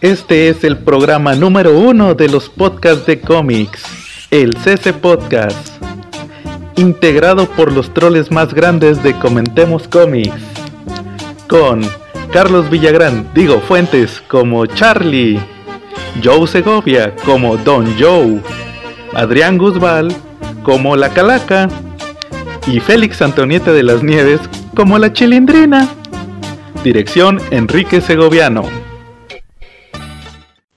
Este es el programa número uno de los podcasts de cómics, el CC Podcast, integrado por los troles más grandes de Comentemos Cómics, con Carlos Villagrán, digo Fuentes como Charlie, Joe Segovia como Don Joe, Adrián Guzbal como La Calaca y Félix Antonieta de las Nieves como La Chilindrina. Dirección Enrique Segoviano.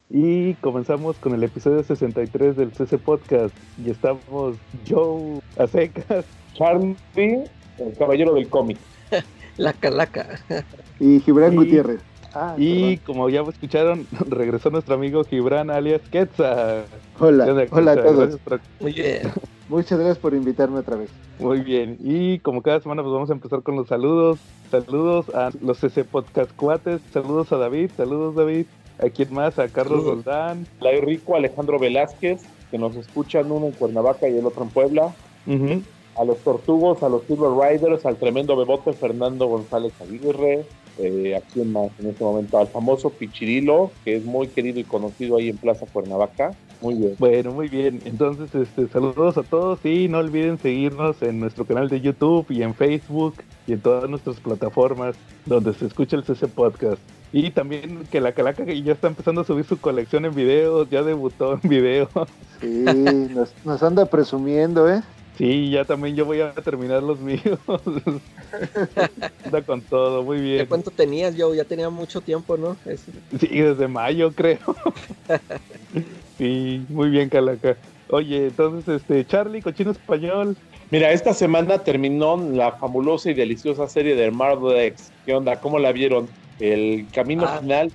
Y comenzamos con el episodio 63 del CC Podcast. Y estamos Joe a secas. Charlie, el caballero del cómic. La calaca. Y Gibran Gutiérrez. Ah, y como ya escucharon, regresó nuestro amigo Gibran alias Quetzal. Hola, hola a todos. Muy bien. Muchas gracias por invitarme otra vez. Muy bien, y como cada semana pues vamos a empezar con los saludos. Saludos a los CC Podcast cuates, saludos a David, saludos David. ¿A quién más? A Carlos Roldán. La Rico, Alejandro Velázquez, que nos escuchan uno en Cuernavaca y el otro en Puebla. A los Tortugos, a los Silver Riders, al tremendo Bebote Fernando González Aguirre. Eh, ¿A quién más en este momento? Al famoso Pichirilo, que es muy querido y conocido ahí en Plaza Cuernavaca. Muy bien. Bueno, muy bien. Entonces, este, saludos a todos y no olviden seguirnos en nuestro canal de YouTube y en Facebook y en todas nuestras plataformas donde se escucha el CC Podcast. Y también que la Calaca ya está empezando a subir su colección en videos, ya debutó en videos. Sí, nos, nos anda presumiendo, ¿eh? Sí, ya también yo voy a terminar los míos. Anda con todo, muy bien. cuánto tenías yo? Ya tenía mucho tiempo, ¿no? Sí, desde mayo creo. sí, muy bien, Calaca. Oye, entonces, este, Charlie, cochino español. Mira, esta semana terminó la fabulosa y deliciosa serie de Marvel X. ¿Qué onda? ¿Cómo la vieron? El camino ah. final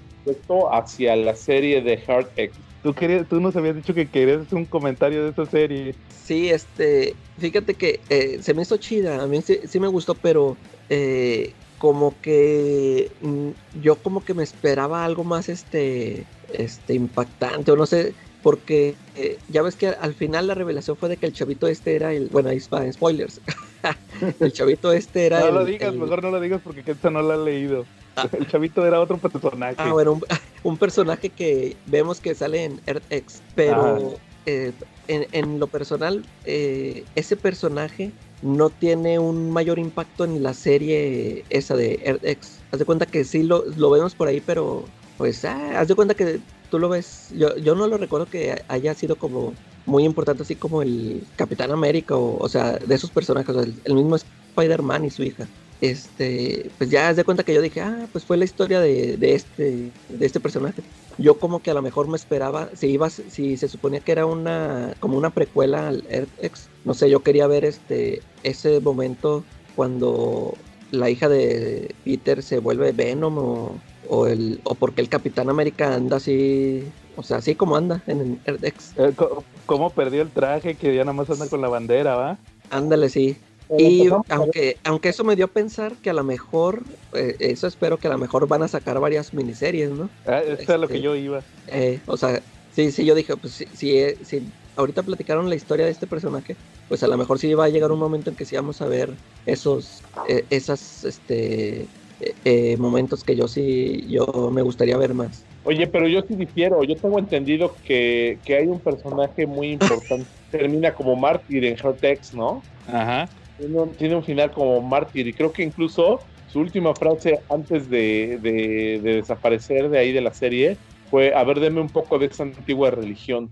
hacia la serie de Heart X. Tú, querías, tú nos habías dicho que querías hacer un comentario de esa serie. Sí, este, fíjate que eh, se me hizo chida, a mí sí, me gustó, pero eh, como que mm, yo como que me esperaba algo más este, este impactante, o no sé, porque eh, ya ves que al final la revelación fue de que el chavito este era el, bueno, ahí va, spoilers, el chavito este era no el... lo digas, mejor no lo digas porque esto no lo ha leído. Ah. El chavito era otro personaje. Ah, bueno, un, personaje que vemos que sale en Earth X, pero eh, en, lo personal, eh, ese personaje no tiene un mayor impacto en la serie esa de Earth X. Haz de cuenta que sí lo, lo vemos por ahí, pero pues ah, haz de cuenta que tú lo ves. Yo, yo no lo recuerdo que haya sido como muy importante, así como el Capitán América, o, sea, de esos personajes, el mismo Spider-Man y su hija este, pues ya de cuenta que yo dije, ah, pues fue la historia de, este, de este personaje. Yo como que a lo mejor me esperaba, si iba, si se suponía que era una, como una precuela al Earth no sé, yo quería ver este, ese momento cuando la hija de Peter se vuelve Venom o, el, o porque el Capitán América anda así, o sea, así como anda en el Earth eh, ¿Cómo perdió el traje que ya nada más anda con la bandera, va? Ándale, sí. Y aunque, aunque eso me dio a pensar que a lo mejor, eh, eso espero que a lo mejor van a sacar varias miniseries, ¿no? Ah, eso es lo que este, yo iba. Eh, o sea, sí, sí, yo dije, pues si, eh, si, ahorita platicaron la historia de este personaje, pues a lo mejor sí va a llegar un momento en que sí vamos a ver esos, esas, este, momentos que yo sí, yo me gustaría ver más. Oye, pero yo sí difiero, yo tengo entendido que, que hay un personaje muy importante, termina como mártir en Heartex, ¿no? Ajá tiene un, final como mártir y creo que incluso su última frase antes de, desaparecer de ahí de la serie fue, a ver, deme un poco de esa antigua religión.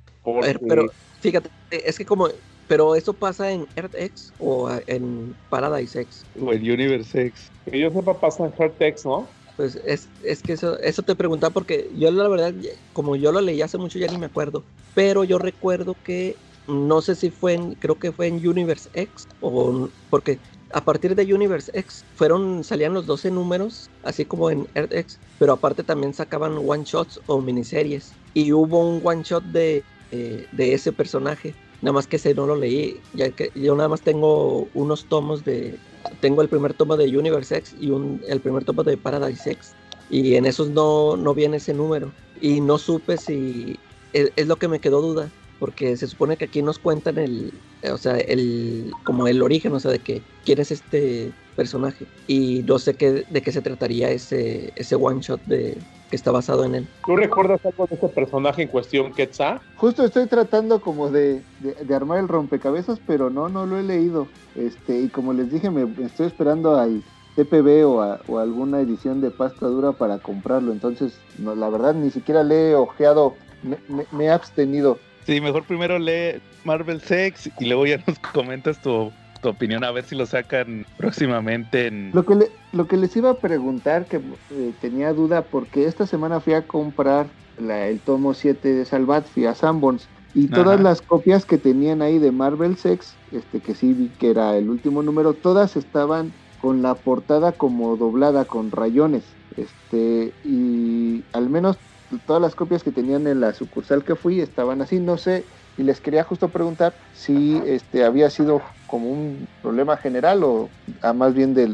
pero fíjate, es que como, pero eso pasa en Earth X o en Paradise X. O en Universe X. Que yo sepa pasa en Earth X, ¿no? Pues es, es que eso, eso te preguntaba porque yo la verdad, como yo lo leí hace mucho ya ni me acuerdo, pero yo recuerdo que no sé si fue en, creo que fue en Universe X, o porque a partir de Universe X fueron, salían los 12 números, así como en Earth X, pero aparte también sacaban one shots o miniseries. Y hubo un one shot de, eh, de ese personaje, nada más que ese no lo leí, ya que yo nada más tengo unos tomos de, tengo el primer tomo de Universe X y un, el primer tomo de Paradise X. Y en esos no, no viene ese número. Y no supe si, es lo que me quedó duda, porque se supone que aquí nos cuentan el, o sea, el, como el origen, o sea, de que quién es este personaje y no sé qué, de qué se trataría ese, ese one shot de, que está basado en él. ¿Tú recuerdas algo de ese personaje en cuestión, Quetzal? Justo estoy tratando como de, de, armar el rompecabezas, pero no, no lo he leído. Este, y como les dije, me estoy esperando al TPB o, a, o alguna edición de pasta dura para comprarlo. Entonces, no, la verdad, ni siquiera le he ojeado, me, me he abstenido. Sí, mejor primero lee Marvel Sex y luego ya nos comentas tu tu opinión, a ver si lo sacan próximamente en... Lo que, lo que les iba a preguntar, que eh, tenía duda, porque esta semana fui a comprar el tomo 7 de Salvat, fui a Sanborns, y todas las copias que tenían ahí de Marvel Sex, este que sí vi que era el último número, todas estaban con la portada como doblada con rayones. Este, y al menos todas las copias que tenían en la sucursal que fui estaban así, no sé, y les quería justo preguntar si este había sido como un problema general o a más bien de,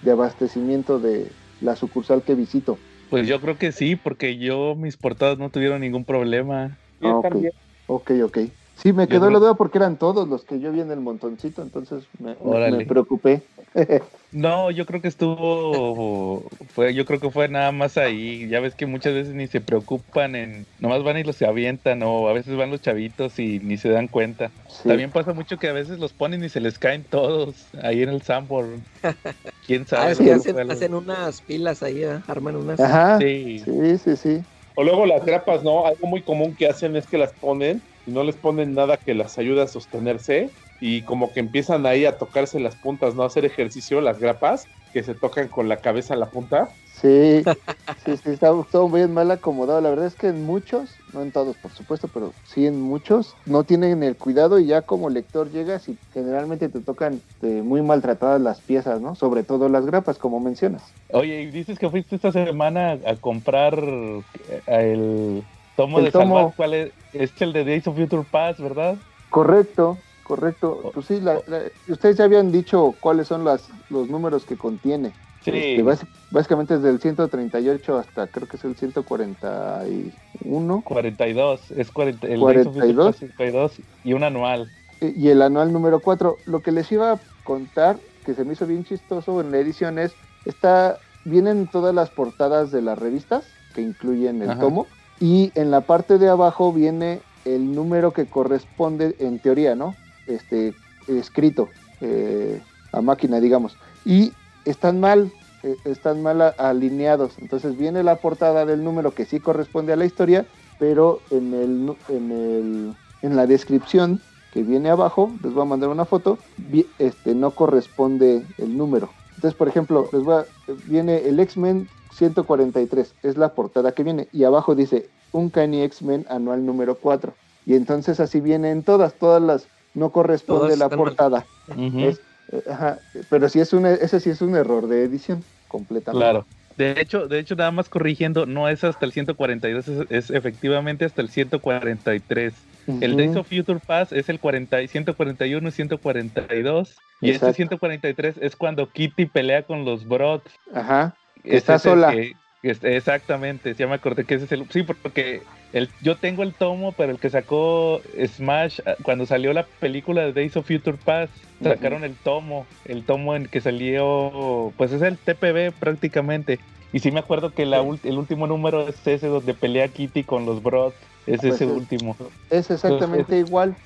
de, abastecimiento de la sucursal que visito. Pues yo creo que sí, porque yo mis portadas no tuvieron ningún problema. Ah, ok, ok, ok. Sí, me quedó la duda porque eran todos los que yo vi en el montoncito, entonces me, me preocupé. no, yo creo que estuvo, fue, yo creo que fue nada más ahí. Ya ves que muchas veces ni se preocupan en, nomás van y los se avientan, o a veces van los chavitos y ni se dan cuenta. También pasa mucho que a veces los ponen y se les caen todos ahí en el Sanborn. ¿Quién sabe? Ah, que hacen, unas pilas ahí, ¿eh? arman unas. Ajá. Sí. sí, sí, sí. O luego las grapas, ¿no? Algo muy común que hacen es que las ponen y no les ponen nada que las ayude a sostenerse y como que empiezan ahí a tocarse las puntas, ¿no? A hacer ejercicio, las grapas, que se tocan con la cabeza a la punta. Sí, sí, sí, está todo bien mal acomodado. La verdad es que en muchos, no en todos por supuesto, pero sí en muchos, no tienen el cuidado y ya como lector llegas y generalmente te tocan eh, muy maltratadas las piezas, ¿no? Sobre todo las grapas, como mencionas. Oye, y dices que fuiste esta semana a comprar eh, el tomo de tomo... ¿cuál es? Es el de Days of Future Past, ¿verdad? Correcto, correcto. Oh. Pues sí, ustedes ya habían dicho cuáles son las, los números que contiene. Sí. Este, básicamente es del 138 hasta creo que es el 141. 42, es 40, el 42. 42 y un anual. Y el anual número 4. Lo que les iba a contar, que se me hizo bien chistoso en la edición es, está, vienen todas las portadas de las revistas que incluyen el tomo y en la parte de abajo viene el número que corresponde en teoría, ¿no? Este, escrito eh, a máquina, digamos. Y están mal, eh, están mal alineados. Entonces viene la portada del número que sí corresponde a la historia, pero en, el, en, el, en la descripción que viene abajo, les voy a mandar una foto, este, no corresponde el número. Entonces, por ejemplo, les voy viene el X-Men 143, es la portada que viene, y abajo dice un Uncanny X-Men anual número 4. Y entonces así vienen todas, todas las, no corresponde la portada. Eh, pero sí es un, ese sí es un error de edición, completamente. Claro. De hecho, de hecho, nada más corrigiendo, no es hasta el 142, es, efectivamente hasta el 143. El Days of Future Pass es el 40, 141 y 142. Y este 143 es cuando Kitty pelea con los Brods. Ajá. Está sola. exactamente, ya me acordé que ese es el. Sí, porque el, yo tengo el tomo, pero el que sacó Smash, ah, cuando salió la película de Days of Future Past, sacaron el tomo, el tomo en que salió, pues es el TPB prácticamente. Y sí me acuerdo que la, el último número es ese donde pelea Kitty con los Bros. Es pues ese último. Es exactamente igual.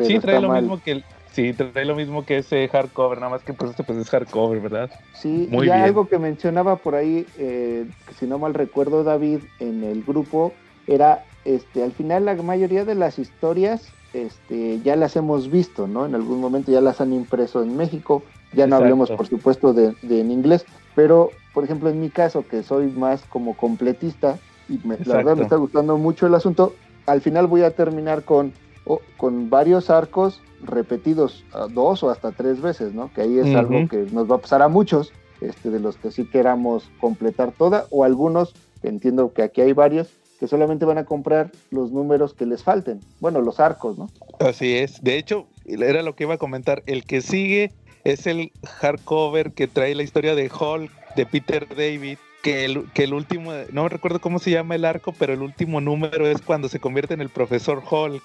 Sí, trae lo mismo que el, Sí, trae lo mismo que ese hardcover, nada más que pues este pues es hardcover, ¿verdad? Sí, Muy y algo que mencionaba por ahí, eh, que si no mal recuerdo David, en el grupo, era, este, al final la mayoría de las historias, este, ya las hemos visto, ¿no? En algún momento ya las han impreso en México, ya no hablemos por supuesto de, en inglés, pero por ejemplo en mi caso, que soy más como completista, y la verdad me está gustando mucho el asunto, al final voy a terminar con, con varios arcos repetidos dos o hasta tres veces, ¿no? Que ahí es algo que nos va a pasar a muchos, este, de los que sí queramos completar toda, o algunos, entiendo que aquí hay varios, que solamente van a comprar los números que les falten, bueno, los arcos, ¿no? Así es, de hecho, era lo que iba a comentar, el que sigue es el hardcover que trae la historia de Hulk, de Peter David, que el, que el último, no recuerdo cómo se llama el arco, pero el último número es cuando se convierte en el profesor Hulk.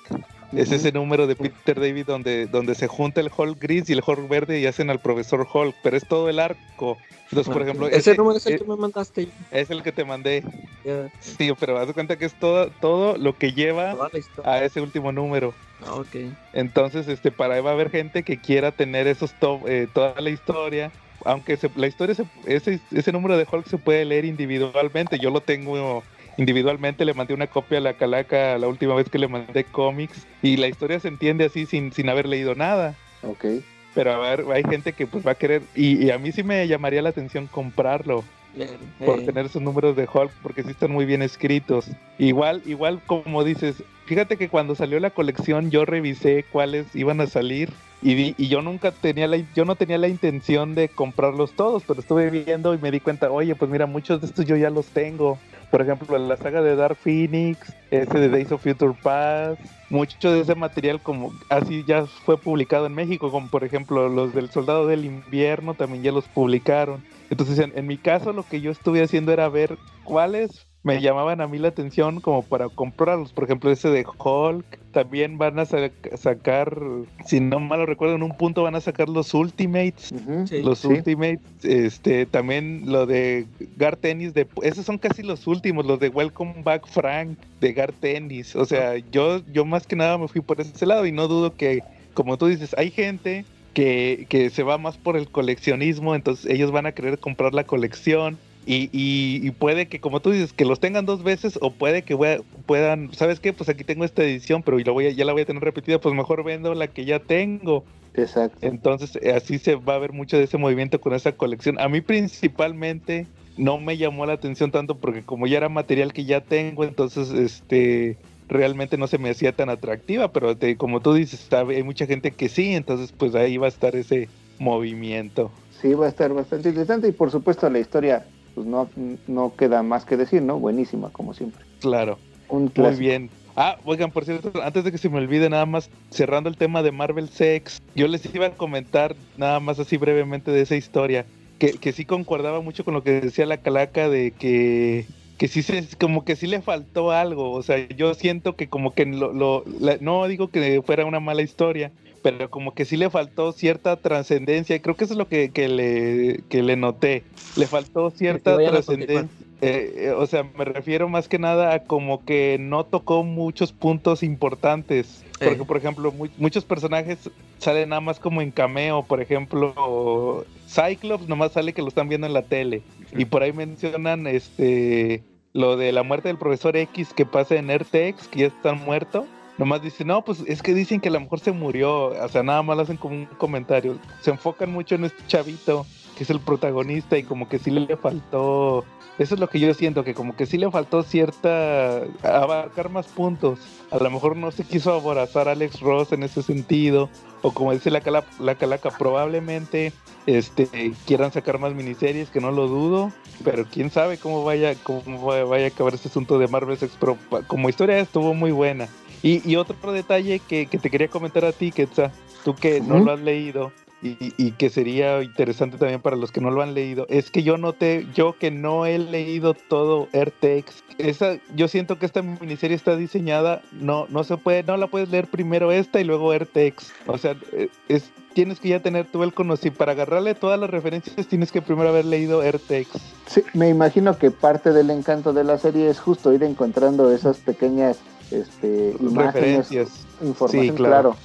Es ese número de Peter David donde, donde se junta el Hulk gris y el Hulk verde y hacen al profesor Hulk, pero es todo el arco. Entonces, por ejemplo, ese, número es el que me mandaste. Es el que te mandé. Sí, pero haz de cuenta que es todo, todo lo que lleva a ese último número. Ah, ok. Entonces, este, para ahí va a haber gente que quiera tener esos eh, toda la historia aunque la historia, ese, ese número de Hulk se puede leer individualmente, yo lo tengo individualmente, le mandé una copia a la Calaca la última vez que le mandé cómics y la historia se entiende así sin, sin haber leído nada. Ok. Pero a ver, hay gente que pues va a querer, y, a mí sí me llamaría la atención comprarlo. Por eh. tener esos números de Hulk, porque sí están muy bien escritos. Igual, igual como dices, fíjate que cuando salió la colección yo revisé cuáles iban a salir y, y yo nunca tenía la, yo no tenía la intención de comprarlos todos, pero estuve viendo y me di cuenta, oye, pues mira, muchos de estos yo ya los tengo. Por ejemplo, la saga de Dark Phoenix, ese de Days of Future Past, mucho de ese material como así ya fue publicado en México, como por ejemplo los del Soldado del Invierno también ya los publicaron. Entonces, en mi caso lo que yo estuve haciendo era ver cuáles me llamaban a mí la atención como para comprarlos. Por ejemplo, ese de Hulk. También van a sacar, si no mal lo recuerdo, en un punto van a sacar los Ultimates. los Ultimates. Este, también lo de Gar Tennis. De, esos son casi los últimos, los de Welcome Back Frank, de Gar Tennis. O sea, yo, yo más que nada me fui por ese lado y no dudo que, como tú dices, hay gente que, que se va más por el coleccionismo, entonces ellos van a querer comprar la colección y, y, puede que, como tú dices, que los tengan dos veces o puede que puedan, ¿sabes qué? Pues aquí tengo esta edición, pero lo voy a, ya la voy a tener repetida, pues mejor vendo la que ya tengo. Exacto. Entonces, eh, así se va a ver mucho de ese movimiento con esa colección. A mí principalmente no me llamó la atención tanto porque como ya era material que ya tengo, entonces, este, realmente no se me hacía tan atractiva, pero como tú dices, hay mucha gente que sí, entonces pues ahí va a estar ese movimiento. Sí, va a estar bastante interesante y por supuesto la historia pues no, no queda más que decir, ¿no? Buenísima, como siempre. Claro. Un Muy bien. Ah, oigan, por cierto, antes de que se me olvide, nada más cerrando el tema de Marvel Sex, yo les iba a comentar nada más así brevemente de esa historia, que, que sí concordaba mucho con lo que decía la calaca de que que sí se, como que sí le faltó algo, o sea, yo siento que como que lo, lo no digo que fuera una mala historia, pero como que sí le faltó cierta trascendencia, creo que eso es lo que, que, le, que le noté, le faltó cierta trascendencia, eh, eh, o sea, me refiero más que nada a como que no tocó muchos puntos importantes, porque por ejemplo muchos personajes salen nada más como en cameo, por ejemplo Cyclops nomás sale que lo están viendo en la tele, y por ahí mencionan este lo de la muerte del profesor X que pasa en RTX, que ya está muerto Nomás dice, no, pues es que dicen que a lo mejor se murió. O sea, nada más hacen como un comentario. Se enfocan mucho en este chavito, que es el protagonista, y como que sí le faltó. Eso es lo que yo siento, que como que sí le faltó cierta. abarcar más puntos. A lo mejor no se quiso aborazar a Alex Ross en ese sentido. O como dice la, la calaca, probablemente este quieran sacar más miniseries, que no lo dudo. Pero quién sabe cómo vaya, cómo vaya a acabar este asunto de Marvel Sex. Pero como historia estuvo muy buena. Y, otro detalle que, te quería comentar a ti, Ketsa, tú que no lo has leído y, que sería interesante también para los que no lo han leído, es que yo noté, yo que no he leído todo Airtex, esa, yo siento que esta miniserie está diseñada, no, no se puede, no la puedes leer primero esta y luego Airtex. O sea, eh, es, tienes que ya tener tú el conocimiento. Para agarrarle todas las referencias tienes que primero haber leído Airtex. Sí, me imagino que parte del encanto de la serie es justo ir encontrando esas pequeñas este, referencias. Información, claro.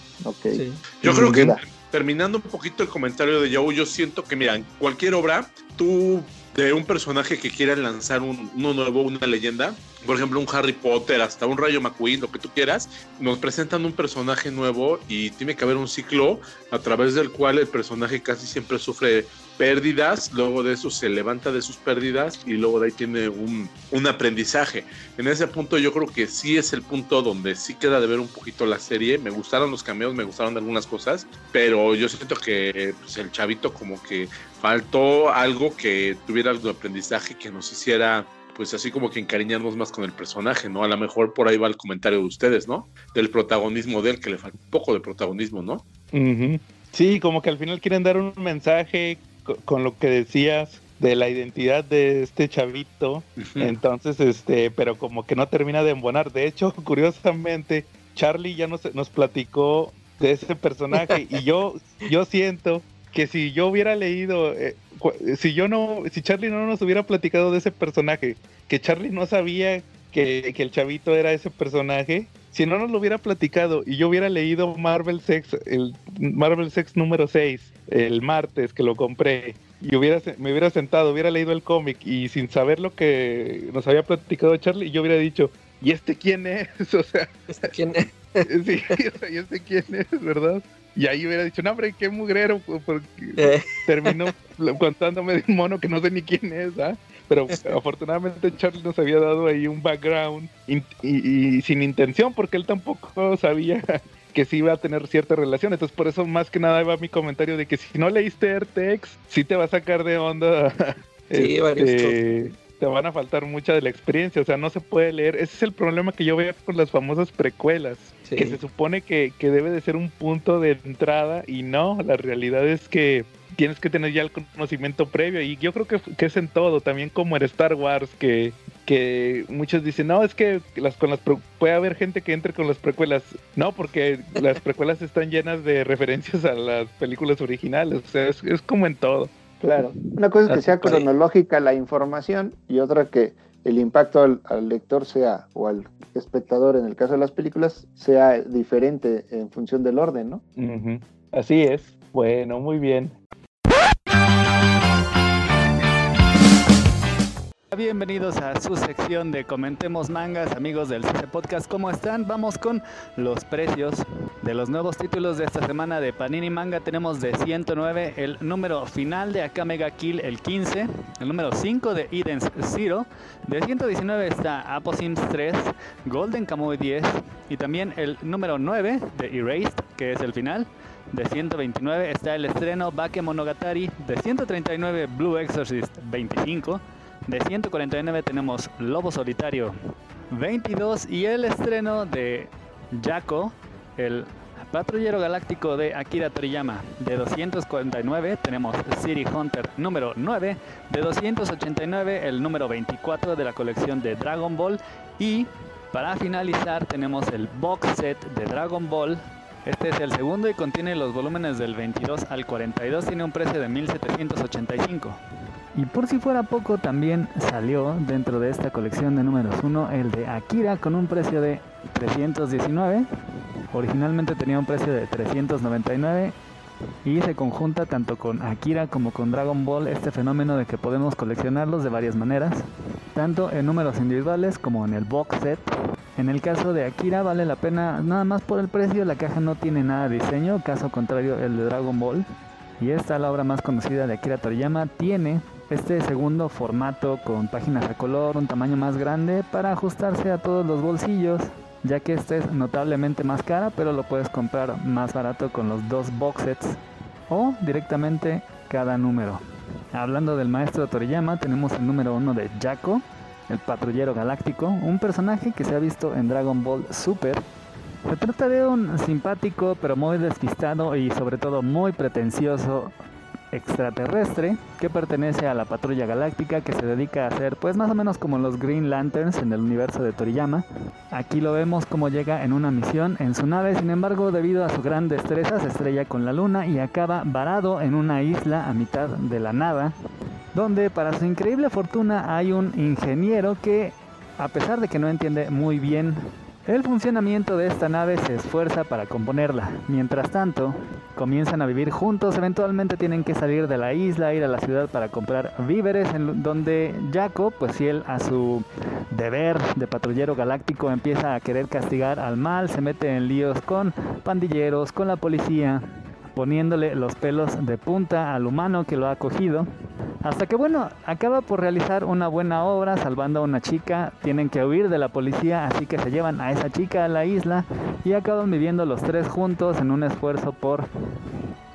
Yo creo que terminando un poquito el comentario de Joe, yo siento que, mira, en cualquier obra, tú de un personaje que quiera lanzar un, uno nuevo, una leyenda, por ejemplo, un Harry Potter, hasta un Rayo McQueen, lo que tú quieras, nos presentan un personaje nuevo y tiene que haber un ciclo a través del cual el personaje casi siempre sufre pérdidas, luego de eso se levanta de sus pérdidas y luego de ahí tiene un, un aprendizaje. En ese punto yo creo que sí es el punto donde sí queda de ver un poquito la serie. Me gustaron los cameos, me gustaron algunas cosas, pero yo siento que pues, el chavito como que faltó algo que tuviera algo de aprendizaje que nos hiciera pues así como que encariñarnos más con el personaje, ¿no? A lo mejor por ahí va el comentario de ustedes, ¿no? Del protagonismo de él, que le falta un poco de protagonismo, ¿no? Sí, como que al final quieren dar un mensaje con lo que decías de la identidad de este chavito, entonces, este, pero como que no termina de embonar. De hecho, curiosamente, Charlie ya nos, nos platicó de ese personaje y yo, yo siento que si yo hubiera leído, eh, si yo no, si Charlie no nos hubiera platicado de ese personaje, que Charlie no sabía que, que el chavito era ese personaje, si no nos lo hubiera platicado y yo hubiera leído Marvel Sex, el Marvel Sex número 6, el martes que lo compré, y hubiera, me hubiera sentado, hubiera leído el cómic y sin saber lo que nos había platicado Charlie, yo hubiera dicho, ¿y este quién es? O sea, ¿Este quién es? sí, o sea, ¿y este quién es, verdad? Y ahí hubiera dicho, no, hombre, qué mugrero, porque eh. terminó contándome de un mono que no sé ni quién es, ¿ah? Pero afortunadamente Charlie nos había dado ahí un background y, sin intención, porque él tampoco sabía que sí iba a tener cierta relación. Entonces, por eso más que nada va mi comentario de que si no leíste Ertex, sí te va a sacar de onda. Sí, este, te van a faltar mucha de la experiencia, o sea, no se puede leer. Ese es el problema que yo veo con las famosas precuelas, que se supone que, que, debe de ser un punto de entrada y no, la realidad es que tienes que tener ya el conocimiento previo y yo creo que, que es en todo, también como en Star Wars, que, que muchos dicen, no, es que las, con las puede haber gente que entre con las precuelas, no, porque las precuelas están llenas de referencias a las películas originales, o sea, es, es como en todo. Claro, una cosa es que sea cronológica la información y otra que el impacto al, lector sea, o al espectador en el caso de las películas, sea diferente en función del orden, ¿no? Así es. Bueno, muy bien. Bienvenidos a su sección de Comentemos Mangas, amigos del CC Podcast. ¿Cómo están? Vamos con los precios de los nuevos títulos de esta semana de Panini Manga. Tenemos de 109 el número final de Akamega Kill, el 15, el número 5 de Eden's Zero. De 119 está Aposims 3, Golden Kamuy 10 y también el número 9 de Erased, que es el final. De 129 está el estreno Bakemonogatari. De 139 Blue Exorcist 25. De 149 tenemos Lobo Solitario 22 y el estreno de Jaco, el patrullero galáctico de Akira Toriyama. De 249 tenemos City Hunter número 9. De 289 el número 24 de la colección de Dragon Ball. Y para finalizar tenemos el box set de Dragon Ball. Este es el segundo y contiene los volúmenes del 22 al 42. Tiene un precio de 1785. Y por si fuera poco, también salió dentro de esta colección de números 1 el de Akira con un precio de 319. Originalmente tenía un precio de 399 y se conjunta tanto con Akira como con Dragon Ball este fenómeno de que podemos coleccionarlos de varias maneras, tanto en números individuales como en el box set. En el caso de Akira vale la pena nada más por el precio, la caja no tiene nada de diseño, caso contrario el de Dragon Ball. Y esta, la obra más conocida de Akira Toriyama, tiene este segundo formato con páginas a color, un tamaño más grande para ajustarse a todos los bolsillos, ya que este es notablemente más cara, pero lo puedes comprar más barato con los dos box sets o directamente cada número. Hablando del maestro Toriyama, tenemos el número 1 de Jaco, el patrullero galáctico, un personaje que se ha visto en Dragon Ball Super. Se trata de un simpático pero muy despistado y sobre todo muy pretencioso extraterrestre que pertenece a la patrulla galáctica que se dedica a hacer pues más o menos como los Green Lanterns en el universo de Toriyama. Aquí lo vemos como llega en una misión en su nave, sin embargo debido a su gran destreza se estrella con la luna y acaba varado en una isla a mitad de la nada, donde para su increíble fortuna hay un ingeniero que a pesar de que no entiende muy bien el funcionamiento de esta nave se esfuerza para componerla. Mientras tanto, comienzan a vivir juntos, eventualmente tienen que salir de la isla, ir a la ciudad para comprar víveres, en donde Jaco, pues si él a su deber de patrullero galáctico empieza a querer castigar al mal, se mete en líos con pandilleros, con la policía, poniéndole los pelos de punta al humano que lo ha acogido. Hasta que bueno, acaba por realizar una buena obra salvando a una chica, tienen que huir de la policía, así que se llevan a esa chica a la isla y acaban viviendo los tres juntos en un esfuerzo por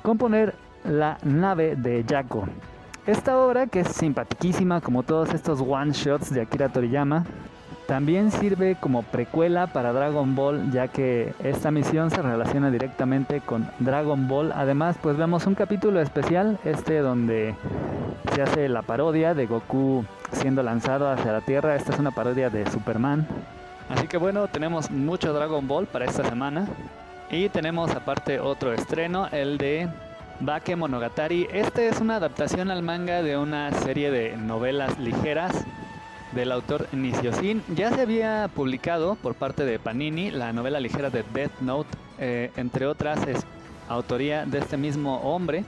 componer la nave de Jaco. Esta obra, que es simpaticísima como todos estos one shots de Akira Toriyama, también sirve como precuela para Dragon Ball, ya que esta misión se relaciona directamente con Dragon Ball. Además, pues vemos un capítulo especial, este donde se hace la parodia de Goku siendo lanzado hacia la Tierra. Esta es una parodia de Superman. Así que bueno, tenemos mucho Dragon Ball para esta semana. Y tenemos aparte otro estreno, el de Bake Monogatari. Este es una adaptación al manga de una serie de novelas ligeras del autor Sin. Ya se había publicado por parte de Panini la novela ligera de Death Note, eh, entre otras es autoría de este mismo hombre.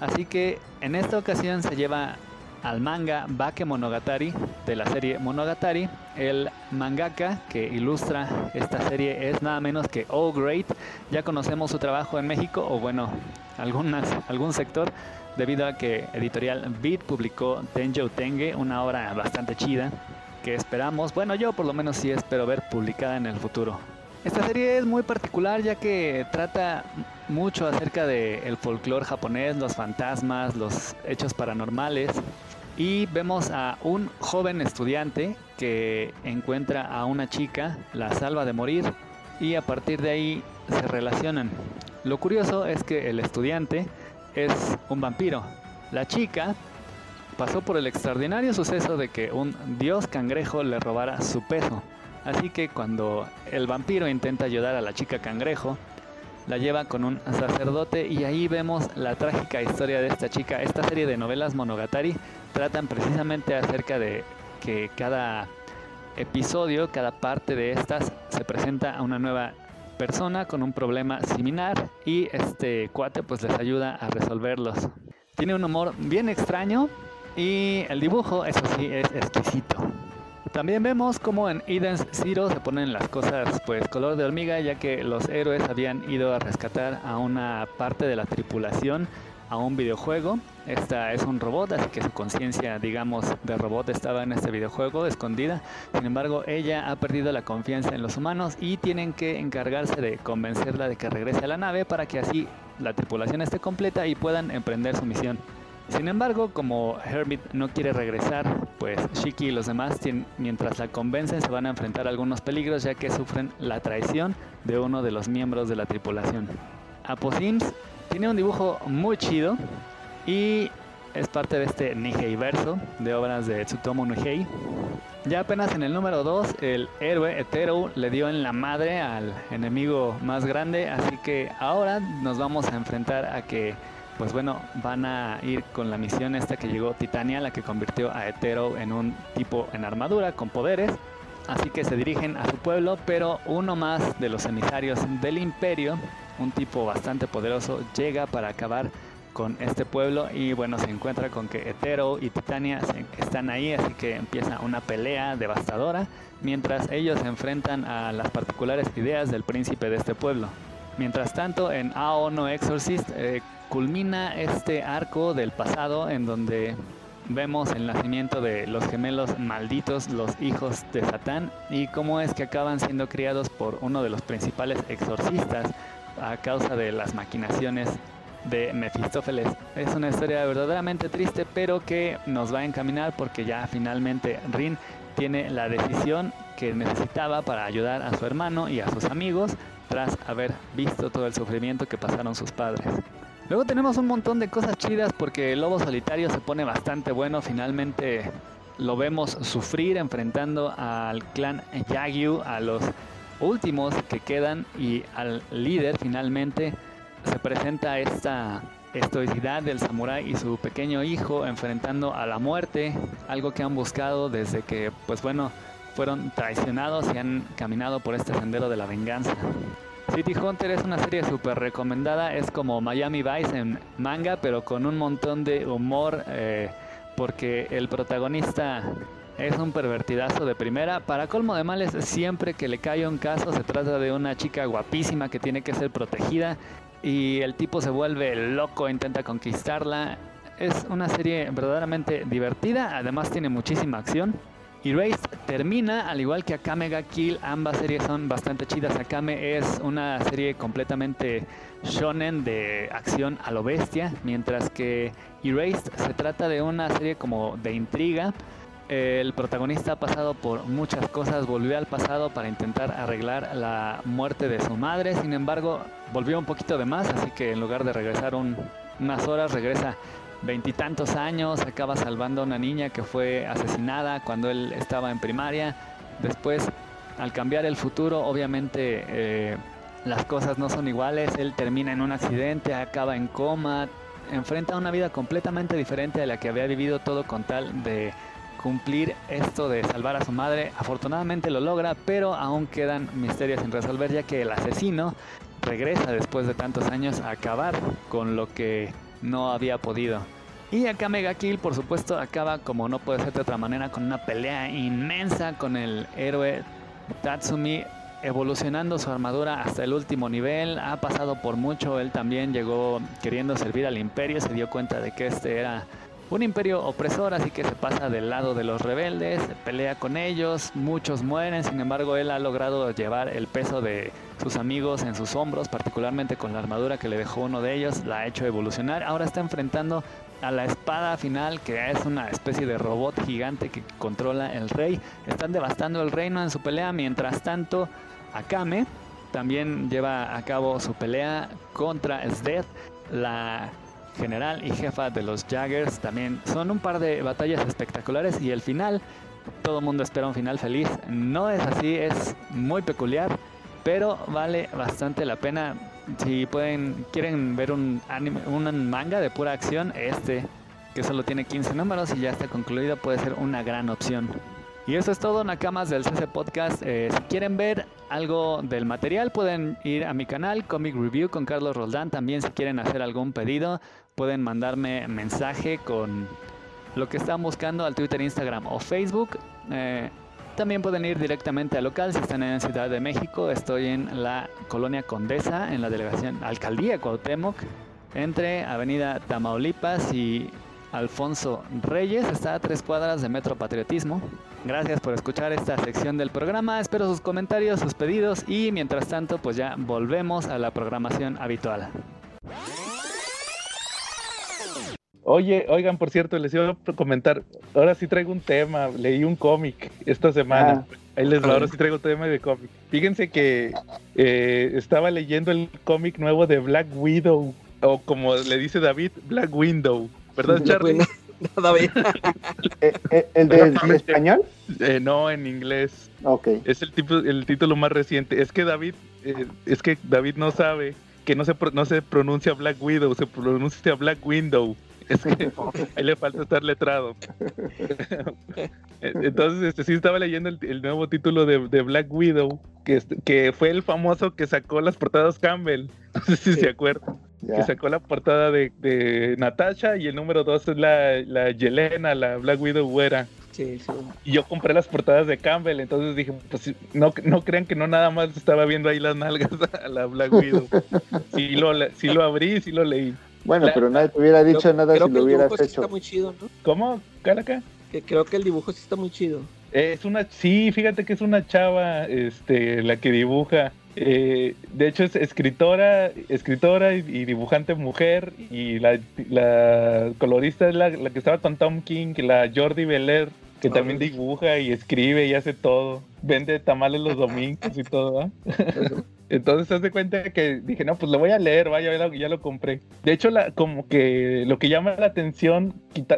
Así que en esta ocasión se lleva al manga Bake Monogatari de la serie Monogatari. El mangaka que ilustra esta serie es nada menos que Oh Great. Ya conocemos su trabajo en México, o bueno, algunas, algún sector, debido a que Editorial Beat publicó Tenjo Tenge, una obra bastante chida que esperamos, bueno, yo por lo menos sí espero ver publicada en el futuro. Esta serie es muy particular ya que trata mucho acerca del el folclore japonés, los fantasmas, los hechos paranormales y vemos a un joven estudiante que encuentra a una chica, la salva de morir y a partir de ahí se relacionan. Lo curioso es que el estudiante es un vampiro. La chica pasó por el extraordinario suceso de que un dios cangrejo le robara su peso. Así que cuando el vampiro intenta ayudar a la chica cangrejo, la lleva con un sacerdote y ahí vemos la trágica historia de esta chica. Esta serie de novelas Monogatari tratan precisamente acerca de que cada episodio, cada parte de estas se presenta a una nueva persona con un problema similar y este cuate pues les ayuda a resolverlos. Tiene un humor bien extraño y el dibujo, eso sí, es exquisito. También vemos como en Eden's Zero se ponen las cosas pues color de hormiga ya que los héroes habían ido a rescatar a una parte de la tripulación a un videojuego. Esta es un robot, así que su conciencia, digamos, de robot estaba en este videojuego escondida. Sin embargo, ella ha perdido la confianza en los humanos y tienen que encargarse de convencerla de que regrese a la nave para que así la tripulación esté completa y puedan emprender su misión. Sin embargo, como Hermit no quiere regresar, pues Shiki y los demás, mientras la convencen, se van a enfrentar a algunos peligros ya que sufren la traición de uno de los miembros de la tripulación. Aposims tiene un dibujo muy chido y es parte de este Nihei verso de obras de Tsutomu Nihei. Ya apenas en el número 2, el héroe Hetero le dio en la madre al enemigo más grande, así que ahora nos vamos a enfrentar a que pues bueno, van a ir con la misión esta que llegó Titania, la que convirtió a Hetero en un tipo en armadura con poderes. Así que se dirigen a su pueblo, pero uno más de los emisarios del imperio, un tipo bastante poderoso, llega para acabar con este pueblo y bueno, se encuentra con que Hetero y Titania están ahí, así que empieza una pelea devastadora, mientras ellos se enfrentan a las particulares ideas del príncipe de este pueblo. Mientras tanto, en Ao no Exorcist eh, culmina este arco del pasado en donde vemos el nacimiento de los gemelos malditos, los hijos de Satán, y cómo es que acaban siendo criados por uno de los principales exorcistas a causa de las maquinaciones de Mefistófeles. Es una historia verdaderamente triste, pero que nos va a encaminar porque ya finalmente Rin tiene la decisión que necesitaba para ayudar a su hermano y a sus amigos tras haber visto todo el sufrimiento que pasaron sus padres. Luego tenemos un montón de cosas chidas porque el lobo solitario se pone bastante bueno. Finalmente lo vemos sufrir enfrentando al clan Yagyu, a los últimos que quedan y al líder finalmente se presenta esta estoicidad del samurái y su pequeño hijo enfrentando a la muerte, algo que han buscado desde que pues bueno, fueron traicionados y han caminado por este sendero de la venganza. City Hunter es una serie súper recomendada, es como Miami Vice en manga, pero con un montón de humor, eh, porque el protagonista es un pervertidazo de primera. Para colmo de males, siempre que le cae un caso, se trata de una chica guapísima que tiene que ser protegida y el tipo se vuelve loco, intenta conquistarla. Es una serie verdaderamente divertida, además tiene muchísima acción. Erased termina, al igual que Akame ga Kill, ambas series son bastante chidas. Akame es una serie completamente shonen de acción a lo bestia, mientras que Erased se trata de una serie como de intriga. El protagonista ha pasado por muchas cosas, volvió al pasado para intentar arreglar la muerte de su madre, sin embargo volvió un poquito de más, así que en lugar de regresar unas horas regresa veintitantos años, acaba salvando a una niña que fue asesinada cuando él estaba en primaria. Después al cambiar el futuro, obviamente eh, las cosas no son iguales. Él termina en un accidente, acaba en coma, enfrenta una vida completamente diferente a la que había vivido todo con tal de cumplir esto de salvar a su madre. Afortunadamente lo logra, pero aún quedan misterios sin resolver ya que el asesino regresa después de tantos años a acabar con lo que no había podido. Y acá Mega Kill, por supuesto, acaba como no puede ser de otra manera con una pelea inmensa con el héroe Tatsumi evolucionando su armadura hasta el último nivel, ha pasado por mucho, él también llegó queriendo servir al imperio, se dio cuenta de que este era un imperio opresor, así que se pasa del lado de los rebeldes, pelea con ellos, muchos mueren, sin embargo él ha logrado llevar el peso de sus amigos en sus hombros, particularmente con la armadura que le dejó uno de ellos, la ha hecho evolucionar, ahora está enfrentando a la espada final, que es una especie de robot gigante que controla el rey. Están devastando el reino en su pelea. Mientras tanto, Akame también lleva a cabo su pelea contra Sdeath, la general y jefa de los Jaggers. También son un par de batallas espectaculares y el final, todo el mundo espera un final feliz. No es así, es muy peculiar, pero vale bastante la pena. Si pueden, quieren ver un anime, un manga de pura acción, este que solo tiene 15 números y ya está concluido puede ser una gran opción. Y eso es todo, Nakamas del CC Podcast. Eh, si quieren ver algo del material, pueden ir a mi canal, Comic Review con Carlos Roldán. También si quieren hacer algún pedido, pueden mandarme mensaje con lo que están buscando al Twitter, Instagram o Facebook. Eh, también pueden ir directamente al local si están en Ciudad de México. Estoy en la colonia Condesa, en la delegación Alcaldía Cuauhtémoc, entre Avenida Tamaulipas y Alfonso Reyes. Está a tres cuadras de Metro Patriotismo. Gracias por escuchar esta sección del programa. Espero sus comentarios, sus pedidos y mientras tanto pues ya volvemos a la programación habitual. Oye, oigan, por cierto, les iba a comentar, ahora sí traigo un tema, leí un cómic esta semana, ah. ahí les ahora sí traigo un tema de cómic. Fíjense que eh, estaba leyendo el cómic nuevo de Black Widow, o como le dice David, Black Window, ¿verdad Charlie? David. Eh, eh, ¿El de español? no, en inglés. Ok. Es el, tipo, el título más reciente. Es que David, es que David no sabe que no se, no se pronuncia Black Widow, se pronuncia Black Window. Es que ahí le falta estar letrado. Entonces, este, sí estaba leyendo el, nuevo título de, Black Widow, que, que fue el famoso que sacó las portadas Campbell. No sé si se acuerdan. Que sacó la portada de, de, Natasha y el número 2 es la, la Yelena, la Black Widow güera. Sí, sí. Y yo compré las portadas de Campbell, entonces dije, pues no, no crean que no nada más estaba viendo ahí las nalgas a la Black Widow. sí, lo, sí lo abrí, sí lo leí. Bueno, pero nadie te hubiera dicho nada si lo hubieras hecho. Sí está muy chido, ¿no? ¿Cómo, Caraca? Que creo que el dibujo sí está muy chido. Es una, sí, fíjate que es una chava, este, la que dibuja. Eh, de hecho es escritora, escritora y, dibujante mujer y la, colorista es la, que estaba con Tom King, la Jordi Belair, que también dibuja y escribe y hace todo. Vende tamales los domingos y todo. Entonces, haz de cuenta que dije, no, pues lo voy a leer, vaya, ya lo, ya lo compré. De hecho, la, como que lo que llama la atención,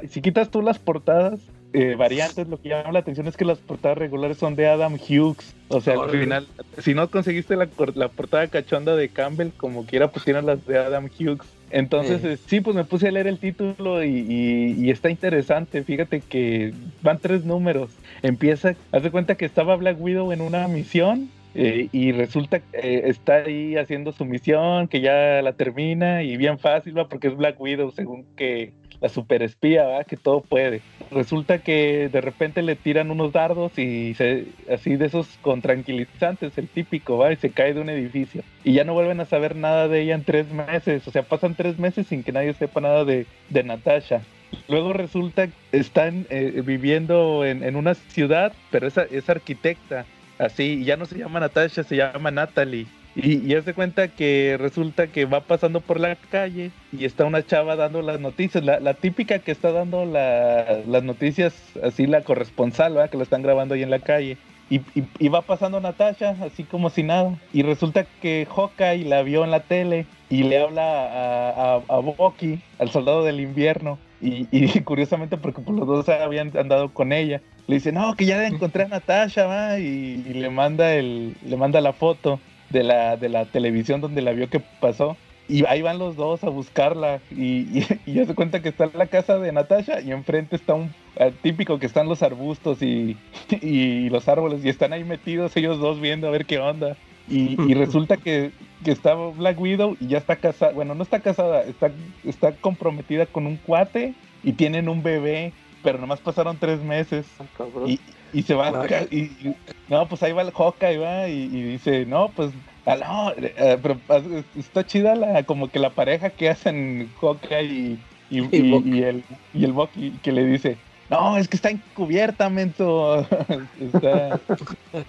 si quitas tú las portadas, eh, variantes, lo que llama la atención es que las portadas regulares son de Adam Hughes. O sea, al final, si no conseguiste la, la, portada cachonda de Campbell, como quiera, pues tienes las de Adam Hughes. Entonces, eh, sí, pues me puse a leer el título y, y, está interesante. Fíjate que van tres números. Empieza, haz de cuenta que estaba Black Widow en una misión eh, y resulta que eh, está ahí haciendo su misión, que ya la termina y bien fácil, va, porque es Black Widow, según que la super espía, va, que todo puede. Resulta que de repente le tiran unos dardos y se, así de esos con tranquilizantes, el típico, va, y se cae de un edificio. Y ya no vuelven a saber nada de ella en tres meses, o sea, pasan tres meses sin que nadie sepa nada de, de Natasha. Luego resulta que están eh, viviendo en, en, una ciudad, pero es, es arquitecta Así, ya no se llama Natasha, se llama Natalie. Y, y hace cuenta que resulta que va pasando por la calle y está una chava dando las noticias, la, típica que está dando las noticias, así la corresponsal, ¿verdad? que la están grabando ahí en la calle. Y, va pasando Natasha, así como si nada. Y resulta que Hawkeye la vio en la tele y le habla a, a, a Bucky, al soldado del invierno Y, y curiosamente, porque pues, los dos habían andado con ella, le dice, no, que ya encontré a Natasha, va, y, le manda el, le manda la foto de la, de la televisión donde la vio que pasó. Y ahí van los dos a buscarla y, ya se cuenta que está en la casa de Natasha y enfrente está un eh, típico que están los arbustos y, y, los árboles y están ahí metidos ellos dos viendo a ver qué onda. Y, resulta que, que, está Black Widow y ya está casada, bueno, no está casada, está, está comprometida con un cuate y tienen un bebé, pero nomás pasaron tres meses. Ah, y, y se va, y, no, pues ahí va el y va y dice, no, pues no, eh, pero ah, está chida la, como que la pareja que hacen Hawkeye y, y, el, y el Bucky que le dice, no, es que está encubierta, mento.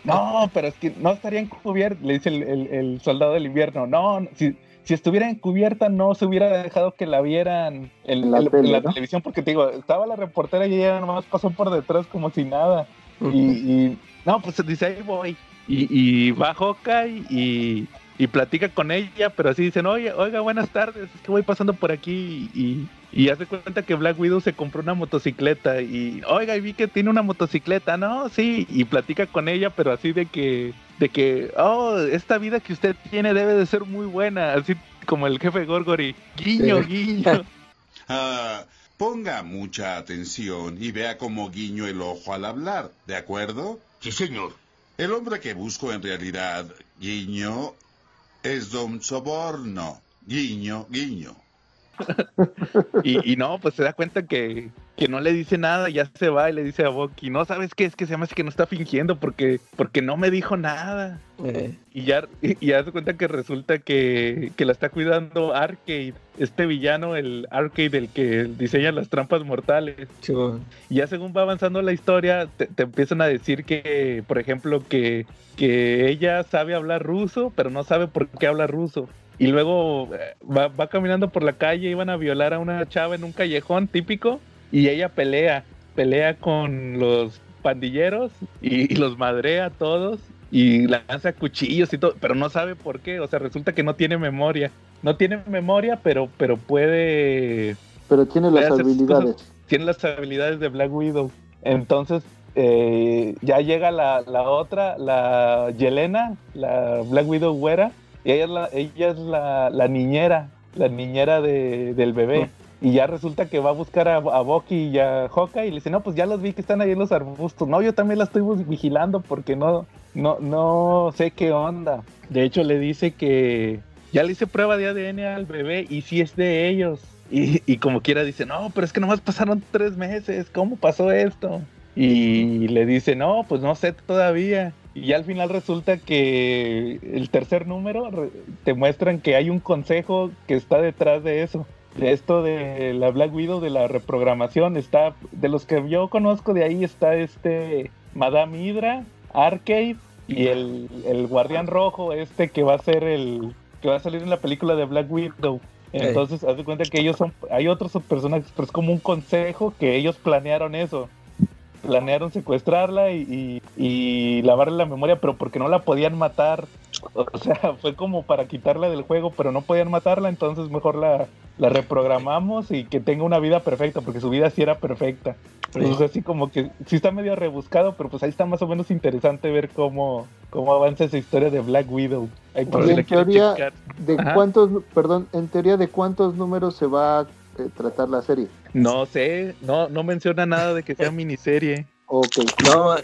No, pero es que no estaría encubierta, le dice el, soldado del invierno. No, si, si estuviera encubierta no se hubiera dejado que la vieran en la, televisión, porque te digo, estaba la reportera y ella nomás pasó por detrás como si nada. y, y, no, pues dice, ahí voy y, y va Hawkeye y, y platica con ella, pero así dicen, oye, oiga, buenas tardes, es que voy pasando por aquí y, y hace cuenta que Black Widow se compró una motocicleta y, oiga, y vi que tiene una motocicleta, ¿no? Sí, y platica con ella, pero así de que, de que, oh, esta vida que usted tiene debe de ser muy buena, así como el jefe Gorgory, guiño, guiño. Ah, ponga mucha atención y vea cómo guiño el ojo al hablar, ¿de acuerdo? Sí, señor. El hombre que busco en realidad, guiño, es Don Soborno. Guiño, y, no, pues se da cuenta que, que, no le dice nada, ya se va y le dice a Bucky, no sabes qué es que se llama que no está fingiendo porque, porque no me dijo nada. Eh. Y ya, y ya se cuenta que resulta que, que, la está cuidando Arcade, este villano, el Arcade, el que diseña las trampas mortales. Y ya según va avanzando la historia, te, te, empiezan a decir que, por ejemplo, que, que ella sabe hablar ruso, pero no sabe por qué habla ruso y luego eh, va, va, caminando por la calle, iban a violar a una chava en un callejón típico y ella pelea, pelea con los pandilleros y, los madrea a todos y lanza cuchillos y todo, pero no sabe por qué, o sea, resulta que no tiene memoria, no tiene memoria, pero, pero puede... Pero tiene las habilidades. tiene las habilidades de Black Widow. Entonces, eh, ya llega la, la, otra, la Yelena, la Black Widow güera, ella es la, ella es la, niñera, la niñera de, del bebé. Y ya resulta que va a buscar a, a y a Hawkeye y le dice, no, pues ya los vi que están ahí en los arbustos. No, yo también la estoy vigilando porque no, no, no sé qué onda. De hecho, le dice que ya le hice prueba de ADN al bebé y sí es de ellos. Y, y como quiera dice, no, pero es que nomás pasaron tres meses, ¿cómo pasó esto? Y le dice, no, pues no sé todavía. Y al final resulta que el tercer número te muestran que hay un consejo que está detrás de eso. De esto de la Black Widow, de la reprogramación, está, de los que yo conozco de ahí está este Madame Hydra, Arcade y el, guardián rojo, este que va a ser el, que va a salir en la película de Black Widow. Entonces, haz de cuenta que ellos son, hay otros personajes, pero es como un consejo que ellos planearon eso planearon secuestrarla y, y, lavarle la memoria, pero porque no la podían matar. O sea, fue como para quitarla del juego, pero no podían matarla, entonces mejor la, la reprogramamos y que tenga una vida perfecta, porque su vida sí era perfecta. Entonces así como que sí está medio rebuscado, pero pues ahí está más o menos interesante ver cómo, cómo avanza esa historia de Black Widow. en teoría, ¿de cuántos, perdón, en teoría de cuántos números se va a eh, tratar la serie? No sé, no, no menciona nada de que sea miniserie. Okay. No,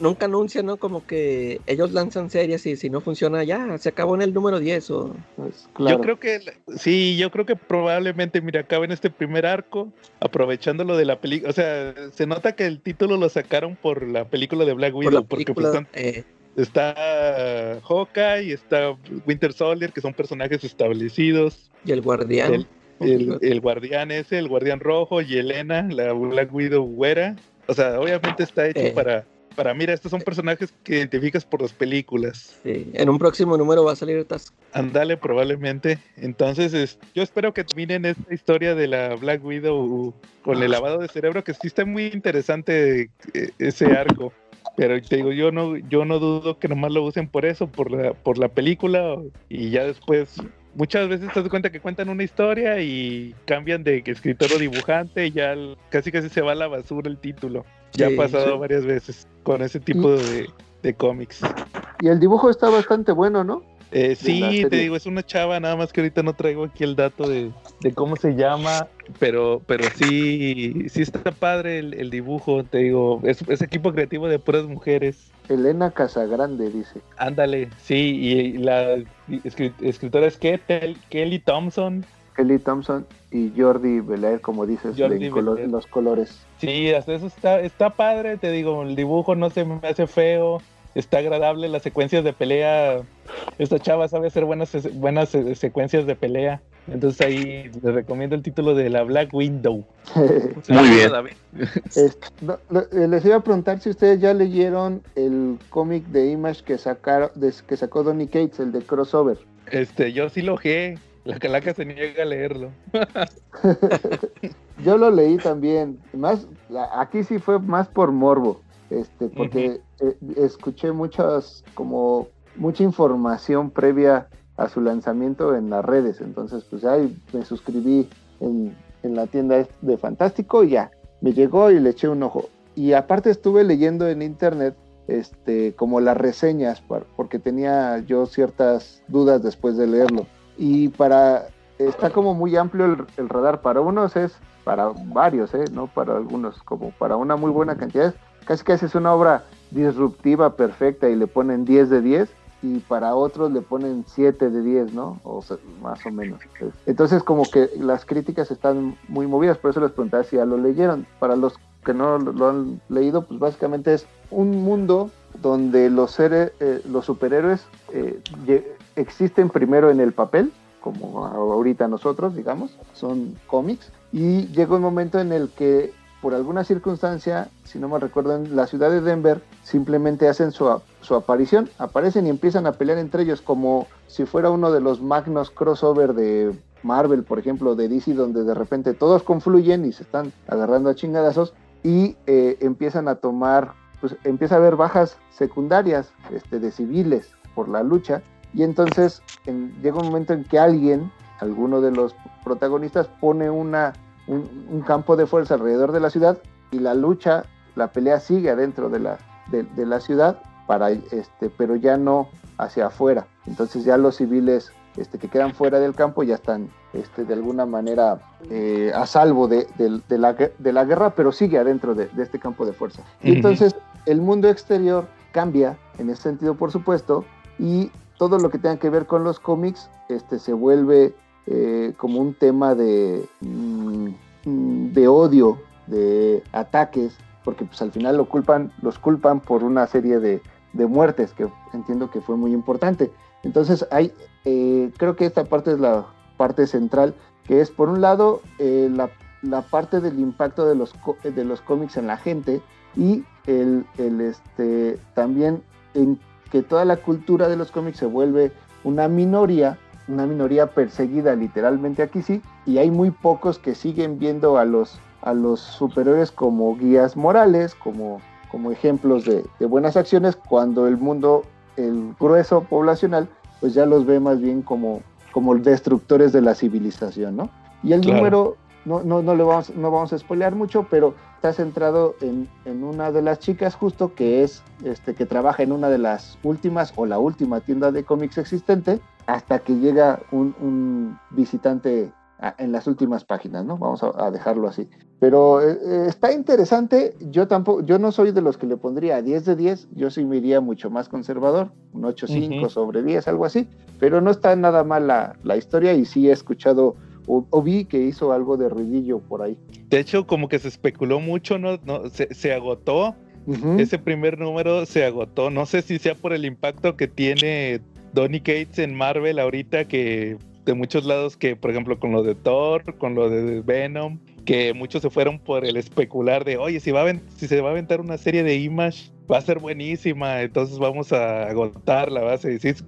nunca anuncia, ¿no? Como que ellos lanzan series y si no funciona ya, se acabó en el número 10 o... Pues, yo creo que, sí, yo creo que probablemente, mira, acaba en este primer arco, aprovechando lo de la película, o sea, se nota que el título lo sacaron por la película de Black Widow, porque pues, eh. está Hawkeye, está Winter Soldier, que son personajes establecidos. Y el guardián. El, guardián ese, el guardián rojo y Elena, la Black Widow güera. O sea, obviamente está hecho eh. para, para, mira, estos son personajes que identificas por las películas. Sí, en un próximo número va a salir Task. Andale, probablemente. Entonces, yo espero que terminen esta historia de la Black Widow con el lavado de cerebro, que sí está muy interesante eh, ese arco. Pero te digo, yo no, yo no dudo que nomás lo usen por eso, por la, por la película, y ya después muchas veces te das cuenta que cuentan una historia y cambian de escritor o dibujante y ya casi casi se va a la basura el título. Ya ha pasado varias veces con ese tipo de, de cómics. Y el dibujo está bastante bueno, ¿no? Eh, sí, te digo, es una chava, nada más que ahorita no traigo aquí el dato de, cómo se llama, pero, pero sí, sí está padre el, dibujo, te digo, es, equipo creativo de puras mujeres. Elena Casagrande, dice. Ándale, sí, y la escritora es Kelly Thompson. Kelly Thompson y Jordi Belair, como dices, de los colores. Sí, hasta eso está, está padre, te digo, el dibujo no se me hace feo está agradable las secuencias de pelea. Esta chava sabe hacer buenas, buenas secuencias de pelea. Entonces ahí les recomiendo el título de la Black Window. Muy bien. Eh, les iba a preguntar si ustedes ya leyeron el cómic de Image que, sacaron, que sacó Donny Cates, el de crossover. Este, yo sí lo he. La calaca se niega a leerlo. yo lo leí también. Más, aquí sí fue más por morbo este, porque eh, escuché muchas, como mucha información previa a su lanzamiento en las redes, entonces pues ahí me suscribí en, la tienda de Fantástico y ya, me llegó y le eché un ojo. Y aparte estuve leyendo en internet este, como las reseñas, porque tenía yo ciertas dudas después de leerlo. Y para, está como muy amplio el, el radar, para unos es, para varios, ¿eh? no para algunos, como para una muy buena cantidad, casi casi es una obra disruptiva, perfecta y le ponen 10 de 10 y para otros le ponen 7 de 10, ¿no? O más o menos. Entonces como que las críticas están muy movidas, por eso les preguntaba si ya lo leyeron. Para los que no lo han leído, pues básicamente es un mundo donde los, seres, eh, los superhéroes eh, existen primero en el papel, como ahorita nosotros, digamos, son cómics, y llega un momento en el que por alguna circunstancia, si no me recuerdo, en la ciudad de Denver, simplemente hacen su, aparición, aparecen y empiezan a pelear entre ellos como si fuera uno de los magnos crossover de Marvel, por ejemplo, de DC, donde de repente todos confluyen y se están agarrando a chingadazos y eh, empiezan a tomar, pues empieza a haber bajas secundarias este, de civiles por la lucha. Y entonces llega un momento en que alguien, alguno de los protagonistas, pone una un, campo de fuerza alrededor de la ciudad y la lucha, la pelea sigue adentro de la, de, la ciudad, para, este, pero ya no hacia afuera. Entonces ya los civiles este, que quedan fuera del campo ya están este, de alguna manera eh, a salvo de, la, de, la, guerra, pero sigue adentro de, este campo de fuerza. Y entonces el mundo exterior cambia en ese sentido, por supuesto, y todo lo que tenga que ver con los cómics este, se vuelve eh, como un tema de, mm, de odio, de ataques, porque pues al final lo culpan, los culpan por una serie de, muertes, que entiendo que fue muy importante. Entonces hay, eh, creo que esta parte es la parte central, que es por un lado eh, la, parte del impacto de los, de los cómics en la gente y el, el, este, también en que toda la cultura de los cómics se vuelve una minoría una minoría perseguida literalmente aquí sí, y hay muy pocos que siguen viendo a los, a los superiores como guías morales, como, como ejemplos de, buenas acciones, cuando el mundo, el grueso poblacional, pues ya los ve más bien como, como destructores de la civilización, ¿no? Y el número, no, no, no, le vamos, no vamos a spoilear mucho, pero está centrado en, en, una de las chicas justo que es, este, que trabaja en una de las últimas o la última tienda de cómics existente hasta que llega un, visitante en las últimas páginas, ¿no? Vamos a, dejarlo así. Pero eh, eh, está interesante. Yo tampoco, yo no soy de los que le pondría 10 de 10. Yo sí me iría mucho más conservador, un 8.5 sobre 10, algo así. Pero no está nada mal la, historia y sí he escuchado o, vi que hizo algo de ruidillo por ahí. De hecho, como que se especuló mucho, ¿no? no se, agotó. Ese primer número se agotó. No sé si sea por el impacto que tiene Donny Cates en Marvel ahorita que de muchos lados que, por ejemplo, con lo de Thor, con lo de Venom, que muchos se fueron por el especular de, oye, si, va a si se va a aventar una serie de Image, va a ser buenísima, entonces vamos a agotarla, ¿va?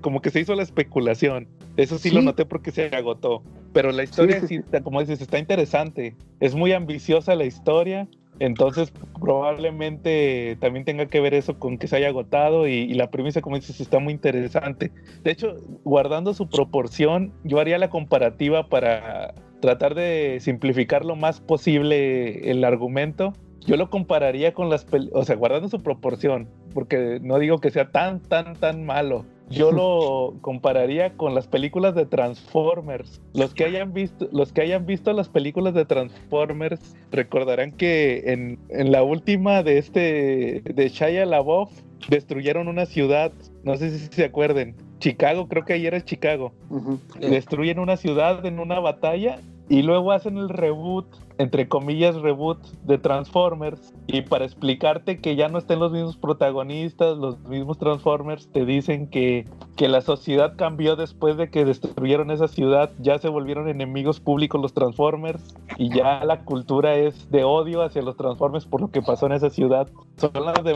como que se hizo la especulación. Eso sí, lo noté porque se agotó. Pero la historia, como dices, está interesante. Es muy ambiciosa la historia. Entonces, probablemente también tenga que ver eso con que se haya agotado y, la premisa, como dices, está muy interesante. De hecho, guardando su proporción, yo haría la comparativa para tratar de simplificar lo más posible el argumento. Yo lo compararía con las o sea, guardando su proporción, porque no digo que sea tan, tan, tan malo yo lo compararía con las películas de Transformers. Los que hayan visto, los que hayan visto las películas de Transformers recordarán que en, en la última de este de Shia LaBeouf destruyeron una ciudad, no sé si se acuerden. Chicago, creo que ayer es Chicago. Destruyen una ciudad en una batalla y luego hacen el reboot, entre comillas reboot, de Transformers. Y para explicarte que ya no estén los mismos protagonistas, los mismos Transformers, te dicen que, que la sociedad cambió después de que destruyeron esa ciudad. Ya se volvieron enemigos públicos los Transformers. Y ya la cultura es de odio hacia los Transformers por lo que pasó en esa ciudad.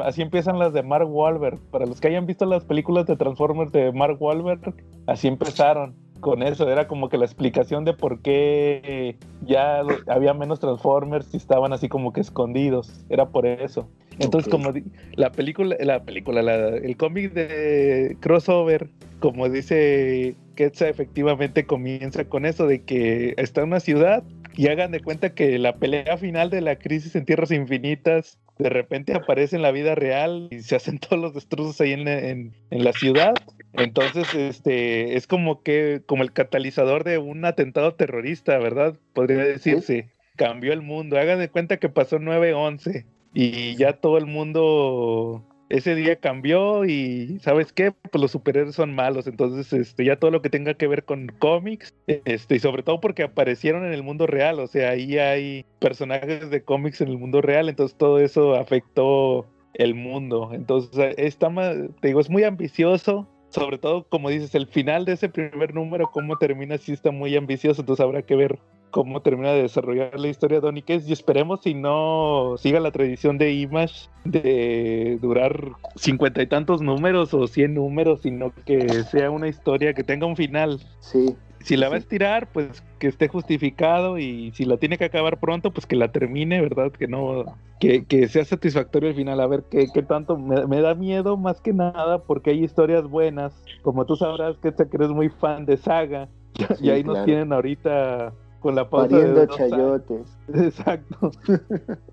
Así empiezan las de Mark Wahlberg. Para los que hayan visto las películas de Transformers de Mark Wahlberg, así empezaron con eso, era como que la explicación de por qué ya había menos Transformers y estaban así como que escondidos, era por eso. Entonces, como la película, la película, el cómic de crossover, como dice Ketsa, efectivamente comienza con eso de que está en una ciudad y hagan de cuenta que la pelea final de la crisis en Tierras Infinitas de repente aparece en la vida real y se hacen todos los destrozos ahí en, en, la ciudad. Entonces, este, es como que, como el catalizador de un atentado terrorista, ¿verdad? Podría decirse. Cambió el mundo. Hagan de cuenta que pasó 9-11 y ya todo el mundo ese día cambió y ¿sabes qué? Pues los superhéroes son malos, entonces este, ya todo lo que tenga que ver con cómics, este, y sobre todo porque aparecieron en el mundo real, o sea, ahí hay personajes de cómics en el mundo real, entonces todo eso afectó el mundo, entonces está te digo, es muy ambicioso, sobre todo como dices, el final de ese primer número, cómo termina, sí está muy ambicioso, entonces habrá que ver cómo termina de desarrollar la historia de Donny y esperemos si no siga la tradición de Image de durar cincuenta y tantos números o cien números, sino que sea una historia que tenga un final. Sí. Si la va a estirar, pues que esté justificado y si la tiene que acabar pronto, pues que la termine, ¿verdad? Que no, que, que sea satisfactorio el final. A ver, ¿qué, qué tanto? Me, me, da miedo más que nada porque hay historias buenas. Como tú sabrás que, que eres muy fan de Saga. y ahí nos tienen ahorita con la pausa Pariendo chayotes. Exacto.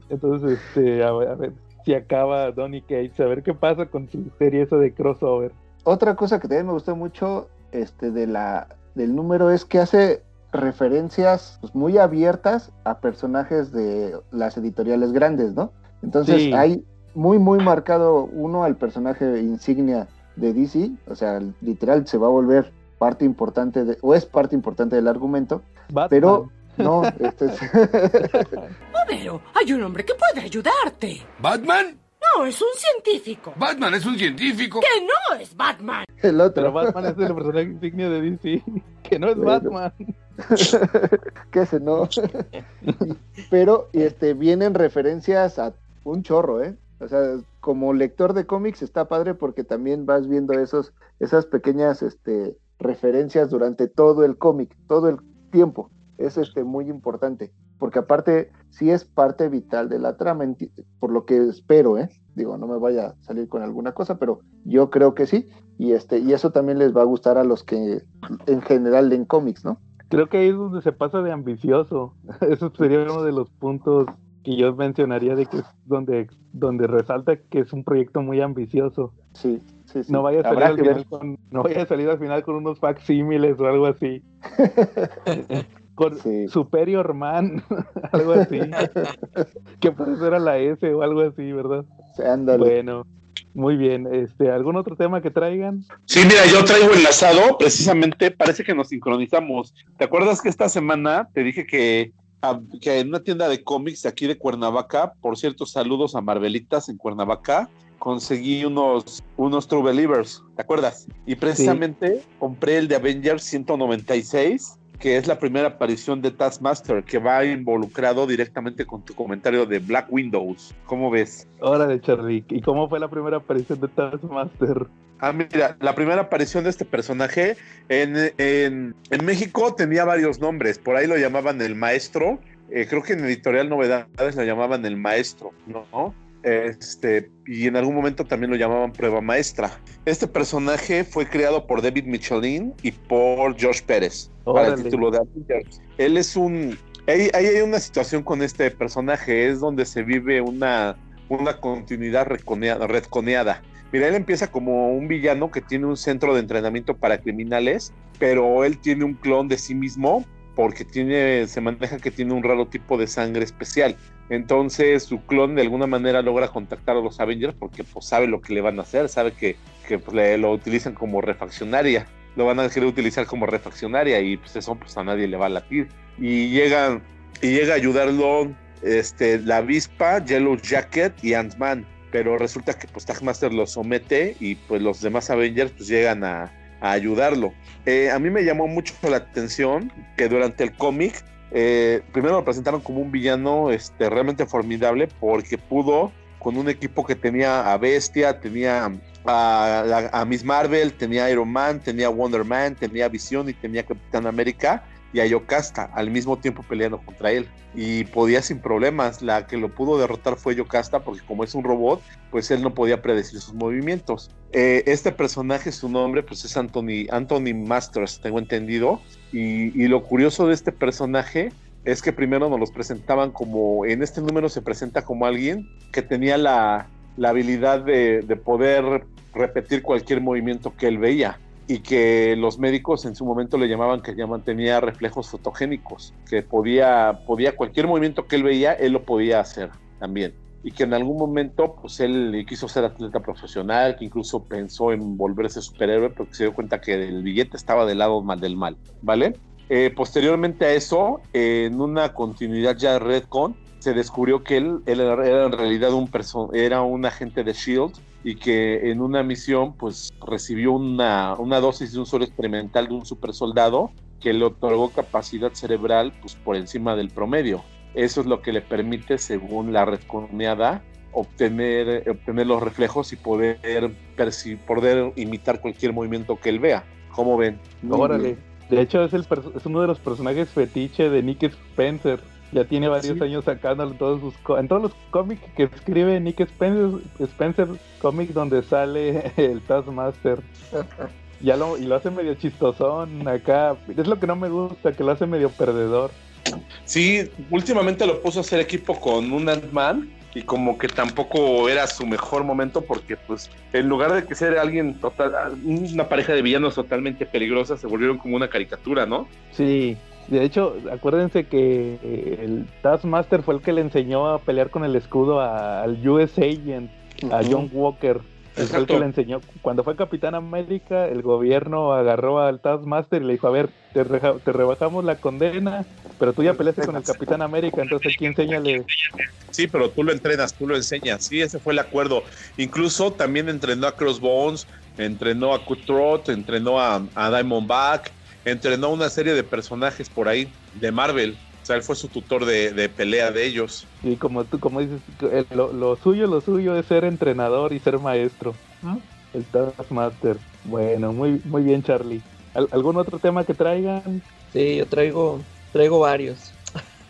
Entonces, este, a ver, si acaba Donny Cage, a ver qué pasa con su serie eso de crossover. Otra cosa que también me gustó mucho este, de la, del número es que hace referencias pues, muy abiertas a personajes de las editoriales grandes, ¿no? Entonces hay muy, muy marcado uno al personaje insignia de DC, o sea, literal se va a volver parte importante de, o es parte importante del argumento, pero no, este es... Homero, hay un hombre que puede ayudarte. ¿Batman? No, es un científico. ¿Batman es un científico? ¡Que no es Batman! El otro. Pero Batman es el personaje insignia de DC. Que no es Batman. que se no. Pero este, vienen referencias a un chorro, ¿eh? O sea, como lector de cómics está padre porque también vas viendo esos, esas pequeñas este, referencias durante todo el cómic, todo el tiempo. Es este, muy importante, porque aparte sí es parte vital de la trama, por lo que espero, ¿eh? Digo, no me vaya a salir con alguna cosa, pero yo creo que sí, y, este, y eso también les va a gustar a los que en general leen cómics, ¿no? Creo que ahí es donde se pasa de ambicioso. Eso sería uno de los puntos que yo mencionaría de que es donde, donde resalta que es un proyecto muy ambicioso. Sí, sí, sí. No vaya a salir, al final, con, no vaya a salir al final con unos facsímiles o algo así. con sí. Superior Man, algo así. que puede ser a la S o algo así, ¿verdad? Ándale. Bueno, muy bien. Este, ¿Algún otro tema que traigan? Sí, mira, yo traigo enlazado, precisamente, parece que nos sincronizamos. ¿Te acuerdas que esta semana te dije que que en una tienda de cómics de aquí de Cuernavaca, por cierto, saludos a Marvelitas en Cuernavaca, conseguí unos, unos True Believers, ¿te acuerdas? Y precisamente compré el de Avengers 196, que es la primera aparición de Taskmaster, que va involucrado directamente con tu comentario de Black Windows. ¿Cómo ves? Órale, Charlie. ¿Y cómo fue la primera aparición de Taskmaster? Ah, mira, la primera aparición de este personaje en, en, en, México tenía varios nombres. Por ahí lo llamaban el maestro, eh, creo que en Editorial Novedades lo llamaban el maestro, ¿no? Este, y en algún momento también lo llamaban prueba maestra. Este personaje fue creado por David Michelin y por Josh Pérez para el título de Avengers. Él es un. Ahí, hay una situación con este personaje, es donde se vive una, una continuidad redconeada. Mira, él empieza como un villano que tiene un centro de entrenamiento para criminales, pero él tiene un clon de sí mismo porque tiene, se maneja que tiene un raro tipo de sangre especial. Entonces su clon de alguna manera logra contactar a los Avengers porque pues, sabe lo que le van a hacer, sabe que, que pues, lo utilizan como refaccionaria, lo van a querer utilizar como refaccionaria y pues eso pues a nadie le va a latir. Y llegan y llega a ayudarlo este, la avispa, Yellow Jacket y Ant-Man, pero resulta que pues Tagmaster lo somete y pues los demás Avengers pues llegan a, a ayudarlo. Eh, a mí me llamó mucho la atención que durante el cómic eh, primero lo presentaron como un villano este, realmente formidable porque pudo con un equipo que tenía a Bestia, tenía a, a, Miss Marvel, tenía Iron Man, tenía Wonder Man, tenía Visión y tenía Capitán América y a Yocasta al mismo tiempo peleando contra él. Y podía sin problemas. La que lo pudo derrotar fue Yocasta porque como es un robot, pues él no podía predecir sus movimientos. Eh, este personaje, su nombre, pues es Anthony, Anthony Masters, tengo entendido. Y, lo curioso de este personaje es que primero nos los presentaban como, en este número se presenta como alguien que tenía la, habilidad de, de poder repetir cualquier movimiento que él veía y que los médicos en su momento le llamaban que ya mantenía reflejos fotogénicos, que podía, podía cualquier movimiento que él veía, él lo podía hacer también. Y que en algún momento, pues él quiso ser atleta profesional, que incluso pensó en volverse superhéroe, porque se dio cuenta que el billete estaba del lado mal del mal, ¿vale? Eh, posteriormente a eso, en una continuidad ya de Redcon, se descubrió que él, él era en realidad un, era un agente de SHIELD y que en una misión pues recibió una, una dosis de un suelo experimental de un super soldado que le otorgó capacidad cerebral pues por encima del promedio. Eso es lo que le permite, según la redconeada, obtener, obtener los reflejos y poder, poder imitar cualquier movimiento que él vea. ¿Cómo ven? Órale. De hecho, es, el es uno de los personajes fetiche de Nick Spencer. Ya tiene varios años sacándolo en todos, sus, en todos los cómics que escribe Nick Spencer, Spencer cómic donde sale el Taskmaster. ya lo, y lo hace medio chistosón acá. Es lo que no me gusta, que lo hace medio perdedor. Sí, últimamente lo puso a hacer equipo con un Ant-Man y como que tampoco era su mejor momento porque pues en lugar de que ser alguien total, una pareja de villanos totalmente peligrosa, se volvieron como una caricatura, ¿no? Sí, de hecho, acuérdense que eh, el Taskmaster fue el que le enseñó a pelear con el escudo al US Agent, a John Walker. Es el que le enseñó. Cuando fue Capitán América, el gobierno agarró al Taskmaster y le dijo: A ver, te, rebajamos la condena, pero tú ya peleaste con el Capitán América, entonces aquí enséñale. Sí, pero tú lo entrenas, tú lo enseñas. Sí, ese fue el acuerdo. Incluso también entrenó a Crossbones, entrenó a Cutthroat, entrenó a, a Diamondback entrenó una serie de personajes por ahí de Marvel. O sea, él fue su tutor de, pelea de ellos. Y como tú, como dices, lo, suyo, lo suyo es ser entrenador y ser maestro. El Taskmaster. Bueno, muy, muy bien, Charlie. ¿Algún otro tema que traigan? Sí, yo traigo, traigo varios.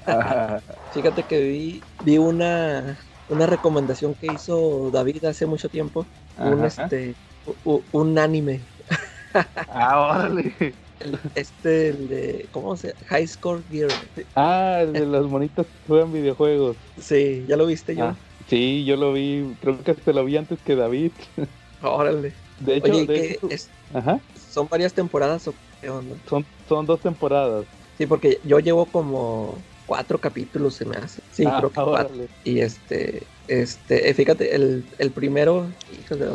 Fíjate que vi, vi una, una recomendación que hizo David hace mucho tiempo. Un, este, un, anime. ah, este, el de, ¿cómo se High Score Gear. Ah, el de los monitos que juegan videojuegos. Sí, ¿ya lo viste yo? Ah, sí, yo lo vi, creo que te lo vi antes que David. Órale. De hecho, ¿son varias temporadas o qué onda? Son, son dos temporadas. Sí, porque yo llevo como cuatro capítulos se me hace. Sí, ah, creo que cuatro. Y este, este, eh, fíjate, el, el primero,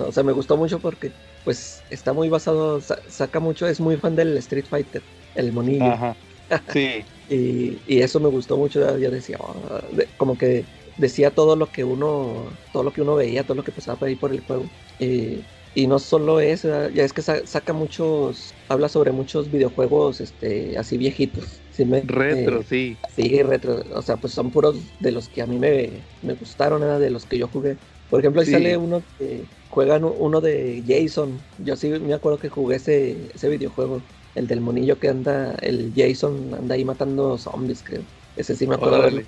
o sea, me gustó mucho porque pues está muy basado, saca mucho, es muy fan del Street Fighter, el monillo. Ajá. Sí. y, y, eso me gustó mucho, yo decía, oh", como que decía todo lo que uno, todo lo que uno veía, todo lo que pasaba por ahí por el juego. Y, y no solo eso, ya es que saca muchos, habla sobre muchos videojuegos este, así viejitos. Sí, retro, sí. Sí, retro. O sea, pues son puros de los que a mí me, me gustaron, de los que yo jugué. Por ejemplo, ahí sale uno que juegan uno de Jason. Yo sí me acuerdo que jugué ese, ese videojuego. El del monillo que anda, el Jason anda ahí matando zombies, creo. Ese sí me acuerdo haberlo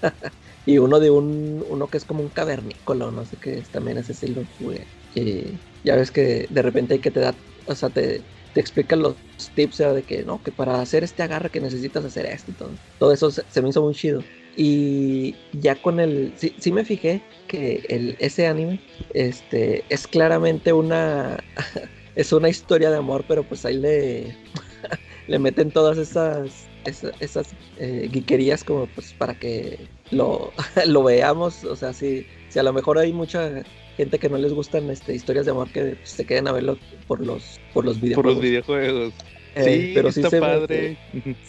y uno de un, uno que es como un cavernícola, no sé qué, también ese sí lo jugué. Y ya ves que de repente hay que te da, o sea, te, te explican los tips de que no, que para hacer este agarre que necesitas hacer esto y todo. Todo eso se, me hizo muy chido. Y ya con el, sí, sí me fijé que el, ese anime este, es claramente una, es una historia de amor, pero pues ahí le, le meten todas esas, esas, esas eh, guiquerías como pues para que lo, lo veamos. O sea, si, si a lo mejor hay mucha gente que no les gustan este, historias de amor que se queden a verlo por los, por los videojuegos. Por los videojuegos. Eh, sí, pero está padre.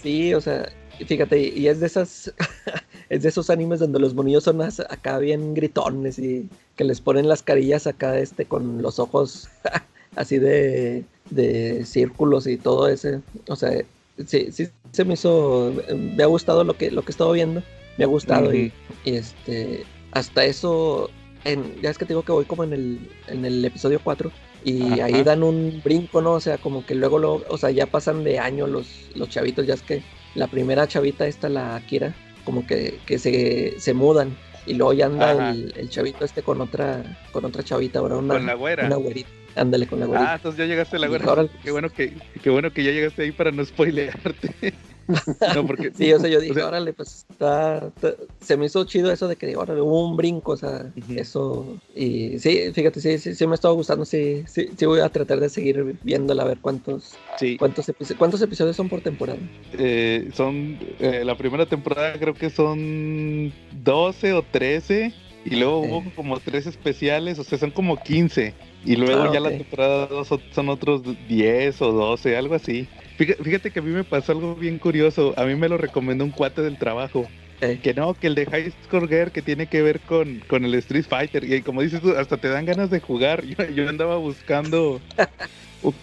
sí, o sea, fíjate, y es de esas, es de esos animes donde los monillos son acá bien gritones y que les ponen las carillas acá este con los ojos así de, de círculos y todo ese, o sea, sí, sí se me hizo, me ha gustado lo que, lo que he estado viendo, me ha gustado y, este, hasta eso ya es que te digo que voy como en el, en el episodio 4 y ahí dan un brinco, ¿no? O sea, como que luego, lo, o sea, ya pasan de año los, los chavitos, ya es que la primera chavita esta, la Akira, como que, que se, se mudan y luego ya anda el, chavito este con otra con otra chavita, ahora una, con la güera. Una güerita. Ándale con la güerita. Ah, entonces ya llegaste a la güera. Qué bueno que, qué bueno que ya llegaste ahí para no spoilearte. no, porque, sí, o sea, yo dije, órale, pues está, se me hizo chido eso de que, órale, hubo un brinco, o sea, eso, y sí, fíjate, sí, sí, sí me estaba gustando, sí, sí, sí voy a tratar de seguir viéndola, a ver cuántos, sí. cuántos, episodios, cuántos episodios son por temporada. Eh, son, eh, la primera temporada creo que son 12 o 13, y luego hubo como tres especiales, o sea, son como 15. Y luego ah, ya la temporada 2 son otros 10 o 12, algo así. Fíjate que a mí me pasó algo bien curioso. A mí me lo recomendó un cuate del trabajo. Que no, que el de High Score Gear que tiene que ver con, con el Street Fighter. Y como dices tú, hasta te dan ganas de jugar. Yo, andaba buscando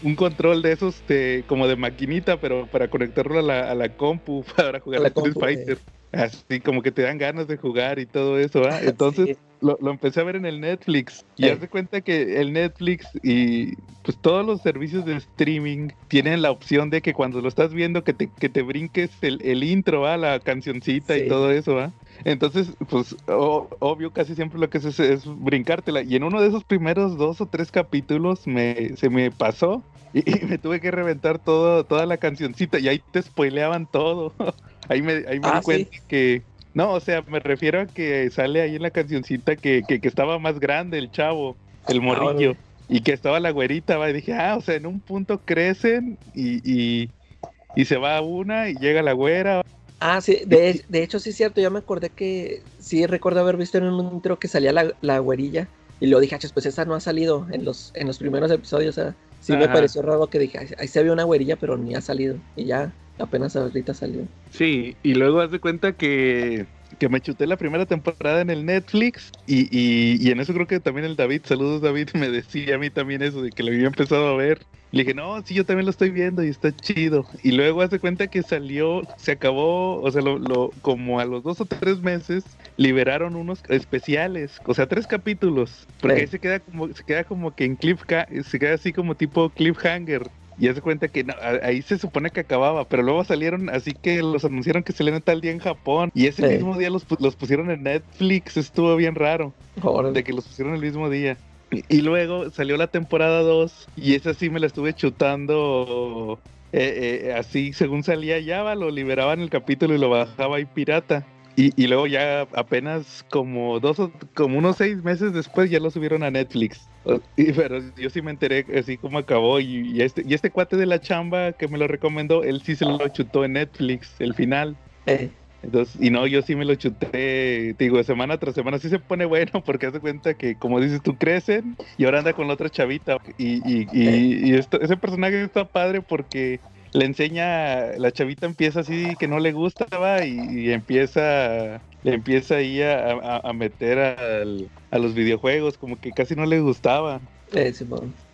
un control de esos de, como de maquinita, pero para conectarlo a la, a la compu para jugar a Street Fighter. Así como que te dan ganas de jugar y todo eso, ¿ah? Entonces lo, empecé a ver en el Netflix y haz de cuenta que el Netflix y pues todos los servicios de streaming tienen la opción de que cuando lo estás viendo que te, que te brinques el, intro, a la cancioncita y todo eso, ¿ah? Entonces, pues obvio, casi siempre lo que haces es, brincártela. Y en uno de esos primeros dos o tres capítulos me, se me pasó y, me tuve que reventar todo, toda la cancioncita y ahí te spoileaban todo. Ahí me, ahí me di ah, cuenta que. No, o sea, me refiero a que sale ahí en la cancioncita que, que, estaba más grande el chavo, el ah, morrillo. y que estaba la güerita, va, y dije, ah, o sea, en un punto crecen y, y, se va una y llega la güera. Ah, sí, de, de, hecho sí es cierto, yo me acordé que sí recuerdo haber visto en un intro que salía la, la güerilla y lo dije, pues esa no ha salido en los, en los primeros episodios, o sea, sí me pareció raro que dije, ahí se había una güerilla pero ni ha salido y ya apenas ahorita salió. Sí, y luego haz de cuenta que, que me chuté la primera temporada en el Netflix y, y, en eso creo que también el David, saludos David, me decía a mí también eso de que lo había empezado a ver. Le dije, no, sí, yo también lo estoy viendo y está chido. Y luego haz de cuenta que salió, se acabó, o sea, lo, como a los dos o tres meses, liberaron unos especiales, o sea, tres capítulos. Porque ahí se queda como, se queda como que en clip, se queda así como tipo cliffhanger. Y hace cuenta que ahí se supone que acababa, pero luego salieron, así que los anunciaron que salían tal día en Japón. Y ese mismo día los, los, pusieron en Netflix, estuvo bien raro. De que los pusieron el mismo día. Y, luego salió la temporada 2 y esa sí me la estuve chutando eh, eh, así, según salía ya, lo liberaban el capítulo y lo bajaba ahí pirata. Y, luego ya apenas como dos o como unos seis meses después ya lo subieron a Netflix. Y, pero yo sí me enteré así como acabó. Y, este, y este cuate de la chamba que me lo recomendó, él sí se lo chutó en Netflix, el final. Eh. Entonces, y no, yo sí me lo chuté, digo, semana tras semana. Sí se pone bueno porque hace cuenta que, como dices tú, crecen y ahora anda con la otra chavita. Y, y, y, eh. ese personaje está padre porque le enseña, la chavita empieza así que no le gusta, va, y, empieza, le empieza ahí a, meter a los videojuegos, como que casi no le gustaba. Eh, sí,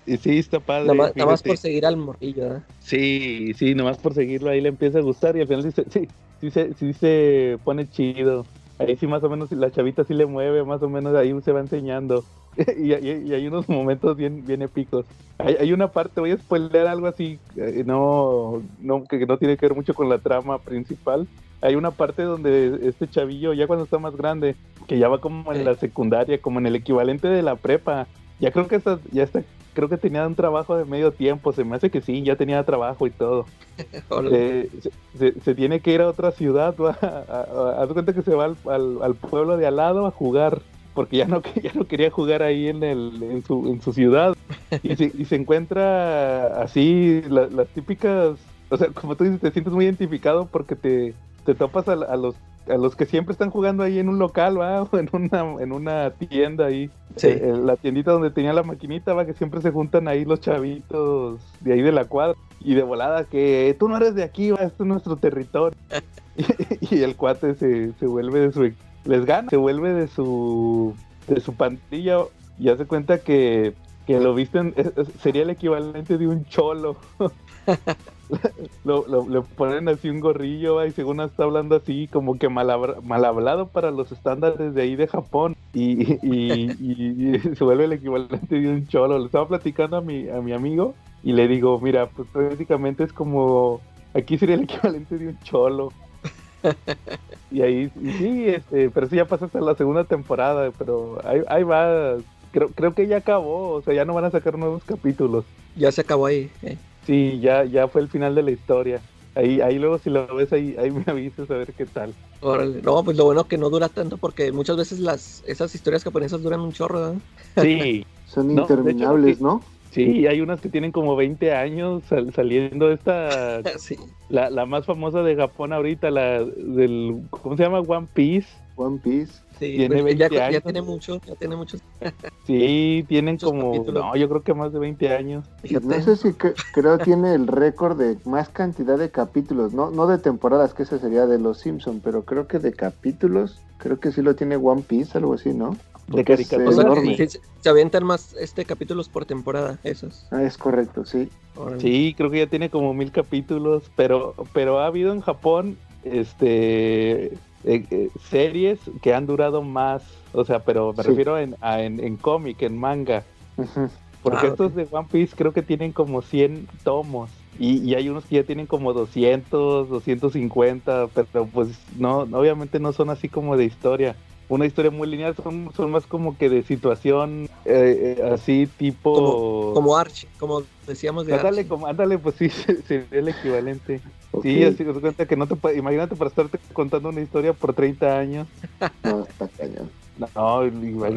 y sí, está padre. Nada más, por seguir al morrillo, ¿eh? Sí, sí, nomás por seguirlo ahí le empieza a gustar y al final sí, sí, sí, sí se pone chido. Ahí sí más o menos la chavita sí le mueve, más o menos ahí se va enseñando. y, hay unos momentos bien, bien épicos. Hay, hay, una parte, voy a spoiler algo así, eh, no, no, que no tiene que ver mucho con la trama principal. Hay una parte donde este chavillo, ya cuando está más grande, que ya va como en la secundaria, como en el equivalente de la prepa, ya creo que está, ya está, creo que tenía un trabajo de medio tiempo, se me hace que sí, ya tenía trabajo y todo. Eh, se, tiene que ir a otra ciudad, haz cuenta que se va al, al pueblo de al lado a jugar porque ya no, ya no quería jugar ahí en, el, en, su, en su ciudad. Y se, y se encuentra así las típicas, o sea, como tú dices, te sientes muy identificado porque te, te topas a, los a los que siempre están jugando ahí en un local, ¿va? O en una, en una tienda ahí. Sí. Eh, eh, la tiendita donde tenía la maquinita, va, que siempre se juntan ahí los chavitos de ahí de la cuadra. Y de volada, que tú no eres de aquí, va, esto es nuestro territorio. y, el cuate se, se vuelve de su les gana, se vuelve de su de su pandilla y hace cuenta que, que lo visten, sería el equivalente de un cholo. lo, lo, le ponen así un gorrillo y según está hablando así como que mal, mal hablado para los estándares de ahí de Japón y, y, se vuelve el equivalente de un cholo. Le estaba platicando a mi, a mi amigo y le digo, mira, pues prácticamente es como, aquí sería el equivalente de un cholo. y ahí, sí, este, pero sí ya pasa hasta la segunda temporada, pero ahí, ahí va. Creo, creo que ya acabó, o sea, ya no van a sacar nuevos capítulos. Ya se acabó ahí. Eh. Sí, ya, ya fue el final de la historia. Ahí, ahí luego si lo ves ahí, ahí me avisas a ver qué tal. Órale. No, pues lo bueno que no dura tanto porque muchas veces las esas historias japonesas duran un chorro, Sí. Son interminables, ¿no? Sí, hay unas que tienen como 20 años saliendo esta, la, la, más famosa de Japón ahorita, la del, ¿cómo se llama? One Piece. One Piece. Sí, tiene 20 ya, años. tiene mucho, ya tiene muchos. Sí, tienen como, no, yo creo que más de 20 años. No sé si que, creo tiene el récord de más cantidad de capítulos, no, no de temporadas, que ese sería de los Simpsons, pero creo que de capítulos, creo que sí lo tiene One Piece, algo así, ¿no? de caricatura. se, avientan más este capítulos por temporada, esos. Ah, es correcto, sí. Sí, creo que ya tiene como mil capítulos, pero, pero ha habido en Japón este eh, eh, series que han durado más, o sea, pero me refiero en, en, cómic, en manga. Porque ah, estos de One Piece creo que tienen como 100 tomos. Y, y, hay unos que ya tienen como 200, 250, pero pues no, obviamente no son así como de historia una historia muy lineal, son, son más como que de situación eh, eh, así tipo... Como, como Arch, como decíamos de ándale, Como, ándale, pues sí, sería el equivalente. Sí, así te cuenta que no te imagínate para estarte contando una historia por 30 años. no, está cañón. No,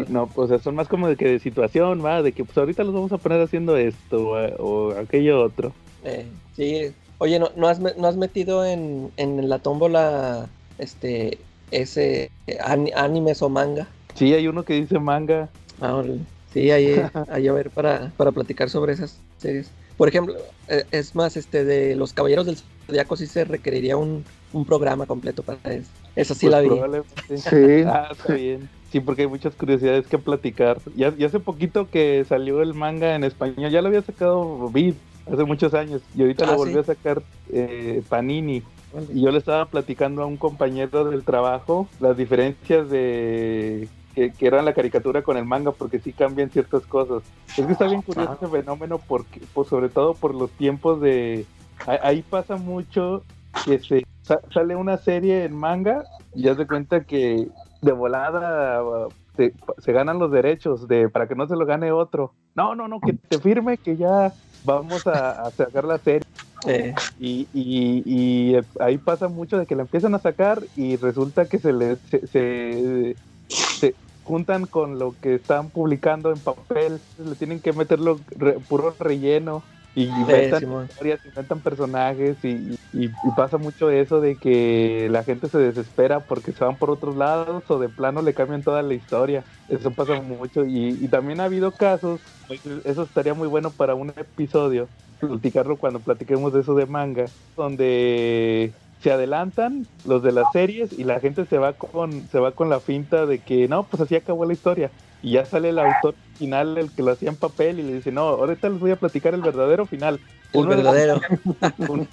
no, pues son más como de que de situación, va, de que pues ahorita los vamos a poner haciendo esto o, aquello otro. Eh, sí, oye, ¿no, no, has, ¿no has metido en, en la tómbola este ese animes o manga. Sí, hay uno que dice manga. Ah, sí, ahí, ahí a ver para, para platicar sobre esas series. Por ejemplo, e, es más, este de los Caballeros del Zodiaco sí se requeriría un, un programa completo para eso. Eso sí pues la vi. Sí. Ah, está bien. Sí, porque hay muchas curiosidades que platicar. Ya, ya hace poquito que salió el manga en español, ya lo había sacado Vid hace muchos años y ahorita lo ah, volvió a sacar eh, Panini. Y yo le estaba platicando a un compañero del trabajo las diferencias de que, que eran la caricatura con el manga, porque sí cambian ciertas cosas. Es que está bien curioso ese fenómeno, porque, pues, sobre todo por los tiempos de... Ahí pasa mucho que se sale una serie en manga y ya se cuenta que de volada se, se, ganan los derechos de para que no se lo gane otro. No, no, no, que te firme que ya vamos a, sacar la serie. Y, y, ahí pasa mucho de que la empiezan a sacar y resulta que se les se, se, juntan con lo que están publicando en papel, le tienen que meterlo puro relleno y inventan historias, inventan personajes y, pasa mucho eso de que la gente se desespera porque se van por otros lados o de plano le cambian toda la historia. Eso pasa mucho y, también ha habido casos, eso estaría muy bueno para un episodio, platicarlo cuando platiquemos de eso de manga, donde se adelantan los de las series y la gente se va con se va con la finta de que no, pues así acabó la historia y ya sale el autor final, el que lo hacía en papel, y le dice, no, ahorita les voy a platicar el verdadero final. Uno, verdadero.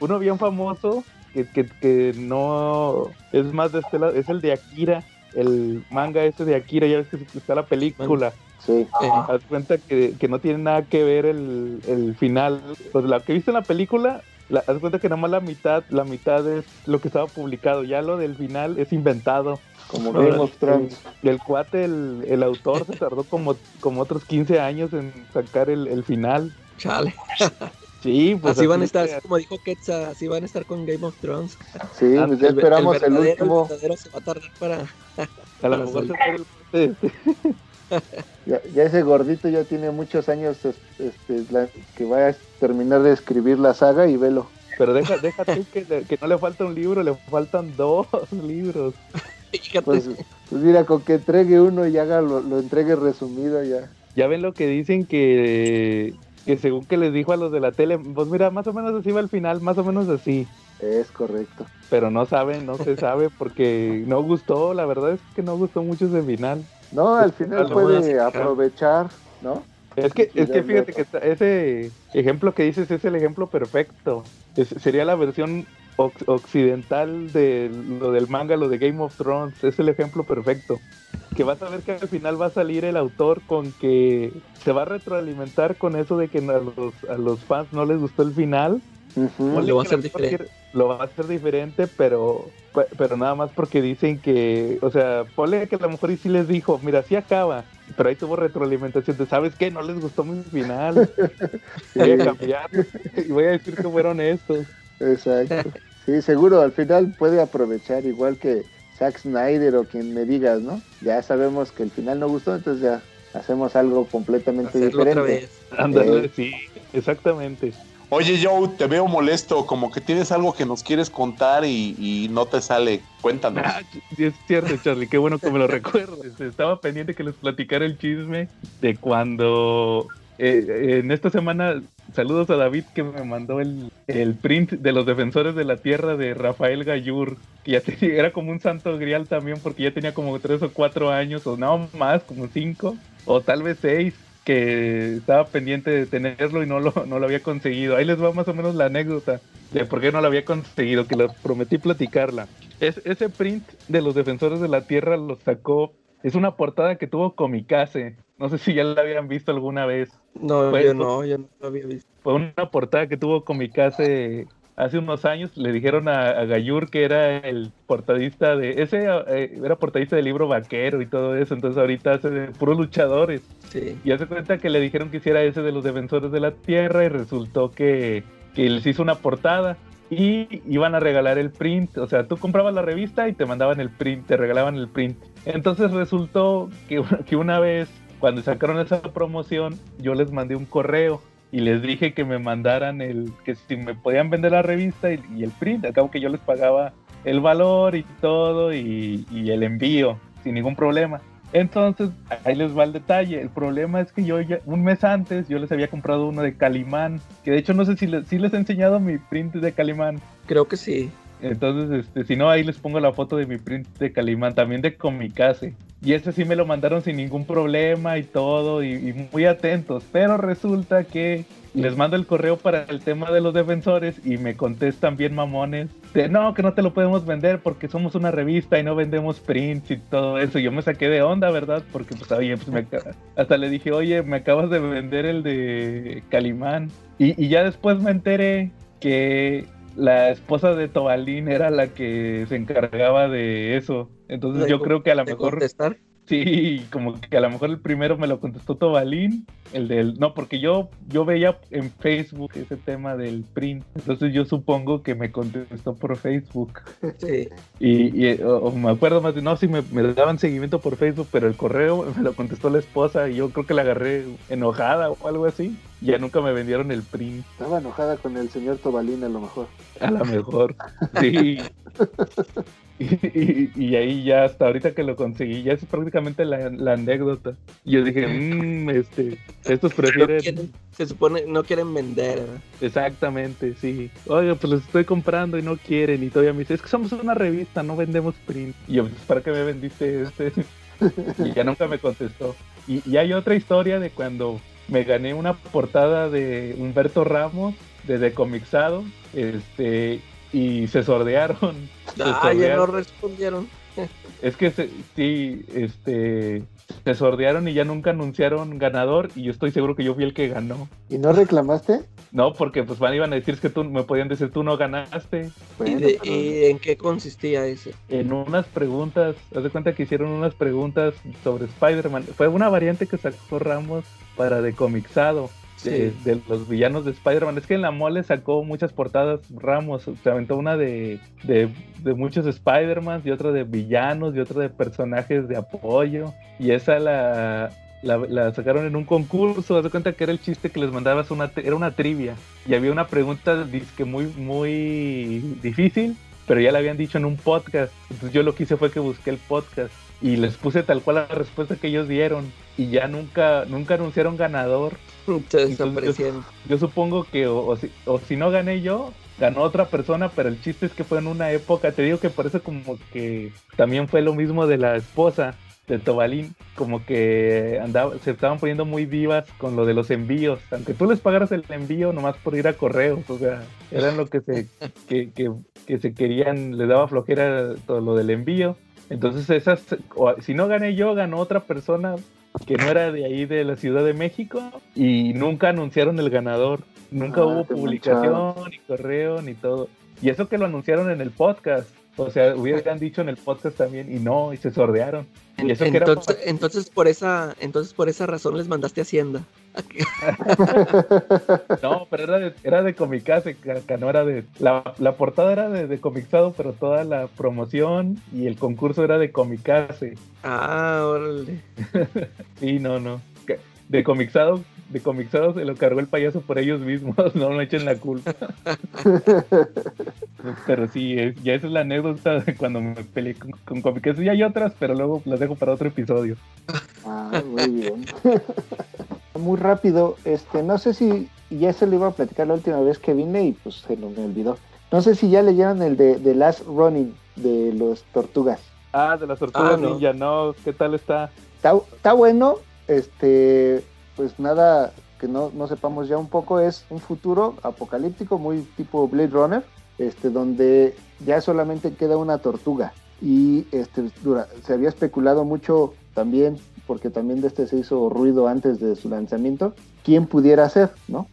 uno bien famoso que, que, que no es más de este lado, es el de Akira, el manga ese de Akira, ya ves que está la película. Sí. Haz cuenta que, que no tiene nada que ver el, el final. Pues la que viste en la película, la, haz cuenta que nada más la mitad, la mitad es lo que estaba publicado. Ya lo del final es inventado. Como Game of Thrones. Y el cuate, el, el autor, se tardó como, como otros 15 años en sacar el, el final. Chale. Sí, pues así van a así estar, que- como dijo Quetzal, así van a estar con Game of Thrones. Sí, Ah, pues ya El- esperamos el, último. El verdadero se va a tardar para. A lo mejor se Ya, ya ese gordito ya tiene muchos años es- este, la- que va a terminar de escribir la saga y velo. Pero deja, deja tú que, le- que no le falta un libro, le faltan dos libros. Pues, pues mira, con que entregue uno y haga lo, lo entregue resumido ya. Ya ven lo que dicen que, que según que les dijo a los de la tele, pues mira, más o menos así va el final, más o menos así. Es correcto. Pero no saben, no se sabe porque no gustó, la verdad es que no gustó mucho ese final. No, al final puede aprovechar, ¿no? Es que, es que fíjate que está- ese ejemplo que dices es el ejemplo perfecto. Es- sería la versión oc- occidental de lo del manga, lo de Game of Thrones. Es el ejemplo perfecto. Que vas a ver que al final va a salir el autor con que se va a retroalimentar con eso de que a los, a los fans no les gustó el final. Lo va a hacer diferente. Lo va a hacer diferente, pero, pe- pero nada más porque dicen que, o sea, ponle que a lo mejor y sí les dijo, mira, sí acaba, pero ahí tuvo retroalimentación de, ¿sabes qué? No les gustó mi final. Voy a cambiar y voy a decir que fueron estos. Exacto. Sí, seguro, al final puede aprovechar igual que Zack Snyder o quien me digas, ¿no? Ya sabemos que el final no gustó, entonces ya hacemos algo completamente hacerlo otra diferente. vez. Ándale, Eh. sí, exactamente. Oye, Joe, te veo molesto, como que tienes algo que nos quieres contar y, y no te sale. Cuéntanos. Ah, es cierto, Charlie, qué bueno que me lo recuerdes. Estaba pendiente que les platicara el chisme de cuando eh, en esta semana, saludos a David que me mandó el, el print de los defensores de la tierra de Rafael Gallur, que ya tenía- era como un santo grial también porque ya tenía como tres o cuatro años, o no más, como cinco, o tal vez seis que estaba pendiente de tenerlo y no lo, no lo había conseguido. Ahí les va más o menos la anécdota de por qué no lo había conseguido, que lo prometí platicarla. Es, ese print de los defensores de la tierra lo sacó. Es una portada que tuvo Comicase. No sé si ya la habían visto alguna vez. No, yo no, yo no lo había visto. Fue una portada que tuvo Comicase hace unos años. Le dijeron a, a Gayur que era el portadista de. Ese eh, era portadista del libro vaquero y todo eso. Entonces ahorita hace de puros luchadores. Sí. Y hace cuenta que le dijeron que hiciera ese de los defensores de la tierra y resultó que, que les hizo una portada y iban a regalar el print. O sea, tú comprabas la revista y te mandaban el print, te regalaban el print. Entonces resultó que, que una vez, cuando sacaron esa promoción, yo les mandé un correo y les dije que me mandaran el, que si me podían vender la revista y, y el print. Acabo que yo les pagaba el valor y todo y, y el envío sin ningún problema. Entonces, ahí les va el detalle. El problema es que yo ya, un mes antes, yo les había comprado uno de Calimán, que de hecho no sé si les, si les he enseñado mi print de Calimán. Creo que sí. Entonces, este, si no, ahí les pongo la foto de mi print de Calimán, también de Comicase. Y ese sí me lo mandaron sin ningún problema y todo, y, y muy atentos. Pero resulta que les mando el correo para el tema de los defensores y me contestan bien mamones de no, que no te lo podemos vender porque somos una revista y no vendemos prints y todo eso. Yo me saqué de onda, ¿verdad? Porque pues, oye, pues me hasta le dije, oye, me acabas de vender el de Calimán. Y, y ya después me enteré que la esposa de Tobalín era la que se encargaba de eso. Entonces yo creo que a lo mejor contestar. Sí, como que a lo mejor el primero me lo contestó Tobalín, el del... No, porque yo, yo veía en Facebook ese tema del print, entonces yo supongo que me contestó por Facebook. Sí. Y, y, o, o me acuerdo más de, no, sí me, me daban seguimiento por Facebook, pero el correo me lo contestó la esposa y yo creo que la agarré enojada o algo así. Ya nunca me vendieron el print, Estaba enojada con el señor Tobalín a lo mejor. a lo mejor. Sí. Y, ahí ya hasta ahorita que lo conseguí, ya es prácticamente la, la anécdota. Y yo dije, mmm, este, estos No prefieren... quieren- se supone no quieren vender. ¿verdad? Exactamente, sí. Oiga, pues los estoy comprando y no quieren. Y todavía me dice, es que somos una revista, no vendemos print. Y yo, pues, ¿para qué me vendiste este? y ya nunca me contestó. Y, y hay otra historia de cuando me gané una portada de Humberto Ramos, de Decomixado. Este, y se sordearon. Ah, ya no respondieron. Es que sí, este, se sordearon y ya nunca anunciaron ganador y yo estoy seguro que yo fui el que ganó. ¿Y no reclamaste? No, porque pues van iban a decir que tú me podían decir tú no ganaste. ¿Y, en qué consistía ese? En unas preguntas, haz de cuenta que hicieron unas preguntas sobre Spider-Man. Fue una variante que sacó Ramos para decomixado de, los villanos de Spider-Man. Es que en la mole sacó muchas portadas Ramos. Se aventó una de, de, muchos Spider-Man y otra de villanos y otra de personajes de apoyo. Y esa la, la, sacaron en un concurso. Haz de cuenta que era el chiste que les mandabas una, era una trivia. Y había una pregunta que muy, muy difícil, pero ya la habían dicho en un podcast. Entonces yo lo que hice fue que busqué el podcast y les puse tal cual la respuesta que ellos dieron. Y ya nunca, nunca anunciaron ganador yo, supongo que o, si, no gané yo, ganó otra persona, pero el chiste es que fue en una época, te digo que por eso como que también fue lo mismo de la esposa de Tobalín, como que andaba, se estaban poniendo muy vivas con lo de los envíos, aunque tú les pagaras el envío nomás por ir a correos, o sea, eran lo que se, que, que, se querían, le daba flojera todo lo del envío. Entonces esas, si no gané yo, ganó otra persona, que no era de ahí de la Ciudad de México y nunca anunciaron el ganador. Nunca ah, hubo publicación, ni correo, ni todo. Y eso que lo anunciaron en el podcast. O sea, hubieran dicho en el podcast también y no, y se sordearon. Y eso entonces, entonces, por esa, entonces por esa razón les mandaste Hacienda. no, pero era de, era de Comicase, no era de. La, portada era de, de Comixado, pero toda la promoción y el concurso era de Comicase. Ah, órale. sí, no, no. De Comixado de comixado se lo cargó el payaso por ellos mismos, no me echen la culpa. pero sí, ya esa es la anécdota de cuando me peleé con, con Y hay otras, pero luego las dejo para otro episodio. Ah, muy bien. Muy rápido, este, no sé si ya se lo iba a platicar la última vez que vine y pues se me olvidó. No sé si ya leyeron el de, The Last Running de los tortugas. Ah, de las tortugas ah, ninja, no, ¿qué tal está? Está, está bueno, este, pues nada que no, sepamos ya un poco, es un futuro apocalíptico muy tipo Blade Runner, este, donde ya solamente queda una tortuga. Y este, se había especulado mucho también, porque también de este se hizo ruido antes de su lanzamiento, quién pudiera ser, ¿no?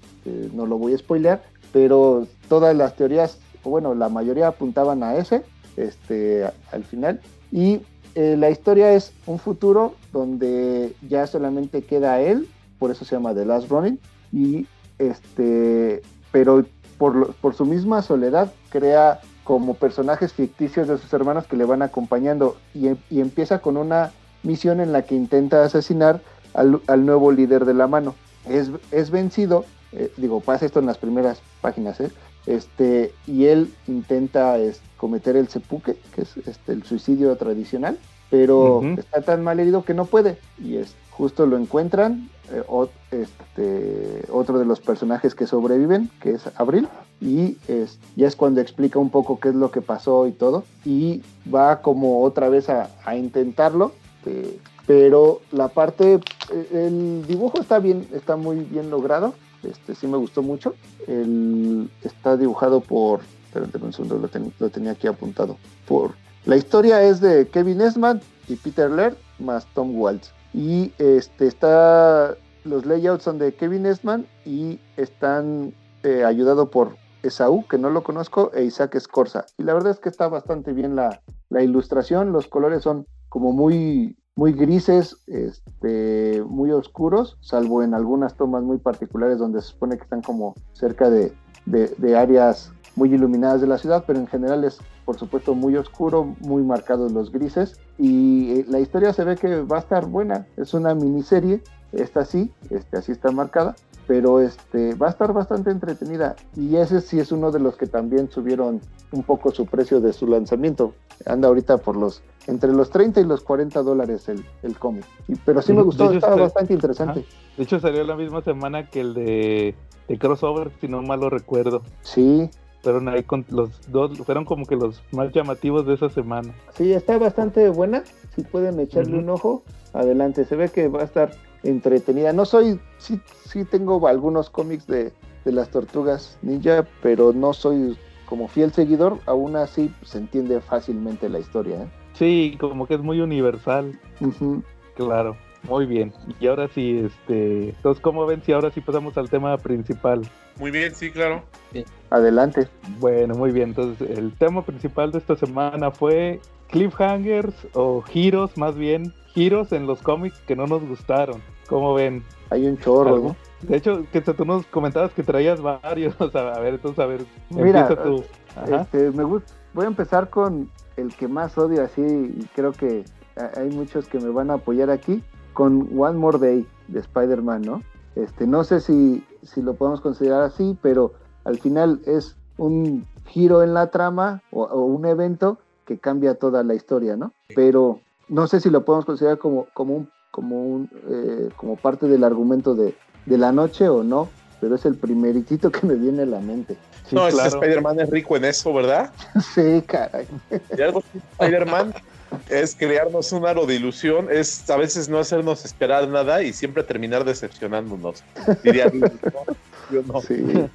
no lo voy a spoilear, pero todas las teorías, bueno, la mayoría apuntaban a ese, este, al final. Y eh, la historia es un futuro donde ya solamente queda él por eso se llama The Last Running. Y este, pero por, por su misma soledad crea como personajes ficticios de sus hermanos que le van acompañando y, y empieza con una misión en la que intenta asesinar al, al nuevo líder de la mano. Es, es vencido, eh, digo, pasa esto en las primeras páginas, ¿eh? este, y él intenta es, cometer el sepuque, que es este, el suicidio tradicional, pero está tan mal herido que no puede, y es, justo lo encuentran, eh, este, otro de los personajes que sobreviven, que es Abril, y es, ya es cuando explica un poco qué es lo que pasó y todo, y va como otra vez a, intentarlo, eh, pero la parte, eh, el dibujo está bien, está muy bien logrado, este sí me gustó mucho, está dibujado por, espérate un segundo, lo, tenía aquí apuntado, por, la historia es de Kevin Esman y Peter Laird más Tom Waltz. Y este está los layouts son de Kevin Esman y están eh, ayudados por Esaú, que no lo conozco, e Isaac Escorza. Y la verdad es que está bastante bien la, ilustración, los colores son como muy, muy grises, este, muy oscuros, salvo en algunas tomas muy particulares donde se supone que están como cerca de, de áreas muy iluminadas de la ciudad, pero en general es por supuesto muy oscuro, muy marcados los grises. Y eh, la historia se ve que va a estar buena, es una miniserie, esta sí, este, así está marcada, pero este, va a estar bastante entretenida. Y ese sí es uno de los que también subieron un poco su precio de su lanzamiento, anda ahorita por los entre los 30 y los 40 dólares el, el cómic, pero sí me gustó, estaba bastante interesante. De hecho salió la misma semana que el de, de Crossover, si no mal lo recuerdo. Sí, fueron ahí con los dos, fueron como que los más llamativos de esa semana. Sí, está bastante buena, si pueden echarle un ojo, adelante, se ve que va a estar entretenida. No soy, sí, sí tengo algunos cómics de, de las tortugas ninja, pero no soy como fiel seguidor, aún así se entiende fácilmente la historia. ¿eh? Sí, como que es muy universal. Claro, muy bien. Y ahora sí, este, entonces, ¿cómo ven si ahora sí pasamos al tema principal? Muy bien, sí, claro. Adelante. Bueno, muy bien. Entonces, el tema principal de esta semana fue cliffhangers o giros, más bien, giros en los cómics que no nos gustaron. ¿Cómo ven? Hay un chorro, ¿no? De hecho, que tú nos comentabas que traías varios. a ver, entonces, a ver, Mira, tú. Este, me gusta. Voy a empezar con el que más odio así, y creo que hay muchos que me van a apoyar aquí, con One More Day de Spider-Man, ¿no? Este, no sé si, si lo podemos considerar así, pero al final es un giro en la trama o, un evento que cambia toda la historia, ¿no? Pero no sé si lo podemos considerar como, como, un, como, un, eh, como parte del argumento de, de la noche o no, pero es el primeritito que me viene a la mente. no, es que Spider-Man es rico en eso, ¿verdad? sí, caray. Y algo Spider-Man es crearnos un aro de ilusión, es a veces no hacernos esperar nada y siempre terminar decepcionándonos. Diría yo no. Sí.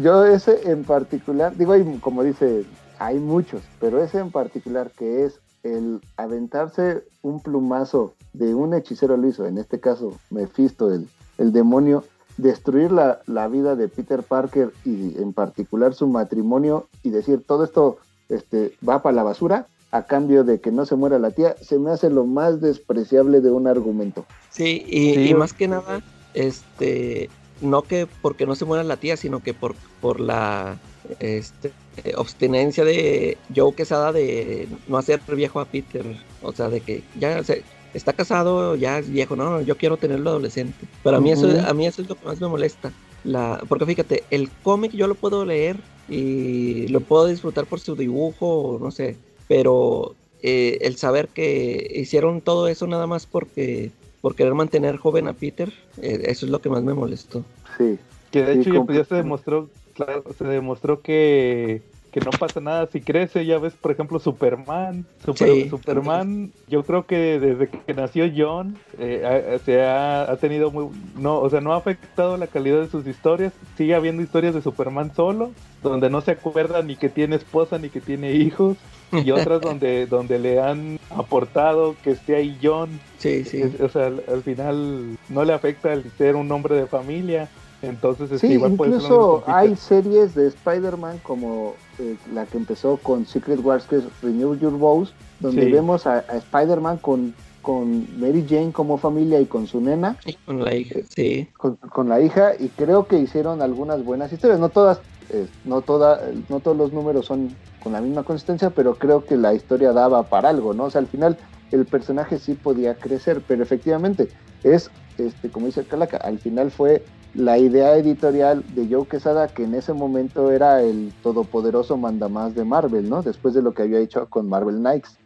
Yo ese en particular, digo, hay, como dice, hay muchos, pero ese en particular que es el aventarse un plumazo de un hechicero liso, en este caso Mephisto, el, el demonio, destruir la, la, vida de Peter Parker y en particular su matrimonio y decir todo esto este, va para la basura a cambio de que no se muera la tía, se me hace lo más despreciable de un argumento. Sí, y, más que nada, este, no que porque no se muera la tía, sino que por, por la este, obstinencia de Joe Quesada de no hacer viejo a Peter, o sea, de que ya se, está casado, ya es viejo, no, yo quiero tenerlo adolescente. Pero a mí eso, a mí eso es lo que más me molesta. La, porque fíjate, el cómic yo lo puedo leer y lo puedo disfrutar por su dibujo, no sé, pero eh, el saber que hicieron todo eso nada más porque por querer mantener joven a Peter, eh, eso es lo que más me molestó. Sí. Que de hecho ya, se demostró, claro, se demostró que que no pasa nada si crece, ya ves, por ejemplo, Superman. Superman, yo creo que desde que nació John, eh, se ha, tenido muy, no, o sea, no ha afectado la calidad de sus historias. Sigue habiendo historias de Superman solo, donde no se acuerda ni que tiene esposa ni que tiene hijos. Y otras donde, donde le han aportado que esté ahí John. Sí, sí. o sea, al, final no le afecta el ser un hombre de familia. Entonces, sí, incluso hay series de Spider-Man como eh, la que empezó con Secret Wars, que es Renew Your Vows, donde vemos a, Spider-Man con, con Mary Jane como familia y con su nena. con la hija, sí. Con, la hija, y creo que hicieron algunas buenas historias. No todas, eh, no, toda, no todos los números son con la misma consistencia, pero creo que la historia daba para algo, ¿no? O sea, al final el personaje sí podía crecer, pero efectivamente es, este, como dice Calaca, al final fue la idea editorial de Joe Quesada, que en ese momento era el todopoderoso mandamás de Marvel, ¿no? Después de lo que había hecho con Marvel Knights.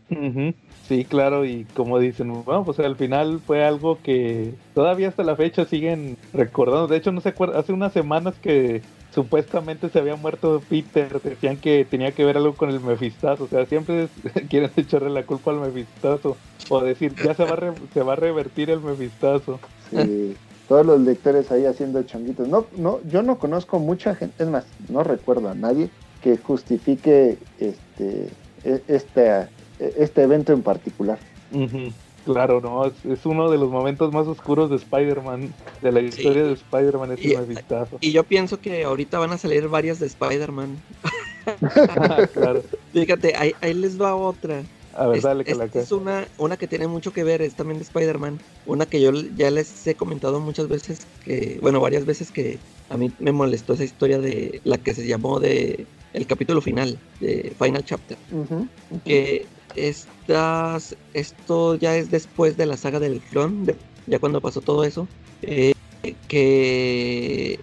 Sí, claro, y como dicen, bueno, pues al final fue algo que todavía hasta la fecha siguen recordando. De hecho, no se acuerda, hace unas semanas que supuestamente se había muerto Peter, decían que tenía que ver algo con el Mefistazo, o sea, siempre quieren echarle la culpa al Mefistazo, o decir, ya se va a, se va a revertir el Mefistazo. Sí todos los lectores ahí haciendo changuitos. No, no, yo no conozco mucha gente, es más, no recuerdo a nadie que justifique este, este, este evento en particular. Claro, no, es, uno de los momentos más oscuros de Spider-Man, de la historia de Spider-Man, es un vistazo. Y yo pienso que ahorita van a salir varias de Spider-Man. claro. Fíjate, ahí, ahí les va otra. A ver, dale que la Es una, una que tiene mucho que ver, es también de Spider-Man. Una que yo ya les he comentado muchas veces, que, bueno, varias veces que a mí me molestó esa historia de la que se llamó de el capítulo final, de Final Chapter. Que estas, esto ya es después de la saga del clon, ya cuando pasó todo eso. Eh, que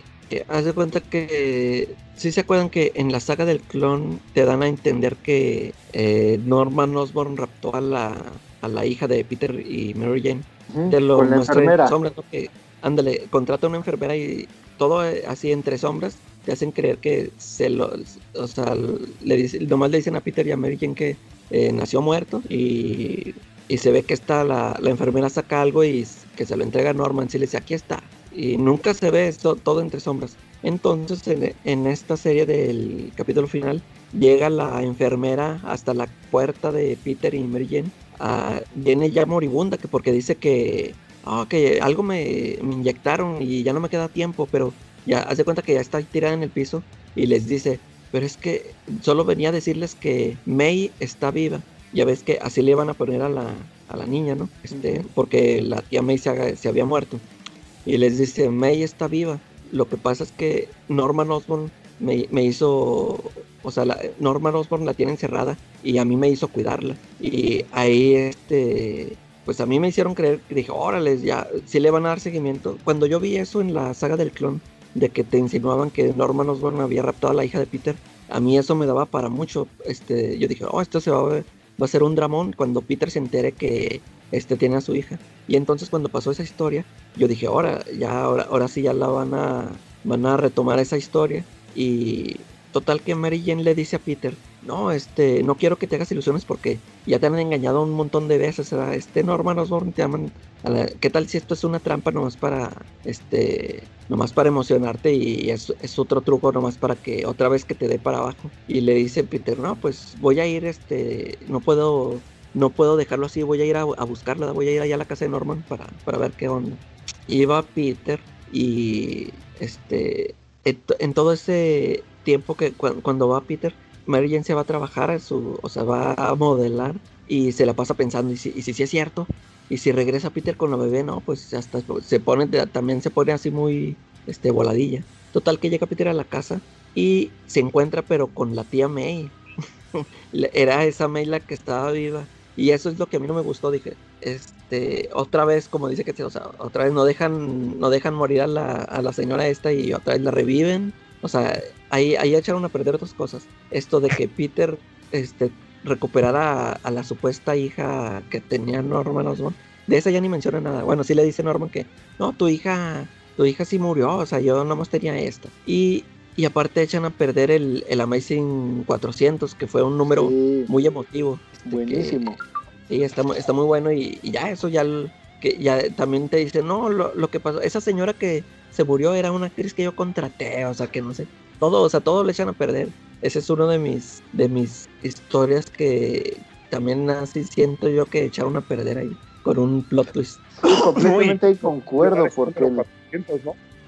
haz de cuenta que si se acuerdan que en la saga del clon te dan a entender que eh, Norman Osborn raptó a la, a la hija de Peter y Mary Jane. de lo con la enfermera. que, ándale, contrata a una enfermera y todo eh, así entre sombras te hacen creer que se lo, o sea, le dice, nomás le dicen a Peter y a Mary Jane que eh, nació muerto y, y, se ve que está la, la enfermera saca algo y que se lo entrega a Norman, si le dice aquí está y nunca se ve esto, todo entre sombras. Entonces en, esta serie del capítulo final llega la enfermera hasta la puerta de Peter y Mary Jane. Ah, viene ya moribunda que porque dice que, ah, que algo me, me, inyectaron y ya no me queda tiempo, pero ya hace cuenta que ya está tirada en el piso y les dice, pero es que solo venía a decirles que May está viva. Ya ves que así le iban a poner a la, a la niña, ¿no? Este, porque la tía May se, se, había muerto. Y les dice, May está viva. Lo que pasa es que Norman Osborn me, me hizo, o sea, la, Norman Osborn la tiene encerrada y a mí me hizo cuidarla. Y ahí, este, pues a mí me hicieron creer dije, órale, ya, sí le van a dar seguimiento. Cuando yo vi eso en la saga del clon, de que te insinuaban que Norman Osborn había raptado a la hija de Peter, a mí eso me daba para mucho. Este, yo dije, oh, esto se va a, va a ser un dramón cuando Peter se entere que este tiene a su hija. Y entonces cuando pasó esa historia, yo dije, ahora, ya, ahora, ahora sí ya la van a, van a retomar esa historia. Y total que Mary Jane le dice a Peter, no, este, no quiero que te hagas ilusiones porque ya te han engañado un montón de veces. Este Norman Osborn te aman. ¿Qué tal si esto es una trampa nomás para, este, nomás para emocionarte y es, es, otro truco nomás para que otra vez que te dé para abajo? Y le dice Peter, no, pues voy a ir, este, no puedo, no puedo dejarlo así, voy a ir a, buscarla, voy a ir allá a la casa de Norman para, para ver qué onda. Va Peter y, este, en todo ese tiempo que cuando va Peter, Mary Jane se va a trabajar, su, o sea, va a modelar y se la pasa pensando, y si, y si sí es cierto, y si regresa Peter con la bebé, no, pues hasta se pone, también se pone así muy, este, voladilla. Total que llega Peter a la casa y se encuentra pero con la tía May. Era esa May la que estaba viva. Y eso es lo que a mí no me gustó, dije, este, otra vez, como dice que, o sea, otra vez no dejan, no dejan morir a la, a la señora esta y otra vez la reviven o sea, ahí, ahí echaron a perder dos cosas. Esto de que Peter este, recuperara a, la supuesta hija que tenía Norman Osborn. De esa ya ni menciona nada. Bueno, sí le dice Norman que, no, tu hija, tu hija sí murió, o sea, yo nomás tenía esta. Y, y aparte echan a perder el, el Amazing 400, que fue un número muy emotivo. Este, Buenísimo. sí, está, está muy bueno y, ya eso ya, que ya también te dice, no, lo, lo que pasó, esa señora que, se murió, era una actriz que yo contraté, o sea, que no sé, todo, o sea, todo le echan a perder. Ese es uno de mis, de mis historias que también así siento yo que echaron a perder ahí, con un plot twist. completamente ahí concuerdo, porque... El,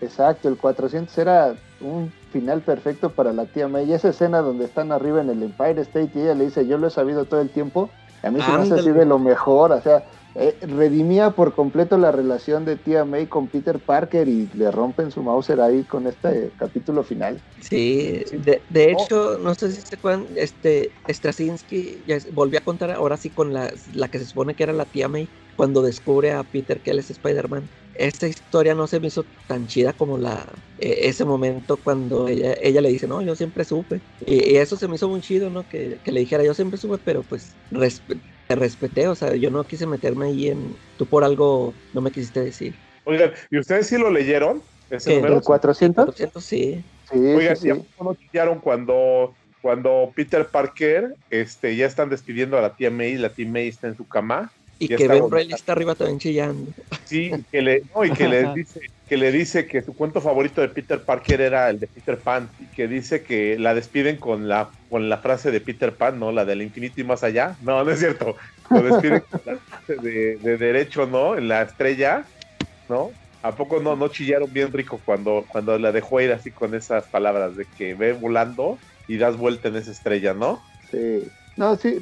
Exacto, el 400 era un final perfecto para la tía May. Y esa escena donde están arriba en el Empire State y ella le dice, yo lo he sabido todo el tiempo, a mí se me hace así de lo mejor, o sea, eh, redimía por completo la relación de tía May con Peter Parker y le rompen su Mauser ahí con este capítulo final. Sí, de, de hecho, no sé si se acuerdan, este, Straczynski ya volvió a contar ahora sí con la, la que se supone que era la tía May cuando descubre a Peter que él es Spider-Man esta historia no se me hizo tan chida como la e, ese momento cuando ella, ella le dice, no, yo siempre supe. Y, eso se me hizo muy chido, ¿no? Que, que, le dijera, yo siempre supe, pero pues te respeté, o sea, yo no quise meterme ahí en, tú por algo no me quisiste decir. Oigan, ¿y ustedes sí lo leyeron? Ese número? ¿El 400? 400 sí. sí Oigan, sí, sí. no chillaron cuando cuando Peter Parker este, ya están despidiendo a la tía May, la tía May está en su cama y que Ben Reilly está arriba también chillando. Sí, que le, no, y que le dice que le dice que su cuento favorito de Peter Parker era el de Peter Pan y que dice que la despiden con la con la frase de Peter Pan, ¿no? La del infinito y más allá. No, no es cierto. Lo despiden con la frase de, de, derecho, ¿no? En la estrella, ¿no? ¿A poco no, no chillaron bien rico cuando, cuando la dejó ir así con esas palabras de que ve volando y das vuelta en esa estrella, ¿no? Sí. No, sí,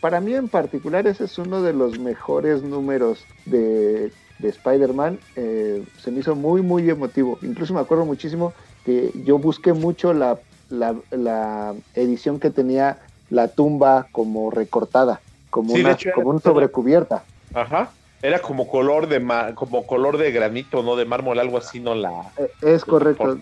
para mí en particular ese es uno de los mejores números de, de Spider-Man. Eh, se me hizo muy, muy emotivo. Incluso me acuerdo muchísimo que yo busqué mucho la, la, la edición que tenía la tumba como recortada, como, Sí, una, hecho, como era- un sobrecubierta. Ajá. Era como color de ma- como color de granito, ¿no? De mármol, algo así, ¿no? La Eh, Es correcto.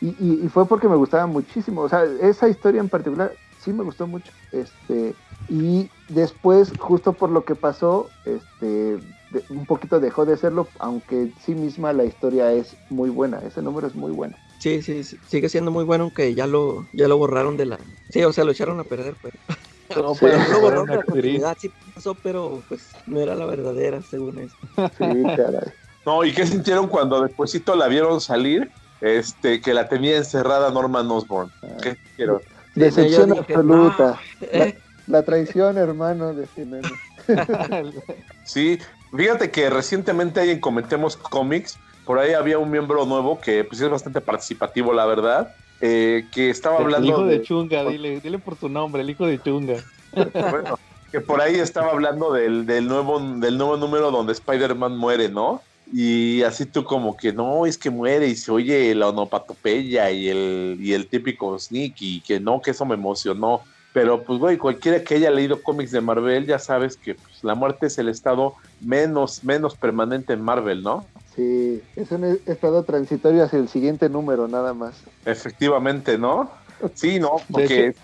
y, y- y fue porque me gustaba muchísimo. O sea, esa historia en particular sí me gustó mucho. Este, y después, justo por lo que pasó, este, de- un poquito dejó de serlo, aunque sí misma la historia es muy buena. Ese número es muy bueno. Sí, sí, sí, sigue siendo muy bueno aunque ya lo, ya lo borraron de la... Sí, o sea, lo echaron a perder, pero... No, Sí, pero lo borraron de la sí pasó, pero pues no era la verdadera, según eso. Sí, caray. No, ¿y qué sintieron cuando despuésito la vieron salir? Este, que la tenía encerrada Norman Osborn. ¿Qué sintieron? Decepción absoluta. La, traición, hermano, de sí, fíjate que recientemente ahí en Comentemos Comics, por ahí había un miembro nuevo que pues es bastante participativo, la verdad, eh, que estaba hablando... El hijo de, Chunga, dile, dile por su nombre, el hijo de Chunga. bueno, que por ahí estaba hablando del, del, nuevo, del nuevo número donde Spider-Man muere, ¿no? Y así tú como que no, es que muere y se oye la onopatopeya y el, y el típico sneak y que no, que eso me emocionó. Pero pues güey, cualquiera que haya leído cómics de Marvel ya sabes que pues, la muerte es el estado menos, menos permanente en Marvel, ¿no? Sí, es un estado transitorio hacia el siguiente número nada más. Efectivamente, ¿no? Sí, no, porque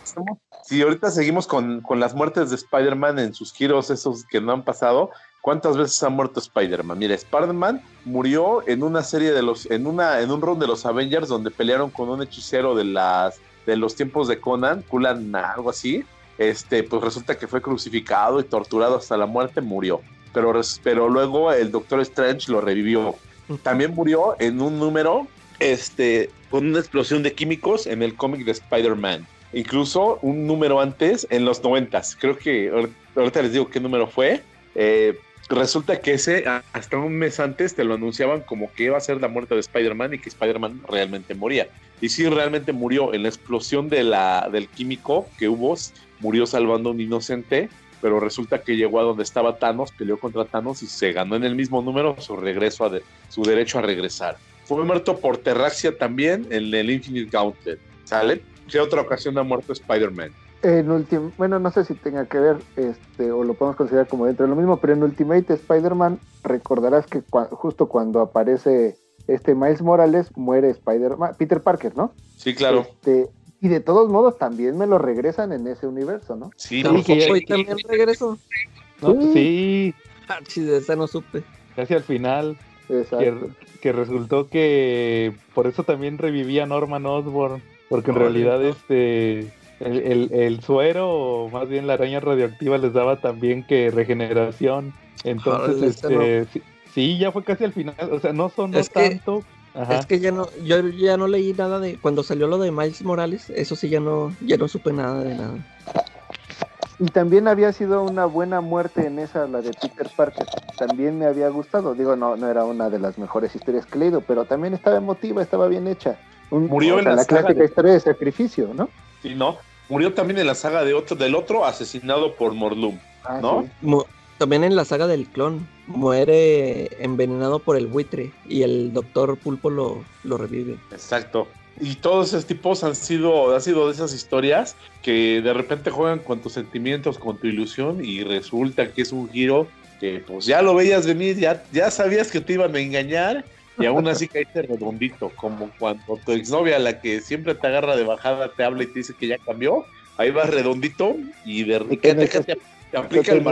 si ahorita seguimos con, con las muertes de Spider-Man en sus giros esos que no han pasado, ¿Cuántas veces ha muerto Spider-Man? Mira, Spider-Man murió en una serie de los, en una, en un round de los Avengers donde pelearon con un hechicero de las, de los tiempos de Conan, Kulan, algo así. Este, pues resulta que fue crucificado y torturado hasta la muerte, murió. Pero, pero luego el Doctor Strange lo revivió. También murió en un número, este, con una explosión de químicos en el cómic de Spider-Man. Incluso un número antes, en los noventas. Creo que ahorita les digo qué número fue. Eh, resulta que ese, hasta un mes antes, te lo anunciaban como que iba a ser la muerte de Spider-Man y que Spider-Man realmente moría. Y sí, realmente murió en la explosión de del químico que hubo, murió salvando a un inocente, pero resulta que llegó a donde estaba Thanos, peleó contra Thanos y se ganó en el mismo número su regreso a su derecho a regresar. Fue muerto por Terraxia también en el Infinite Gauntlet. ¿Sale? ¿Qué otra ocasión ha muerto Spider-Man? En último, bueno, no sé si tenga que ver, este, o lo podemos considerar como dentro de lo mismo, pero en Ultimate Spider-Man recordarás que justo cuando aparece este Miles Morales muere Spider-Man, Peter Parker, ¿no? Sí, claro. Este, y de todos modos también me lo regresan en ese universo, ¿no? Sí, no, que hoy también regreso. No, sí. Ah, de esa no supe. Casi al final. Que, que, resultó que por eso también revivía Norman Osborn, porque en realidad este el, el, suero, o más bien la araña radioactiva, les daba también que regeneración. Entonces, este, sí, ya fue casi al final. O sea, no son tanto. Es que ya no, yo ya no leí nada de cuando salió lo de Miles Morales, eso sí ya no, ya no supe nada de nada. Y también había sido una buena muerte en esa, la de Peter Parker. También me había gustado. Digo, no, no era una de las mejores historias que he leído, pero también estaba emotiva, estaba bien hecha. Murió en la, clásica historia de sacrificio, ¿no? Sí, no murió también en la saga de otro, del otro asesinado por Morlum, ah, ¿no? También en la saga del clon muere envenenado por el buitre y el doctor Pulpo lo, lo revive. Exacto. Y todos esos tipos han sido, han sido de esas historias que de repente juegan con tus sentimientos, con tu ilusión y resulta que es un giro que pues ya lo veías venir, ya, ya sabías que te iban a engañar y aún así caíste redondito, como cuando tu exnovia, la que siempre te agarra de bajada, te habla y te dice que ya cambió, ahí vas redondito y de repente te, aplica el. Te aplica el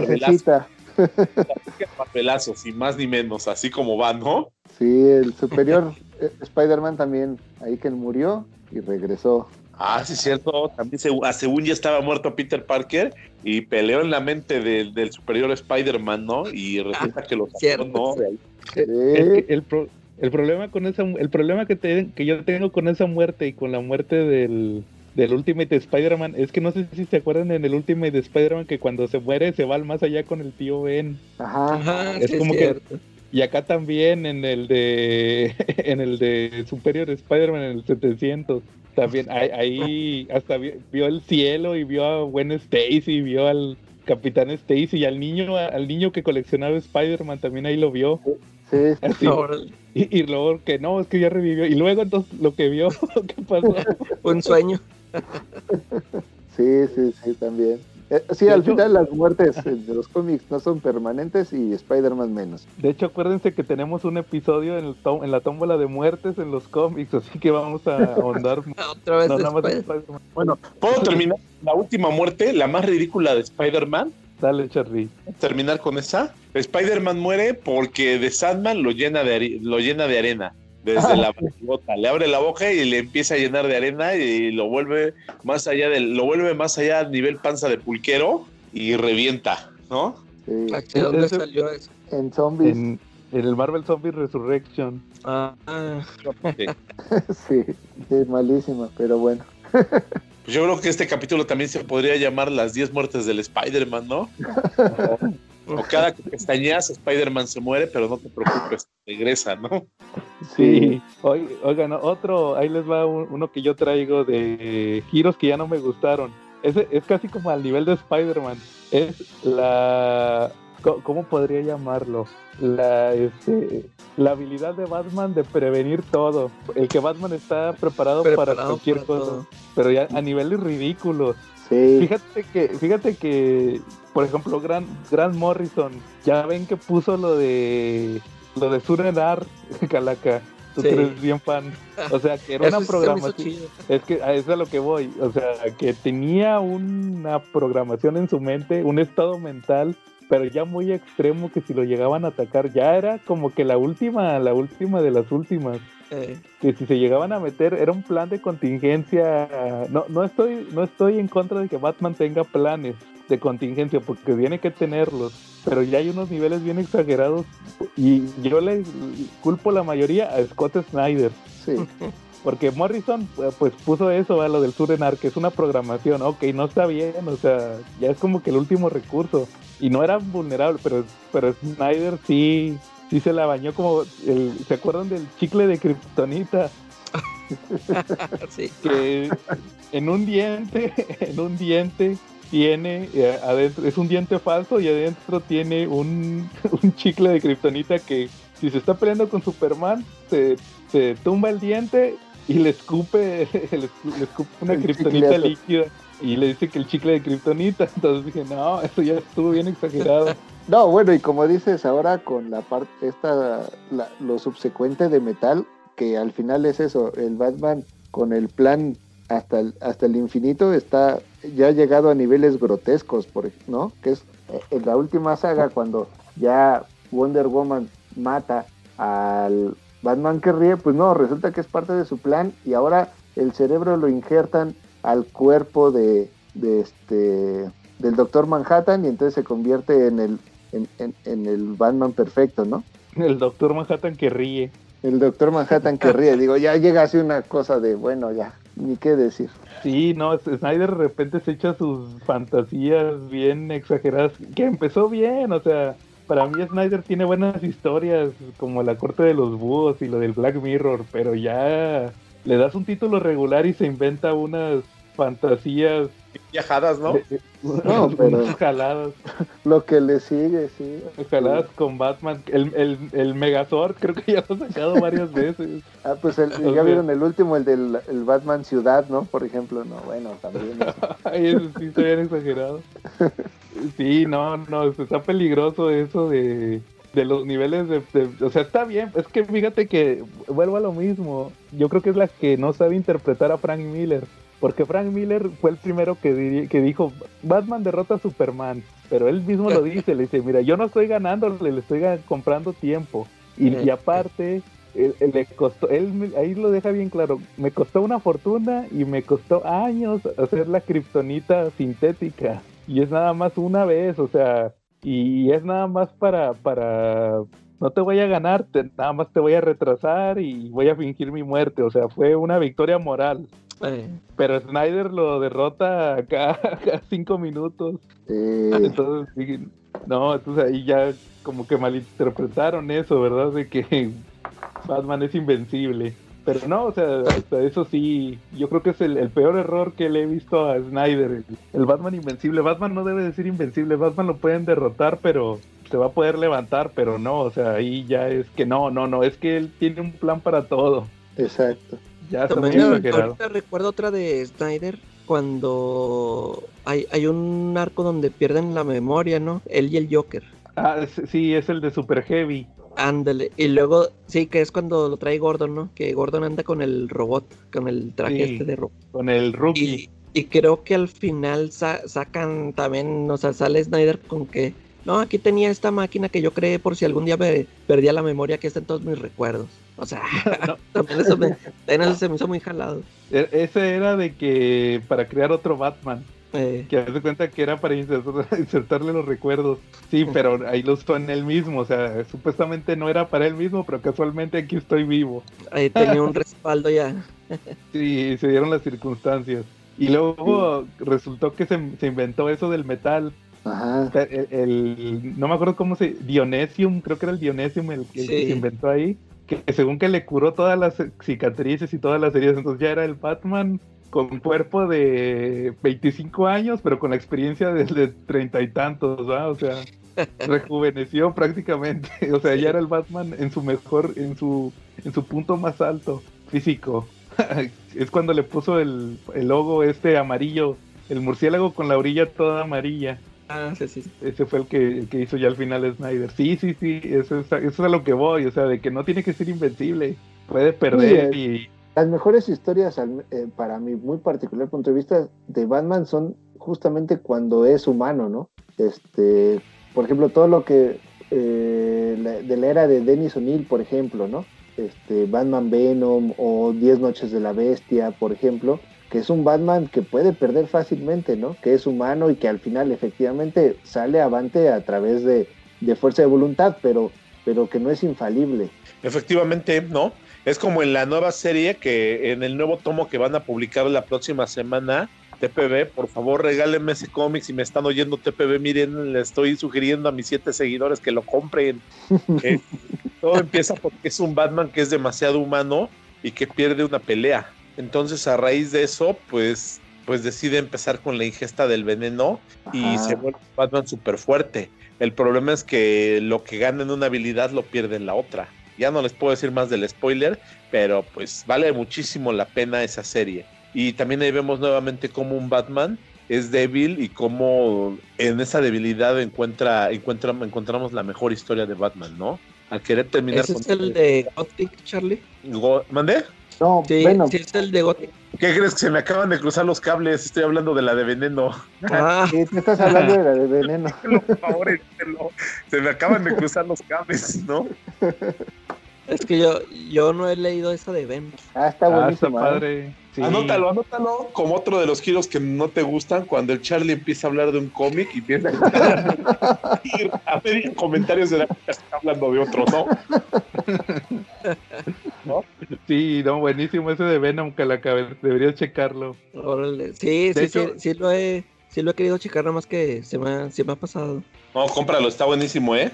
marvelazo, sin más ni menos, así como va, ¿no? Sí, el superior eh, Spider-Man también, ahí que él murió y regresó. Ah, sí, cierto. También según ya estaba muerto Peter Parker y peleó en la mente del, superior Spider-Man, ¿no? Y resulta que lo sacó, ¿no? El, el, el problema con esa, el problema que, que yo tengo con esa muerte y con la muerte del, del Ultimate Spider-Man es que no sé si se acuerdan en el Ultimate Spider-Man que cuando se muere se va al más allá con el tío Ben. Ajá, es como que y acá también en el de en el de Superior Spider-Man en el 700 también ahí, hasta vio, el cielo y vio a Gwen Stacy, vio al Capitán Stacy y al niño al niño que coleccionaba Spider-Man también ahí lo vio. Sí, y, luego que no, es que ya revivió. Y luego entonces lo que vio, ¿qué pasó? Un sueño. sí, sí, sí, también. Eh, sí, al final las muertes de los cómics no son permanentes y Spider-Man menos. De hecho, acuérdense que tenemos un episodio en, el en la tómbola de muertes en los cómics, así que vamos a ahondar. Otra vez Bueno, ¿puedo terminar la última muerte, la más ridícula de Spider-Man? Dale, Charlie. Terminar con esa. Spider-Man muere porque de Sandman lo llena de, lo llena de arena. Desde la boca. Le abre la boca y le empieza a llenar de arena y lo vuelve más allá del, lo vuelve más allá a nivel panza de pulquero y revienta, ¿no? Sí. ¿Dónde salió eso? En zombies. En el Marvel Zombie Resurrection. Ah, sí, es malísima, pero bueno. Pues yo creo que este capítulo también se podría llamar Las 10 muertes del Spider-Man, ¿no? o, cada que pestañeas, Spider-Man se muere, pero no te preocupes, regresa, ¿no? Sí. Oigan, otro, ahí les va uno que yo traigo de giros que ya no me gustaron. Es, es casi como al nivel de Spider-Man. Es la ¿cómo podría llamarlo? La, este, la habilidad de Batman de prevenir todo. El que Batman está preparado, para cualquier cosa, pero ya a niveles ridículos. Fíjate que, fíjate que, por ejemplo, Grant, Grant Morrison, ya ven que puso lo de lo de Surenar, Calaca. Tú eres bien fan. O sea, que era una programación. Es que a eso es a lo que voy. O sea, que tenía una programación en su mente, un estado mental pero ya muy extremo que si lo llegaban a atacar ya era como que la última, la última de las últimas. Eh. Que si se llegaban a meter era un plan de contingencia. No, no estoy, no estoy en contra de que Batman tenga planes de contingencia porque tiene que tenerlos, pero ya hay unos niveles bien exagerados y yo le culpo la mayoría a Scott Snyder. Sí. Porque Morrison pues puso eso, a lo del Surenar, que es una programación, ok, no está bien, o sea, ya es como que el último recurso y no era vulnerable, pero, pero Snyder sí, sí se la bañó como, el, ¿se acuerdan del chicle de Kryptonita? sí. Que en un diente, en un diente tiene eh, adentro, es un diente falso y adentro tiene un, un chicle de Kryptonita que si se está peleando con Superman, se, se tumba el diente y le escupe, le escupe, una Kryptonita líquida y le dice que el chicle de kriptonita. Entonces dije, no, eso ya estuvo bien exagerado. No, bueno, y como dices ahora con la parte, esta, lo subsecuente de metal, que al final es eso, el Batman con el plan hasta el, hasta el infinito está ya llegado a niveles grotescos, por, ¿no? Que es eh, en la última saga cuando ya Wonder Woman mata al Batman que ríe, pues no, resulta que es parte de su plan y ahora el cerebro lo injertan al cuerpo de, este del Doctor Manhattan y entonces se convierte en el en, el Batman perfecto, ¿no? El Doctor Manhattan que ríe. El Doctor Manhattan que ríe, digo, ya llega así una cosa de, bueno, ya, ni qué decir. Sí, no, Snyder de repente se echa sus fantasías bien exageradas, que empezó bien, o sea, para mí Snyder tiene buenas historias, como La Corte de los Búhos y lo del Black Mirror, pero ya le das un título regular y se inventa unas fantasías viajadas, ¿no? no, pero jaladas. Lo que le sigue, sí. Jaladas con Batman. El, el, el Megazord creo que ya lo ha sacado varias veces. Ah, pues el, ya vieron el último, el del el Batman Ciudad, ¿no? Por ejemplo, no, bueno, también. eso sí está bien exagerado. Sí, no, no, está peligroso eso de de los niveles de, O sea, está bien. Es que fíjate que vuelvo a lo mismo. Yo creo que es la que no sabe interpretar a Frank Miller. Porque Frank Miller fue el primero que, que dijo, Batman derrota a Superman. Pero él mismo lo dice, le dice, mira, yo no estoy ganando, le estoy comprando tiempo. Y, aparte, él, le costó, él ahí lo deja bien claro, me costó una fortuna y me costó años hacer la kriptonita sintética. Y es nada más una vez, o sea, y es nada más para, para, no te voy a ganar, nada más te voy a retrasar y voy a fingir mi muerte. O sea, fue una victoria moral. Pero Snyder lo derrota acá a cinco minutos. Entonces, no, entonces ahí ya como que malinterpretaron eso, ¿verdad? De que Batman es invencible. Pero no, o sea, eso sí, yo creo que es el, peor error que le he visto a Snyder. El, Batman invencible. Batman no debe decir invencible. Batman lo pueden derrotar, pero se va a poder levantar, pero no, o sea, ahí ya es que no, no, no, es que él tiene un plan para todo. Exacto. Ya muy exagerado. recuerdo otra de Snyder cuando hay, hay un arco donde pierden la memoria, ¿no? Él y el Joker. Ah, sí, es el de Super Heavy. Ándale, y luego, sí, que es cuando lo trae Gordon, ¿no? Que Gordon anda con el robot, con el traje este de robot. Con el rookie. Y, creo que al final sacan también, o sea, sale Snyder con que, no, aquí tenía esta máquina que yo creé por si algún día me perdía la memoria, que está en todos mis recuerdos. O sea, también, eso me, se me hizo muy jalado. E, ese era de que para crear otro Batman. Eh. Que hace cuenta que era para insertarle los recuerdos. Sí, pero ahí los en él mismo. O sea, supuestamente no era para él mismo, pero casualmente aquí estoy vivo. Ahí tenía un respaldo ya. sí, se dieron las circunstancias. Y luego resultó que se, inventó eso del metal. Ajá. El, no me acuerdo cómo se. Dionesium, creo que era el Dionesium el, que se inventó ahí. Que según que le curó todas las cicatrices y todas las heridas, entonces ya era el Batman con cuerpo de 25 años, pero con la experiencia de treinta y tantos, ¿va? O sea, rejuveneció prácticamente. O sea, ya era el Batman en su mejor, en su, en su punto más alto físico. es cuando le puso el, el, logo este amarillo, el murciélago con la orilla toda amarilla. Ah, sí, sí. Ese fue el que, que hizo ya al final Snyder. Sí, sí, sí, eso es, eso es a lo que voy, o sea, de que no tiene que ser invencible, puede perder y las mejores historias, eh, para mi muy particular punto de vista, de Batman son justamente cuando es humano, ¿no? Este, por ejemplo, todo lo que eh, de la era de Dennis O'Neill, por ejemplo, ¿no? Este, Batman Venom o Diez Noches de la Bestia, por ejemplo, que es un Batman que puede perder fácilmente, ¿no? Que es humano y que al final efectivamente sale avante a través de, de fuerza de voluntad, pero, pero que no es infalible. Efectivamente, ¿no? Es como en la nueva serie que en el nuevo tomo que van a publicar la próxima semana, TPB, por favor regálenme ese cómic si me están oyendo TPB, miren, le estoy sugiriendo a mis siete seguidores que lo compren. Eh, todo empieza porque es un Batman que es demasiado humano y que pierde una pelea. Entonces a raíz de eso, pues, pues decide empezar con la ingesta del veneno y se vuelve un Batman súper fuerte. El problema es que lo que gana en una habilidad lo pierde en la otra. Ya no les puedo decir más del spoiler, pero pues vale muchísimo la pena esa serie. Y también ahí vemos nuevamente cómo un Batman es débil y cómo en esa debilidad encuentra, encuentra, encontramos la mejor historia de Batman, ¿no? Al querer terminar ¿Ese es el de Gothic, Charlie? ¿Mandé? No, sí, sí, es el de Gothic. ¿Qué crees que se me acaban de cruzar los cables? Estoy hablando de la de veneno. Ah, sí, te estás hablando de la de veneno. Por favor, se me acaban de cruzar los cables, ¿no? Es que yo, yo no he leído esa de Ben. Ah, está ah, buenísimo. ¿eh? padre. Anótalo, anótalo como otro de los giros que no te gustan cuando el Charlie empieza a hablar de un cómic y empieza a, ir a pedir comentarios de la que está hablando de otro, ¿no? ¿no? Sí, no, buenísimo ese de Venom que la deberías checarlo. Órale. Sí, sí, sí, sí lo he, sí lo he querido checar, nada más que se me, se me ha pasado. No, cómpralo, está buenísimo, ¿eh?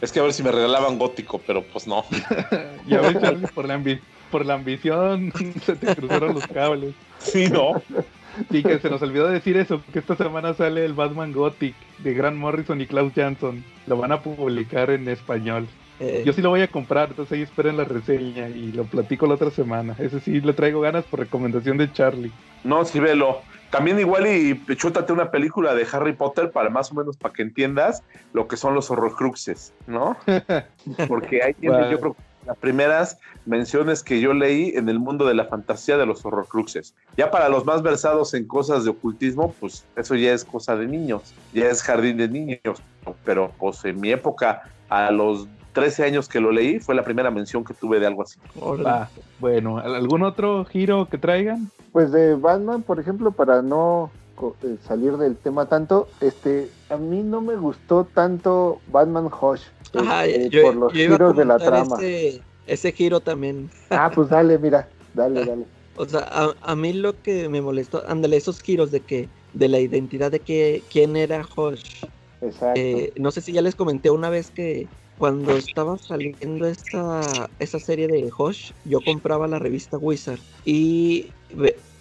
Es que a ver si me regalaban gótico, pero pues no. ya ves, Charlie, por la, por la ambición se te cruzaron los cables. Sí, ¿no? Sí, que se nos olvidó decir eso, que esta semana sale el Batman Gothic de Grant Morrison y Klaus Jansson. Lo van a publicar en español. Eh. Yo sí lo voy a comprar, entonces ahí esperen la reseña y lo platico la otra semana. Ese sí le traigo ganas por recomendación de Charlie. No, sí, velo. También igual y chútate una película de Harry Potter para más o menos para que entiendas lo que son los horrocruxes, ¿no? Porque ahí tiene, yo creo las primeras menciones que yo leí en el mundo de la fantasía de los horrocruxes. Ya para los más versados en cosas de ocultismo, pues eso ya es cosa de niños, ya es jardín de niños. Pero pues en mi época, a los 13 años que lo leí, fue la primera mención que tuve de algo así. Hola. Bueno, ¿algún otro giro que traigan? Pues de Batman, por ejemplo, para no eh, salir del tema tanto, este, a mí no me gustó tanto Batman Hush este, por los giros de la trama. Ese, giro también. Ah, pues dale, mira, dale, dale. O sea, a, mí lo que me molestó, ándale, esos giros de que, de la identidad de que quién era Hush. Exacto. Eh, no sé si ya les comenté una vez que cuando estaba saliendo esta, esta serie de Hush, yo compraba la revista Wizard y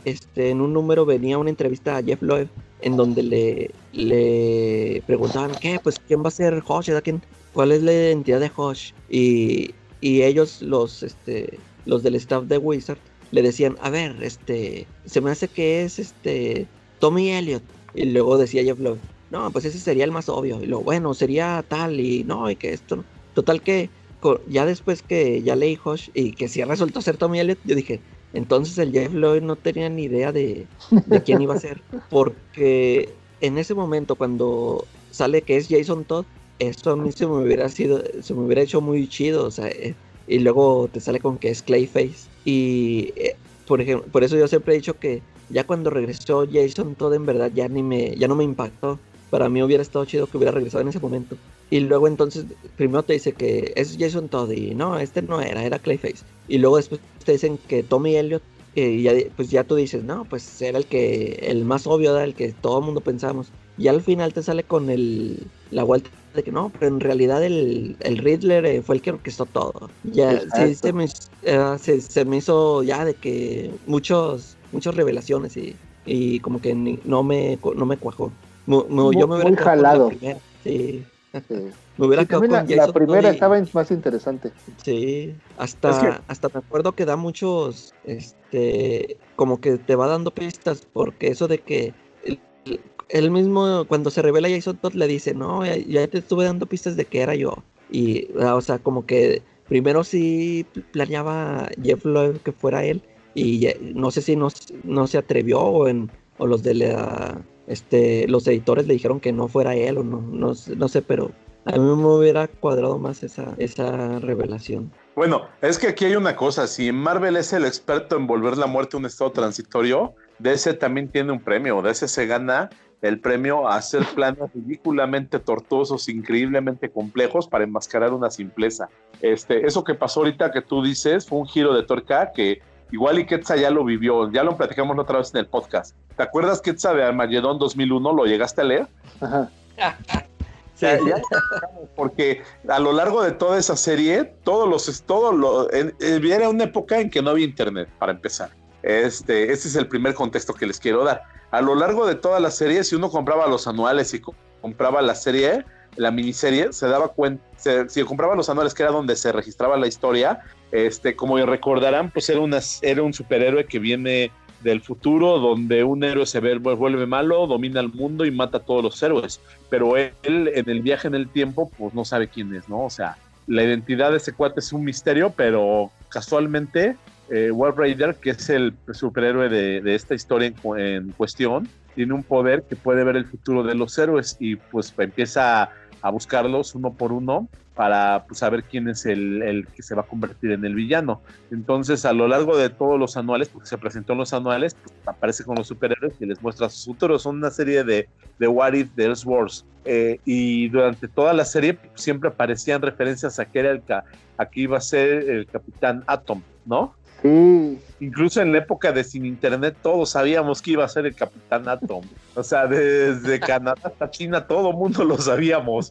este, en un número venía una entrevista a Jeff Loeb en donde le, le preguntaban, ¿qué? Pues, ¿quién va a ser Hush? ¿Quién? ¿Cuál es la identidad de Hush? Y, y ellos, los, este, los del staff de Wizard, le decían, a ver, este, se me hace que es este Tommy Elliot. Y luego decía Jeff Loeb, no, pues ese sería el más obvio. Y lo bueno, sería tal y no, y que esto. Total que ya después que ya leí Hush y que sí resultó ser Tommy Elliot, yo dije, entonces el Jeff Lloyd no tenía ni idea de, de quién iba a ser. Porque en ese momento cuando sale que es Jason Todd, esto a mí se me hubiera sido, se me hubiera hecho muy chido, o sea, eh, y luego te sale con que es Clayface. Y eh, por ejemplo, por eso yo siempre he dicho que Ya cuando regresó Jason todo en verdad ya ni me, ya no me impactó. Para mí hubiera estado chido que hubiera regresado en ese momento. Y luego entonces, primero te dice que es Jason Todd y no, este no era, era Clayface. Y luego después te dicen que Tommy Elliot, y ya, pues ya tú dices, no, pues era el que, el más obvio, era el que todo el mundo pensamos. Y al final te sale con el, la vuelta de que no, pero en realidad el, el Riddler eh, fue el que orquestó todo. Ya, sí, se me, uh, se, se me hizo ya de que muchos, muchas revelaciones y, y como que ni, no me, no me cuajó. Mu- mu- yo me hubiera muy quedado con la jalado. primera, Sí. Sí. Me hubiera Sí, la, con la Jason primera Todd y- estaba más interesante. Sí, hasta, Es que- hasta me acuerdo que da muchos, este, como que te va dando pistas, porque eso de que él, él mismo, cuando se revela Jason Todd, le dice, no, ya, ya te estuve dando pistas de que era yo. Y, ah, o sea, como que primero sí planeaba Jeff Loeb que fuera él, y no sé si no, no se atrevió o, en, o los de la, este, los editores le dijeron que no fuera él, o no, no, no sé, pero a mí me hubiera cuadrado más esa, esa revelación. Bueno, es que aquí hay una cosa, si Marvel es el experto en volver la muerte un estado transitorio, DC también tiene un premio, DC se gana el premio a hacer planes ridículamente tortuosos, increíblemente complejos para enmascarar una simpleza. Este, eso que pasó ahorita que tú dices fue un giro de tuerca que igual y Quetza ya lo vivió, ya lo platicamos la otra vez en el podcast. ¿Te acuerdas Quetza de Armagedón 2001? ¿Lo llegaste a leer? Ajá. Ya platicamos, porque a lo largo de toda esa serie, todos los, todo lo, en- en- era una época en que no había internet, para empezar. Este, este es el primer contexto que les quiero dar. A lo largo de toda la serie, si uno compraba los anuales y co- compraba la serie, la miniserie, se daba cuenta, se- si compraba los anuales, que era donde se registraba la historia, este, como recordarán, pues era, una, era un superhéroe que viene del futuro, donde un héroe se ve- vuelve malo, domina el mundo y mata a todos los héroes. Pero él, en el viaje en el tiempo, pues no sabe quién es, ¿no? O sea, la identidad de ese cuate es un misterio, pero casualmente, eh, Wolf Raider, que es el superhéroe de, esta historia en, en cuestión, tiene un poder que puede ver el futuro de los héroes y pues empieza a, buscarlos uno por uno para pues, saber quién es el, el que se va a convertir en el villano. Entonces, a lo largo de todos los anuales, porque se presentó en los anuales, pues, aparece con los superhéroes y les muestra sus futuros. Son una serie de, de What If, de Elseworlds. Eh, y durante toda la serie siempre aparecían referencias a que era el ca- a que iba a ser el Capitán Atom, ¿no? Sí, Incluso en la época de sin internet todos sabíamos que iba a ser el Capitán Atom. O sea, desde Canadá hasta China todo mundo lo sabíamos.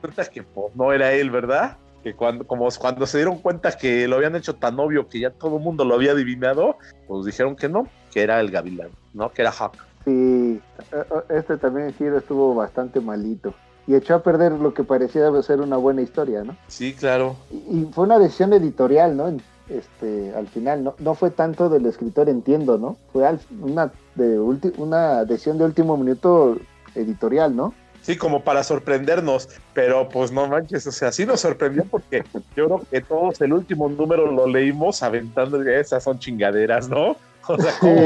Cuenta que pues, no era él, ¿verdad? Que cuando, como cuando se dieron cuenta que lo habían hecho tan obvio que ya todo el mundo lo había adivinado, pues dijeron que no, que era el Gavilán, ¿no? Que era Hawk. sí. Eh, eh, Este también giro estuvo bastante malito. Y echó a perder lo que parecía ser una buena historia, ¿no? Sí, claro. Y fue una decisión editorial, ¿no? Este, al final, no, no fue tanto del escritor, entiendo, ¿no? Fue al- una, de ulti- una decisión de último minuto editorial, ¿no? Sí, como para sorprendernos, pero pues no manches, o sea, sí nos sorprendió porque yo creo que todos el último número lo leímos aventando, esas son chingaderas, ¿no? O sea, ¿cómo?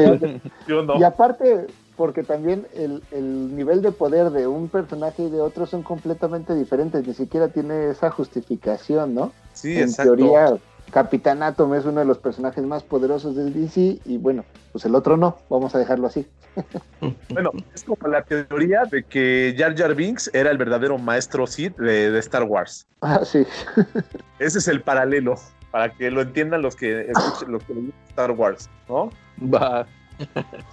Yo no. Y aparte, porque también el, el nivel de poder de un personaje y de otro son completamente diferentes, ni siquiera tiene esa justificación, ¿no? Sí, en exacto. teoría, Capitán Atom es uno de los personajes más poderosos del DC y bueno, pues el otro no, vamos a dejarlo así. Bueno, es como la teoría de que Jar Jar Binks era el verdadero maestro Sith de, de Star Wars. Ah, sí. Ese es el paralelo, para que lo entiendan los que escuchen, los que le gustan Star Wars, ¿no? Va.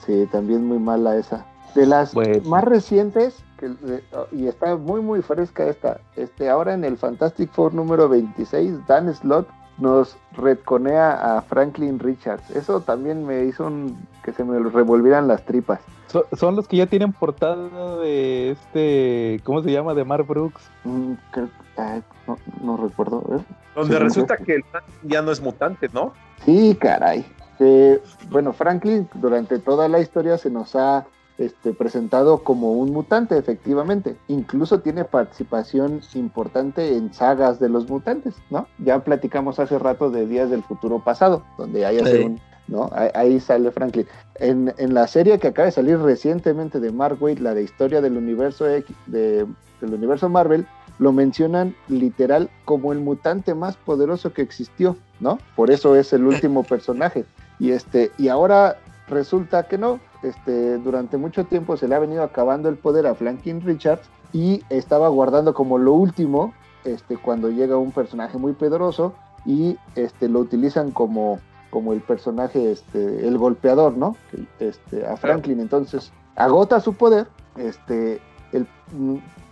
Sí, también muy mala esa. De las Bueno. más recientes, que, de- y está muy muy fresca esta, este, ahora en el Fantastic Four número 26, Dan Slott nos retconea a Franklin Richards. Eso también me hizo un- que se me revolvieran las tripas. So- son los que ya tienen portada de este, ¿cómo se llama? De Mark Brooks. Mm, creo- ay, no, no recuerdo. ¿eh? Donde Sí, resulta que el Franklin ya no es mutante, ¿no? Sí, caray. Eh, bueno, Franklin durante toda la historia se nos ha este, presentado como un mutante, efectivamente. Incluso tiene participación importante en sagas de los mutantes, ¿no? Ya platicamos hace rato de Días del Futuro Pasado, donde hay hace Sí. un... ¿no? Ahí, ahí sale Franklin. En, en la serie que acaba de salir recientemente de Mark Waid, la de historia del universo X- de- del universo Marvel, lo mencionan literal como el mutante más poderoso que existió, ¿no? Por eso es el último personaje. Y este, y ahora resulta que no. Este, durante mucho tiempo se le ha venido acabando el poder a Franklin Richards y estaba guardando como lo último este, cuando llega un personaje muy poderoso y este, lo utilizan como, como el personaje, este, el golpeador, ¿no? Este, a Franklin. Entonces agota su poder. Este, el,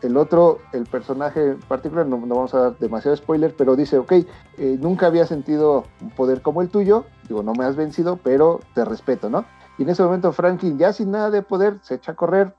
el otro, el personaje en particular, no, vamos a dar demasiado spoiler, pero dice, ok, eh, nunca había sentido un poder como el tuyo, digo, no me has vencido, pero te respeto, ¿no? Y en ese momento Franklin, ya sin nada de poder, se echa a correr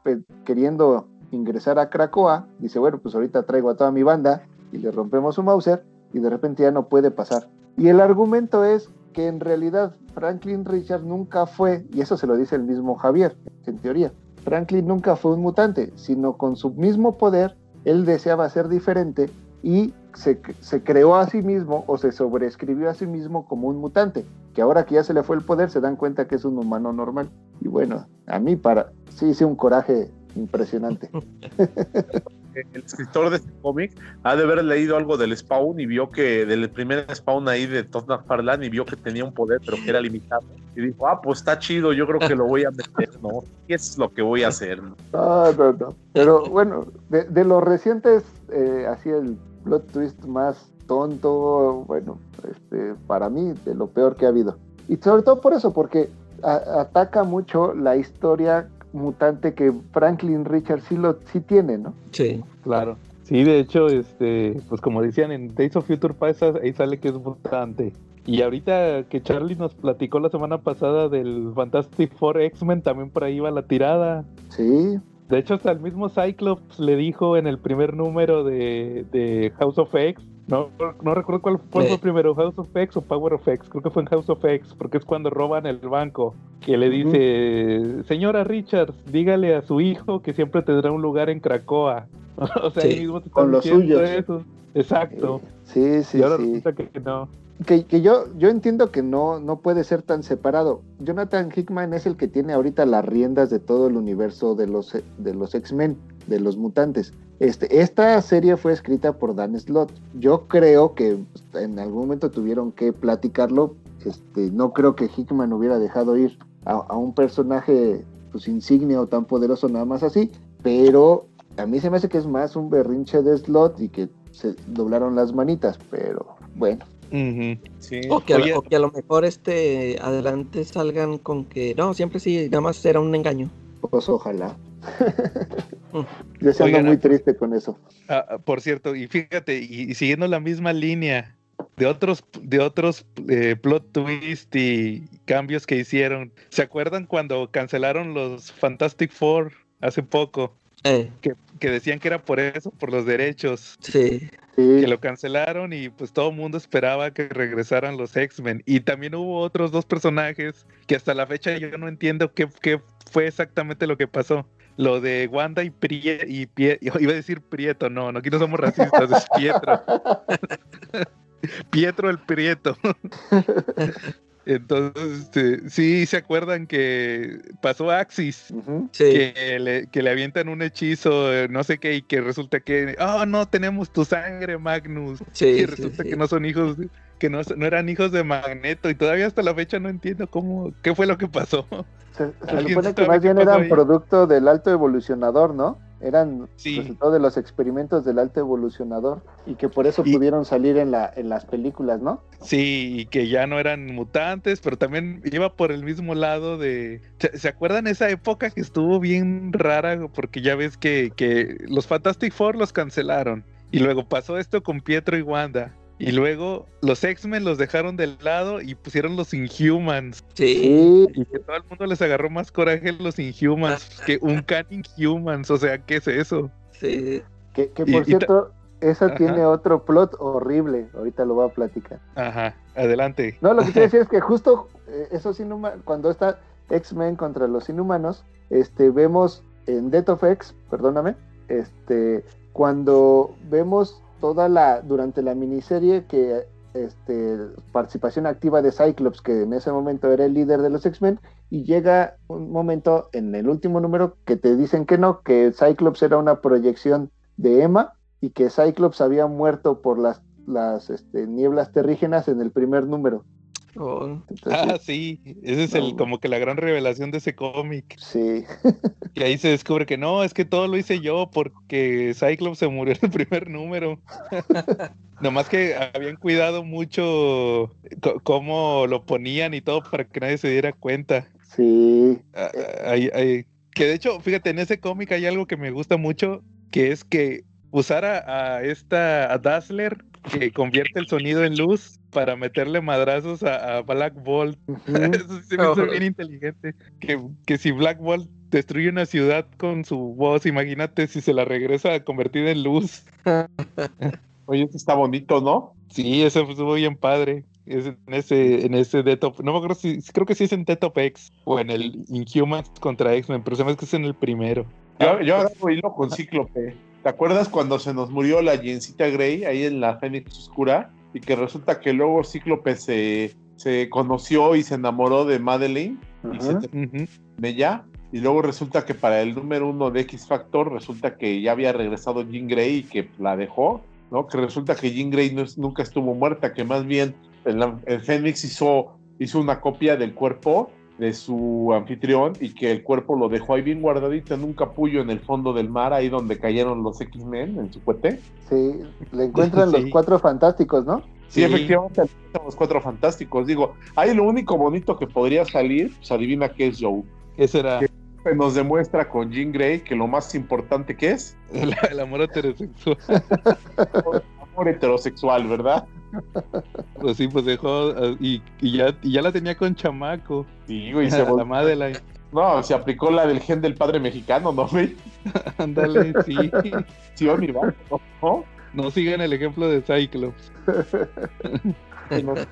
queriendo ingresar a Krakoa, dice, bueno, pues ahorita traigo a toda mi banda y le rompemos su Mauser y de repente ya no puede pasar. Y el argumento es que en realidad Franklin Richard nunca fue, y eso se lo dice el mismo Javier, en teoría, Franklin nunca fue un mutante, sino con su mismo poder, él deseaba ser diferente y se, se, creó a sí mismo o se sobreescribió a sí mismo como un mutante, que ahora que ya se le fue el poder se dan cuenta que es un humano normal. Y bueno, a mí para sí hice un coraje impresionante. el escritor de este cómic ha de haber leído algo del Spawn y vio que del primer Spawn ahí de Todd McFarlane y vio que tenía un poder pero que era limitado y dijo, ah, pues está chido, yo creo que lo voy a meter, ¿no? Y eso es lo que voy a hacer. No, no, no. Pero bueno, de, los recientes, eh, así el plot twist más tonto, bueno, este, para mí, de lo peor que ha habido. Y sobre todo por eso, porque ataca mucho la historia mutante que Franklin Richard sí lo sí tiene, ¿no? Sí, claro. Sí, de hecho, este, pues como decían en Days of Future Past, ahí sale que es mutante. Y ahorita que Charlie nos platicó la semana pasada del Fantastic Four X-Men, también por ahí va la tirada. Sí. De hecho, hasta el mismo Cyclops le dijo en el primer número de, de House of X no, no recuerdo cuál fue primero, House of X o Power of X. Creo que fue en House of X, porque es cuando roban el banco. Que le dice, señora Richards, dígale a su hijo que siempre tendrá un lugar en Cracoa. o sea, mismo con los suyos. Eso. Exacto. Sí, sí, y ahora sí. resulta que, no. Que, que, yo, yo entiendo que no, no puede ser tan separado. Jonathan Hickman es el que tiene ahorita las riendas de todo el universo de los, de los X-Men, de los mutantes. Este, esta serie fue escrita por Dan Slott. Yo creo que en algún momento tuvieron que platicarlo. Este, no creo que Hickman hubiera dejado ir a, un personaje pues, insignia o tan poderoso nada más así, pero a mí se me hace que es más un berrinche de Slott y que se doblaron las manitas, pero bueno. O, que a, lo mejor este adelante salgan con que no, siempre sí, nada más era un engaño. Pues ojalá. Yo se ando muy triste con eso. Ah, ah, por cierto, y fíjate, y, siguiendo la misma línea de otros, de otros eh, plot twist y cambios que hicieron, ¿se acuerdan cuando cancelaron los Fantastic Four hace poco? Eh. Que, que, decían que era por eso, por los derechos. Sí. Que lo cancelaron y pues todo el mundo esperaba que regresaran los X-Men. Y también hubo otros dos personajes que hasta la fecha yo no entiendo qué, qué fue exactamente lo que pasó lo de Wanda y Prieto, y iba a decir Prieto, no, no, aquí no somos racistas, es Pietro. Pietro el Prieto. Entonces, este, sí, ¿se acuerdan que pasó Axis? que, le, que, le, avientan un hechizo, no sé qué, y que resulta que, oh, no, tenemos tu sangre, Magnus. y resulta que no son hijos, que no, no, eran hijos de Magneto, y todavía hasta la fecha no entiendo cómo, qué fue lo que pasó. Se, supone que más bien eran producto del alto evolucionador, ¿no? Eran resultado de los experimentos del alto evolucionador y que por eso pudieron salir en, la, en las películas, ¿no? Sí, y que ya no eran mutantes, pero también iba por el mismo lado de... ¿Se, acuerdan esa época que estuvo bien rara? Porque ya ves que, que los Fantastic Four los cancelaron. Y luego pasó esto con Pietro y Wanda. Y luego los X-Men los dejaron del lado y pusieron los Inhumans. Sí. Y que todo el mundo les agarró más coraje los Inhumans que un can Inhumans. O sea, ¿qué es eso? Sí. Que, por cierto, esa tiene otro plot horrible. Ahorita lo voy a platicar. Ajá, adelante. No, lo que quiero decir es que justo eh, esos inhumanos, cuando está X-Men contra los inhumanos, este, vemos en Death of X, perdóname, este, cuando vemos toda la, durante la miniserie que este, participación activa de Cyclops, que en ese momento era el líder de los X-Men, y llega un momento en el último número que te dicen que no, que Cyclops era una proyección de Emma y que Cyclops había muerto por las, las este, nieblas terrígenas en el primer número. Oh. ah, sí, ese es el como que la gran revelación de ese cómic. Sí. y ahí se descubre que no, es que todo lo hice yo porque Cyclops se murió en el primer número. Nomás que habían cuidado mucho cómo lo ponían y todo para que nadie se diera cuenta. Sí. Ah, que de hecho, fíjate, en ese cómic hay algo que me gusta mucho, que es que usar a, esta a Dazzler que convierte el sonido en luz para meterle madrazos a, Black Bolt. Eso sí me hizo bien inteligente. Que, que si Black Bolt destruye una ciudad con su voz, imagínate si se la regresa convertida en luz. Oye, esto está bonito, ¿no? Sí, eso estuvo bien padre. Es en ese, en ese Detop, no me acuerdo si, creo que sí es en Detop X o en el Inhumans contra X-Men, pero se me que es en el primero. Yo, yo agarro hilo con Cíclope. ¿Te acuerdas cuando se nos murió la Jencita Grey ahí en la Fénix Oscura? Y que resulta que luego Cíclope se, se conoció y se enamoró de Madeline y se uh Y luego resulta que para el número uno de X Factor resulta que ya había regresado Jean Grey y que la dejó, ¿no? Que resulta que Jean Grey nunca estuvo muerta, que más bien el, el Fénix hizo, hizo una copia del cuerpo de su anfitrión y que el cuerpo lo dejó ahí bien guardadito en un capullo en el fondo del mar, ahí donde cayeron los X-Men en su cohete. Sí, le encuentran los cuatro fantásticos, ¿no? Sí, efectivamente, los cuatro fantásticos. Digo, ahí lo único bonito que podría salir, pues adivina qué es Joe. Ese era. Que nos demuestra con Jean Grey que lo más importante que es el, amor heterosexual. amor heterosexual, ¿verdad? Pues sí, pues dejó ah, y, ya, ya la tenía con chamaco. Sí, güey, se la. No, se aplicó la del gen del padre mexicano, ¿no, güey? Ándale, sí. Sí, va, mi ¿no? No sigan el ejemplo de Cyclops.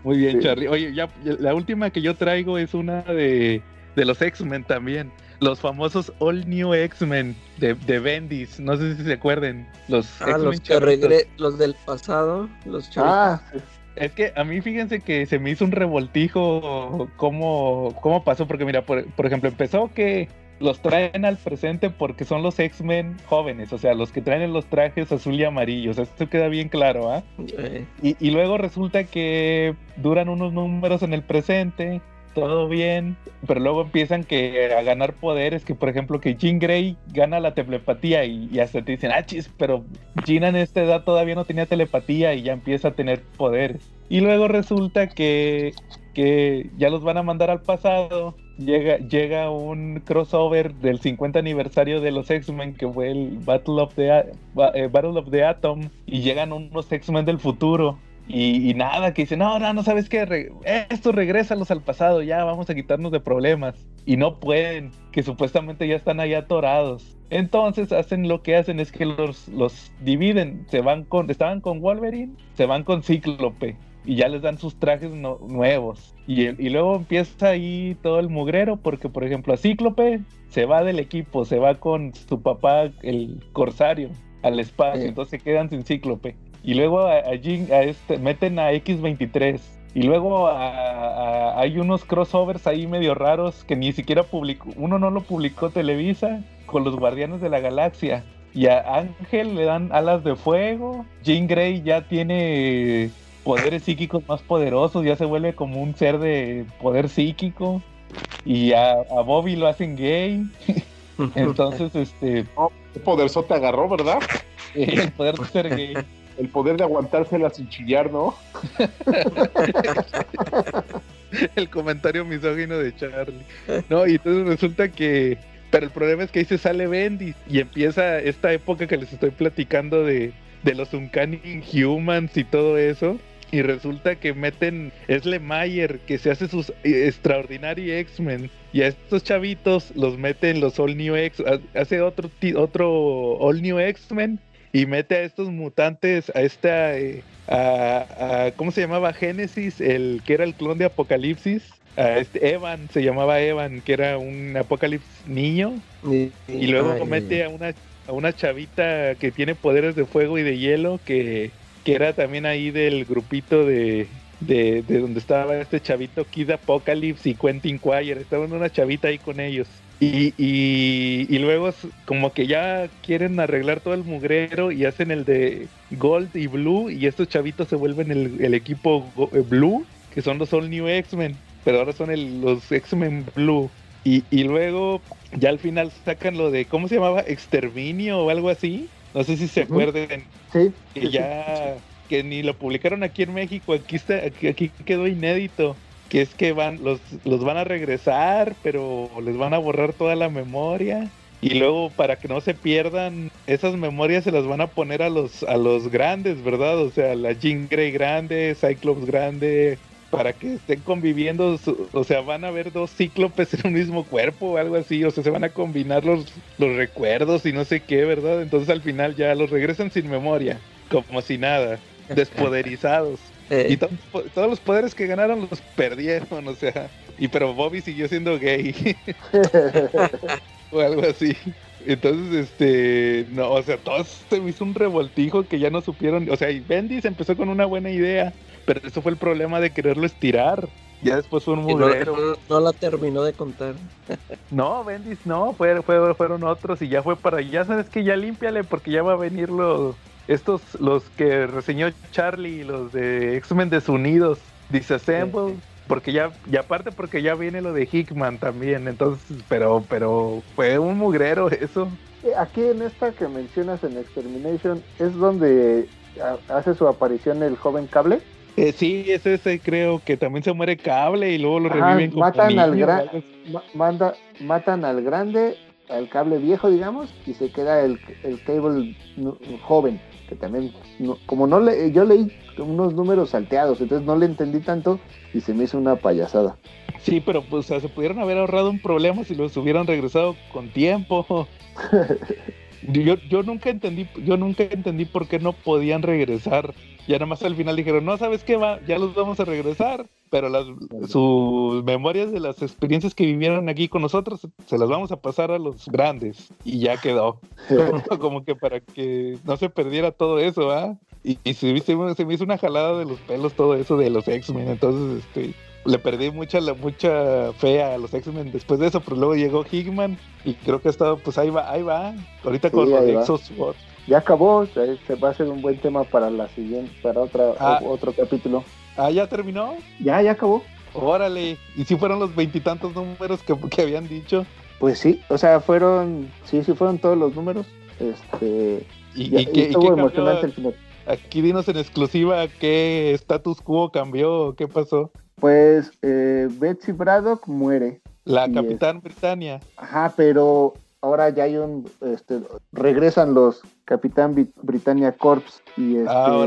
Muy bien, Charlie. Oye, ya, la última que yo traigo es una de, de los X-Men también los famosos All New X-Men de, de, Bendis. No sé si se acuerden. Los ah, los, que los del pasado. Los ah, Es que a mí fíjense que se me hizo un revoltijo cómo, cómo pasó, porque mira, por, ejemplo, empezó que los traen al presente porque son los X-Men jóvenes, o sea, los que traen los trajes azul y amarillo, o sea, esto queda bien claro, ¿ah? Y, y luego resulta que duran unos números en el presente, todo bien, pero luego empiezan que a ganar poderes, que por ejemplo que Jean Grey gana la telepatía y, hasta te dicen, ah, chis, pero Jean en esta edad todavía no tenía telepatía y ya empieza a tener poderes. Y luego resulta que, que ya los van a mandar al pasado, llega, llega un crossover del 50 aniversario de los X-Men que fue el Battle of the, eh, Battle of the Atom y llegan unos X-Men del futuro y, nada, que dicen, no, no, no sabes qué, esto regrésalos al pasado, ya vamos a quitarnos de problemas. Y no pueden, que supuestamente ya están ahí atorados. Entonces hacen lo que hacen es que los, los dividen, se van con, estaban con Wolverine, se van con Cíclope y ya les dan sus trajes nuevos. Y, y, luego empieza ahí todo el mugrero, porque por ejemplo a Cíclope se va del equipo, se va con su papá, el Corsario, al espacio, entonces se quedan sin Cíclope y luego a, este, meten a X23 y luego hay unos crossovers ahí medio raros que ni siquiera publicó, uno no lo publicó Televisa con los Guardianes de la Galaxia. Y a Ángel le dan alas de fuego, Jean Grey ya tiene poderes psíquicos más poderosos, ya se vuelve como un ser de poder psíquico. Y a, Bobby lo hacen gay. Entonces, este... ¿Qué poder te agarró, verdad? el poder de ser gay el poder de aguantársela sin chillar, ¿no? el comentario misógino de Charlie. No, y entonces resulta que. Pero el problema es que ahí se sale Bendy y empieza esta época que les estoy platicando de, de los Uncanny Humans y todo eso. Y resulta que meten Esle Mayer, que se hace sus Extraordinary X-Men. Y a estos chavitos los meten los All New X. Hace otro, otro All New X-Men y mete a estos mutantes, a esta, eh, a, ¿cómo se llamaba? Génesis, el que era el clon de Apocalipsis. A este Evan, se llamaba Evan, que era un Apocalipsis niño. Y, luego mete a una, a una chavita que tiene poderes de fuego y de hielo, que, que era también ahí del grupito de, de, de, donde estaba este chavito Kid Apocalypse y Quentin Quire. Estaban una chavita ahí con ellos. Y, y, luego como que ya quieren arreglar todo el mugrero y hacen el de Gold y Blue y estos chavitos se vuelven el, equipo eh, Blue que son los All New X-Men, pero ahora son el, los X-Men Blue. Y, y luego ya al final sacan lo de, ¿cómo se llamaba? Exterminio o algo así. No sé si se acuerden. Sí. Que ya, que ni lo publicaron aquí en México, aquí, está, aquí, aquí quedó inédito. Que es que van, los, los van a regresar, pero les van a borrar toda la memoria. Y luego para que no se pierdan, esas memorias se las van a poner a los, a los grandes, ¿verdad? O sea, la Jean Grey grande, Cyclops grande, para que estén conviviendo, o sea, van a ver dos cíclopes en un mismo cuerpo o algo así, o sea, se van a combinar los, los recuerdos y no sé qué, ¿verdad? Entonces al final ya los regresan sin memoria, como si nada, despoderizados. Eh, Y to- todos los poderes que ganaron los perdieron, o sea, y pero Bobby siguió siendo gay o algo así. Entonces, este, no, o sea, todo se me hizo un revoltijo que ya no supieron, o sea, y Bendis empezó con una buena idea, pero eso fue el problema de quererlo estirar. Ya después fue un no, mugrero. no- no la terminó de contar. No, Bendis no, fue, fue- fueron otros y ya fue para ya sabes que ya límpiale porque ya va a venir los estos los que reseñó Charlie, los de X-Men desunidos, Disassemble, porque ya y aparte porque ya viene lo de Hickman también, entonces, pero pero fue un mugrero eso. Eh, Aquí en esta que mencionas en Extermination es donde ha- hace su aparición el joven cable. Eh, sí, es ese creo que también se muere Cable y luego lo Ajá, reviven como matan al gran, ma- manda, matan al grande, al cable viejo, digamos, y se queda el, el cable joven, que también, no- como no le, yo leí unos números salteados, entonces no le entendí tanto y se me hizo una payasada. Sí, pero pues o sea, se pudieron haber ahorrado un problema si los hubieran regresado con tiempo. Yo, yo nunca entendí, yo nunca entendí por qué no podían regresar. Ya nada más al final dijeron, no, ¿sabes qué va? Ya los vamos a regresar. Pero las, sus memorias de las experiencias que vivieron aquí con nosotros se las vamos a pasar a los grandes. Y ya quedó. Como que para que no se perdiera todo eso, ¿ah? Y, y se, se me- hizo una jalada de los pelos todo eso de los X-Men. Entonces, este, le perdí mucha, la- mucha fe a los X-Men después de eso, pero luego llegó Hickman y creo que ha estado, pues ahí va, ahí va. Ahorita con Sí, los. Exosword. Ya acabó, se, se va a ser un buen tema para la siguiente, para otra, Ah. otro capítulo. Ah, ya terminó. Ya, ya acabó. Órale. Y si fueron los veintitantos números que, que habían dicho. Pues sí, o sea, fueron, sí, sí fueron todos los números. Este, Y, ya- y que, y estuvo qué cambió? emocionante el final. Aquí dinos en exclusiva qué status quo cambió, qué pasó. Pues eh, Betsy Braddock muere. La Capitán Britannia. Ajá, pero ahora ya hay un, este, regresan los Capitán Brit- Britannia Corps y este, Ah,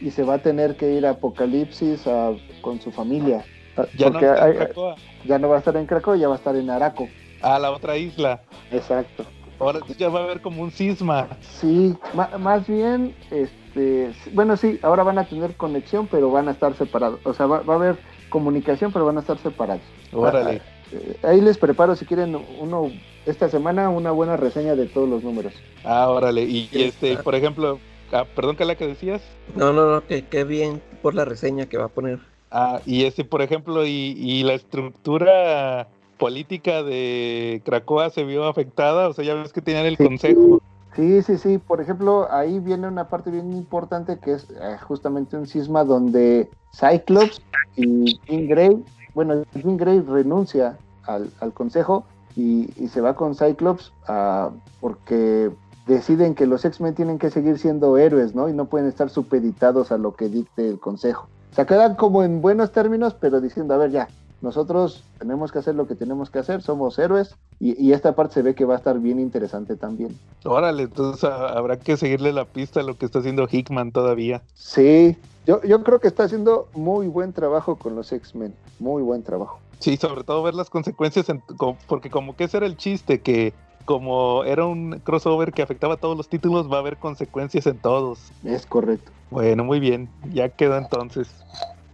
y se va a tener que ir a Apocalipsis a- con su familia. Ah, Ya no Porque hay- Krakoa. ya no va a estar en Krakow, ya va a estar en Araco. A la otra isla. Exacto. Ahora ya va a haber como un cisma. Sí, más bien, este, bueno, sí, ahora van a tener conexión, pero van a estar separados. O sea, va, va a haber comunicación, pero van a estar separados. Órale. Eh, ahí les preparo, si quieren, uno esta semana una buena reseña de todos los números. Ah, órale. Y, este, por ejemplo, ah, perdón que la que decías. No, no, no, que, que bien por la reseña que va a poner. Ah, y este, por ejemplo, y, y la estructura política de Cracoa se vio afectada, o sea, ya ves que tenían el Sí. consejo. Sí, sí, sí. Por ejemplo, ahí viene una parte bien importante que es eh, justamente un cisma donde Cyclops y Jean Grey, bueno, Jean Grey renuncia al, al consejo y, y se va con Cyclops ah, porque deciden que los X-Men tienen que seguir siendo héroes, ¿no? Y no pueden estar supeditados a lo que dicte el consejo. O sea, quedan como en buenos términos, pero diciendo, a ver, ya, nosotros tenemos que hacer lo que tenemos que hacer, somos héroes, y, y esta parte se ve que va a estar bien interesante también. Órale, entonces ah, habrá que seguirle la pista a lo que está haciendo Hickman todavía. Sí, yo, yo creo que está haciendo muy buen trabajo con los X-Men, muy buen trabajo. Sí, sobre todo ver las consecuencias, en- porque como que ese era el chiste, que como era un crossover que afectaba a todos los títulos, va a haber consecuencias en todos. Es correcto. Bueno, muy bien, ya quedó entonces.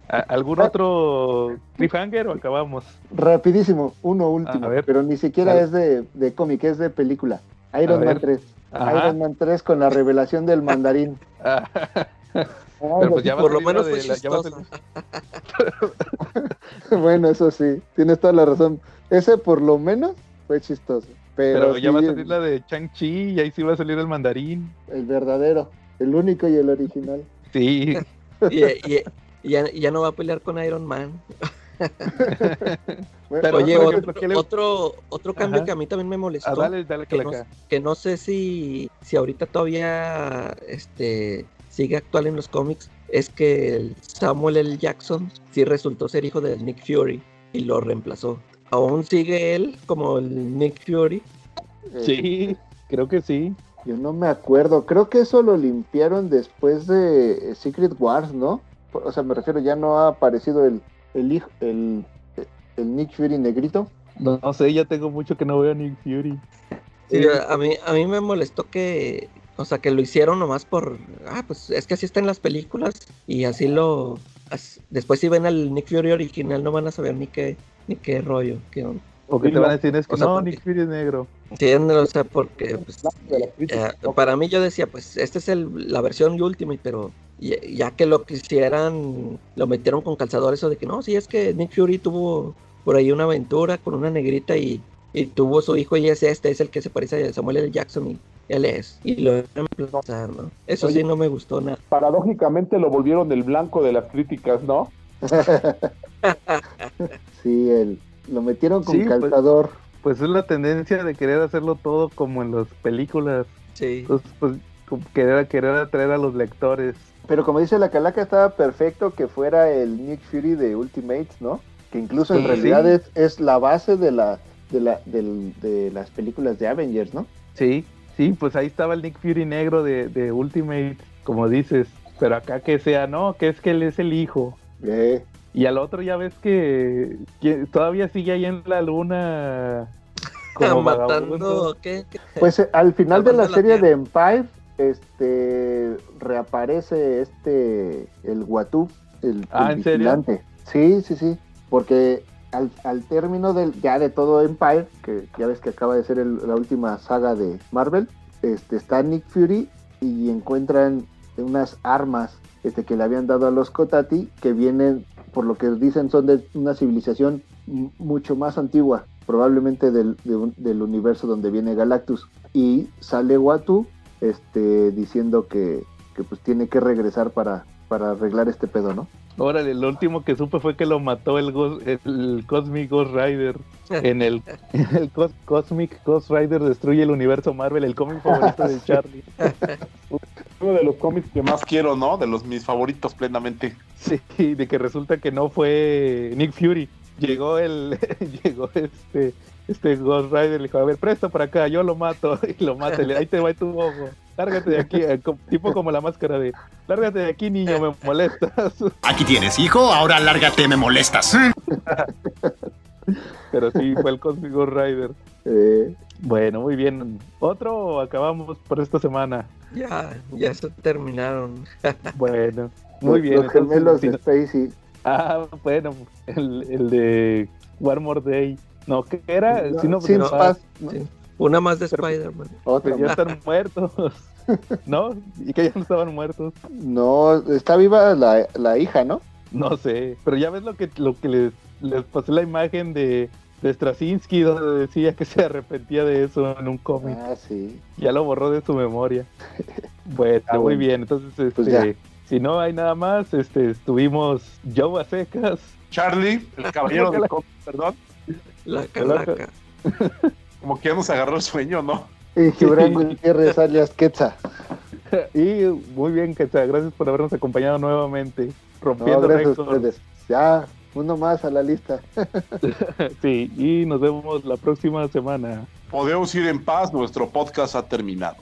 ¿A- ¿Algún otro cliffhanger o acabamos? Rapidísimo, uno último, A ver. pero ni siquiera es de, de cómic, es de película. Iron Man ver. 3. Ajá. Iron Man 3 con la revelación del mandarín. Ah, Pero pues ya Por lo menos de la- bueno, eso sí, tienes toda la razón. Ese por lo menos fue chistoso. Pero, Pero ya va a salir la de Chang-Chi y ahí sí va a salir el mandarín. el verdadero, el único y el original. Sí, Y, y- Y ya, ya no va a pelear con Iron Man. Bueno, Pero, oye, otro, ejemplo, ¿qué le- otro, otro cambio Ajá. que a mí también me molestó. Ah, dale, dale, que, que no, que no sé si, si ahorita todavía este, sigue actual en los cómics, es que el Samuel L. Jackson sí resultó ser hijo de Nick Fury y lo reemplazó. Aún sigue él como el Nick Fury. eh, Sí, creo que sí. Yo no me acuerdo. Creo que eso lo limpiaron después de eh, Secret Wars, ¿no? O sea, me refiero, ya no ha aparecido el, el hijo, el, el Nick Fury negrito. No, no sé, ya tengo mucho que no veo a Nick Fury. Sí, a, mí, a mí me molestó que, o sea, que lo hicieron nomás por, ah, pues es que así está en las películas y así lo, después si ven al Nick Fury original no van a saber ni qué, ni qué rollo, qué onda. O que te van a decir es que O sea, no, porque- Nick Fury es negro. Sí, o sea, porque pues, Eh, para mí yo decía, pues esta es el- la versión Ultimate, pero ya, ya que lo quisieran, lo metieron con calzador eso de que no, sí es que Nick Fury tuvo por ahí una aventura con una negrita y, y tuvo su hijo y es este, es el que se parece a Samuel L. Jackson y él es. Y lo reemplazaron, ¿no? Eso Oye. sí no me gustó nada. Paradójicamente lo volvieron el blanco de las críticas, ¿no? Sí, el, lo metieron con Sí, pues. calzador. Pues es la tendencia de querer hacerlo todo como en las películas. Sí. Entonces, pues, querer, querer atraer a los lectores. Pero como dice la calaca, estaba perfecto que fuera el Nick Fury de Ultimates, ¿no? Que incluso en Sí. realidad es, es la base de la de la del- de las películas de Avengers, ¿no? Sí, sí, pues ahí estaba el Nick Fury negro de, de Ultimate, como dices. Pero acá que sea, no, que es que él es el hijo. Eh, Y al otro ya ves que, que todavía sigue ahí en la luna como matando, ¿qué? ¿Qué? Pues eh, al final de la serie de. Empire, este reaparece este el Watu, el, Ah, el ¿en serio? vigilante. Sí, sí, sí. Porque al, término del ya de todo Empire, que ya ves que acaba de ser el- la última saga de Marvel, este está Nick Fury y encuentran unas armas este que le habían dado a los Kotati que vienen por lo que dicen son de una civilización mucho más antigua, probablemente del universo donde viene Galactus. Y sale Watu este, diciendo que, que pues tiene que regresar para, para arreglar este pedo, ¿no? Órale, lo último que supe fue que lo mató el, Ghost- el Cosmic Ghost Rider. En el, en el Cos- Cosmic Ghost Rider destruye el universo Marvel, el cómic favorito de Charlie. Uno de los cómics que más quiero, ¿no? De los mis favoritos plenamente. Sí, de que resulta que no fue Nick Fury. Llegó el, llegó este, este Ghost Rider, le dijo, a ver, presta para acá, yo lo mato, y lo mata, ahí te va tu ojo, lárgate de aquí, eh, tipo como la máscara de, lárgate de aquí niño, me molestas. Aquí tienes, hijo, ahora lárgate, me molestas. Pero sí, fue el Cosmic Ghost Rider. Eh, Bueno, muy bien. ¿Otro o acabamos por esta semana? Ya, ya se terminaron. Bueno, muy los- bien. Los gemelos de Spacey. Ah, bueno, el, el de One More Day. No, ¿qué era? No, Si no, Sin Paz, ¿no? Sí. Una más de Spider-Man. Otra pues ya están muertos. ¿No? Y que ya no estaban muertos. No, está viva la, la hija, ¿no? No sé. Pero ya ves lo que, lo que les, les pasé la imagen de, de Straczynski, donde decía que se arrepentía de eso en un cómic. Ah, sí. Ya lo borró de su memoria. Bueno, Ah, muy bueno. bien. Entonces, este, Pues ya. si no hay nada más, este, estuvimos Joe a secas. Charlie, el caballero del cómic, perdón. La Calaca. Como que ya nos agarró el sueño, ¿no? Y Gibran Gutiérrez alias Quetzal. Y muy bien, que gracias por habernos acompañado nuevamente, No, rompiendo gracias a récords. ustedes. Ya, uno más a la lista. Sí, y nos vemos la próxima semana. Podemos ir en paz, nuestro podcast ha terminado.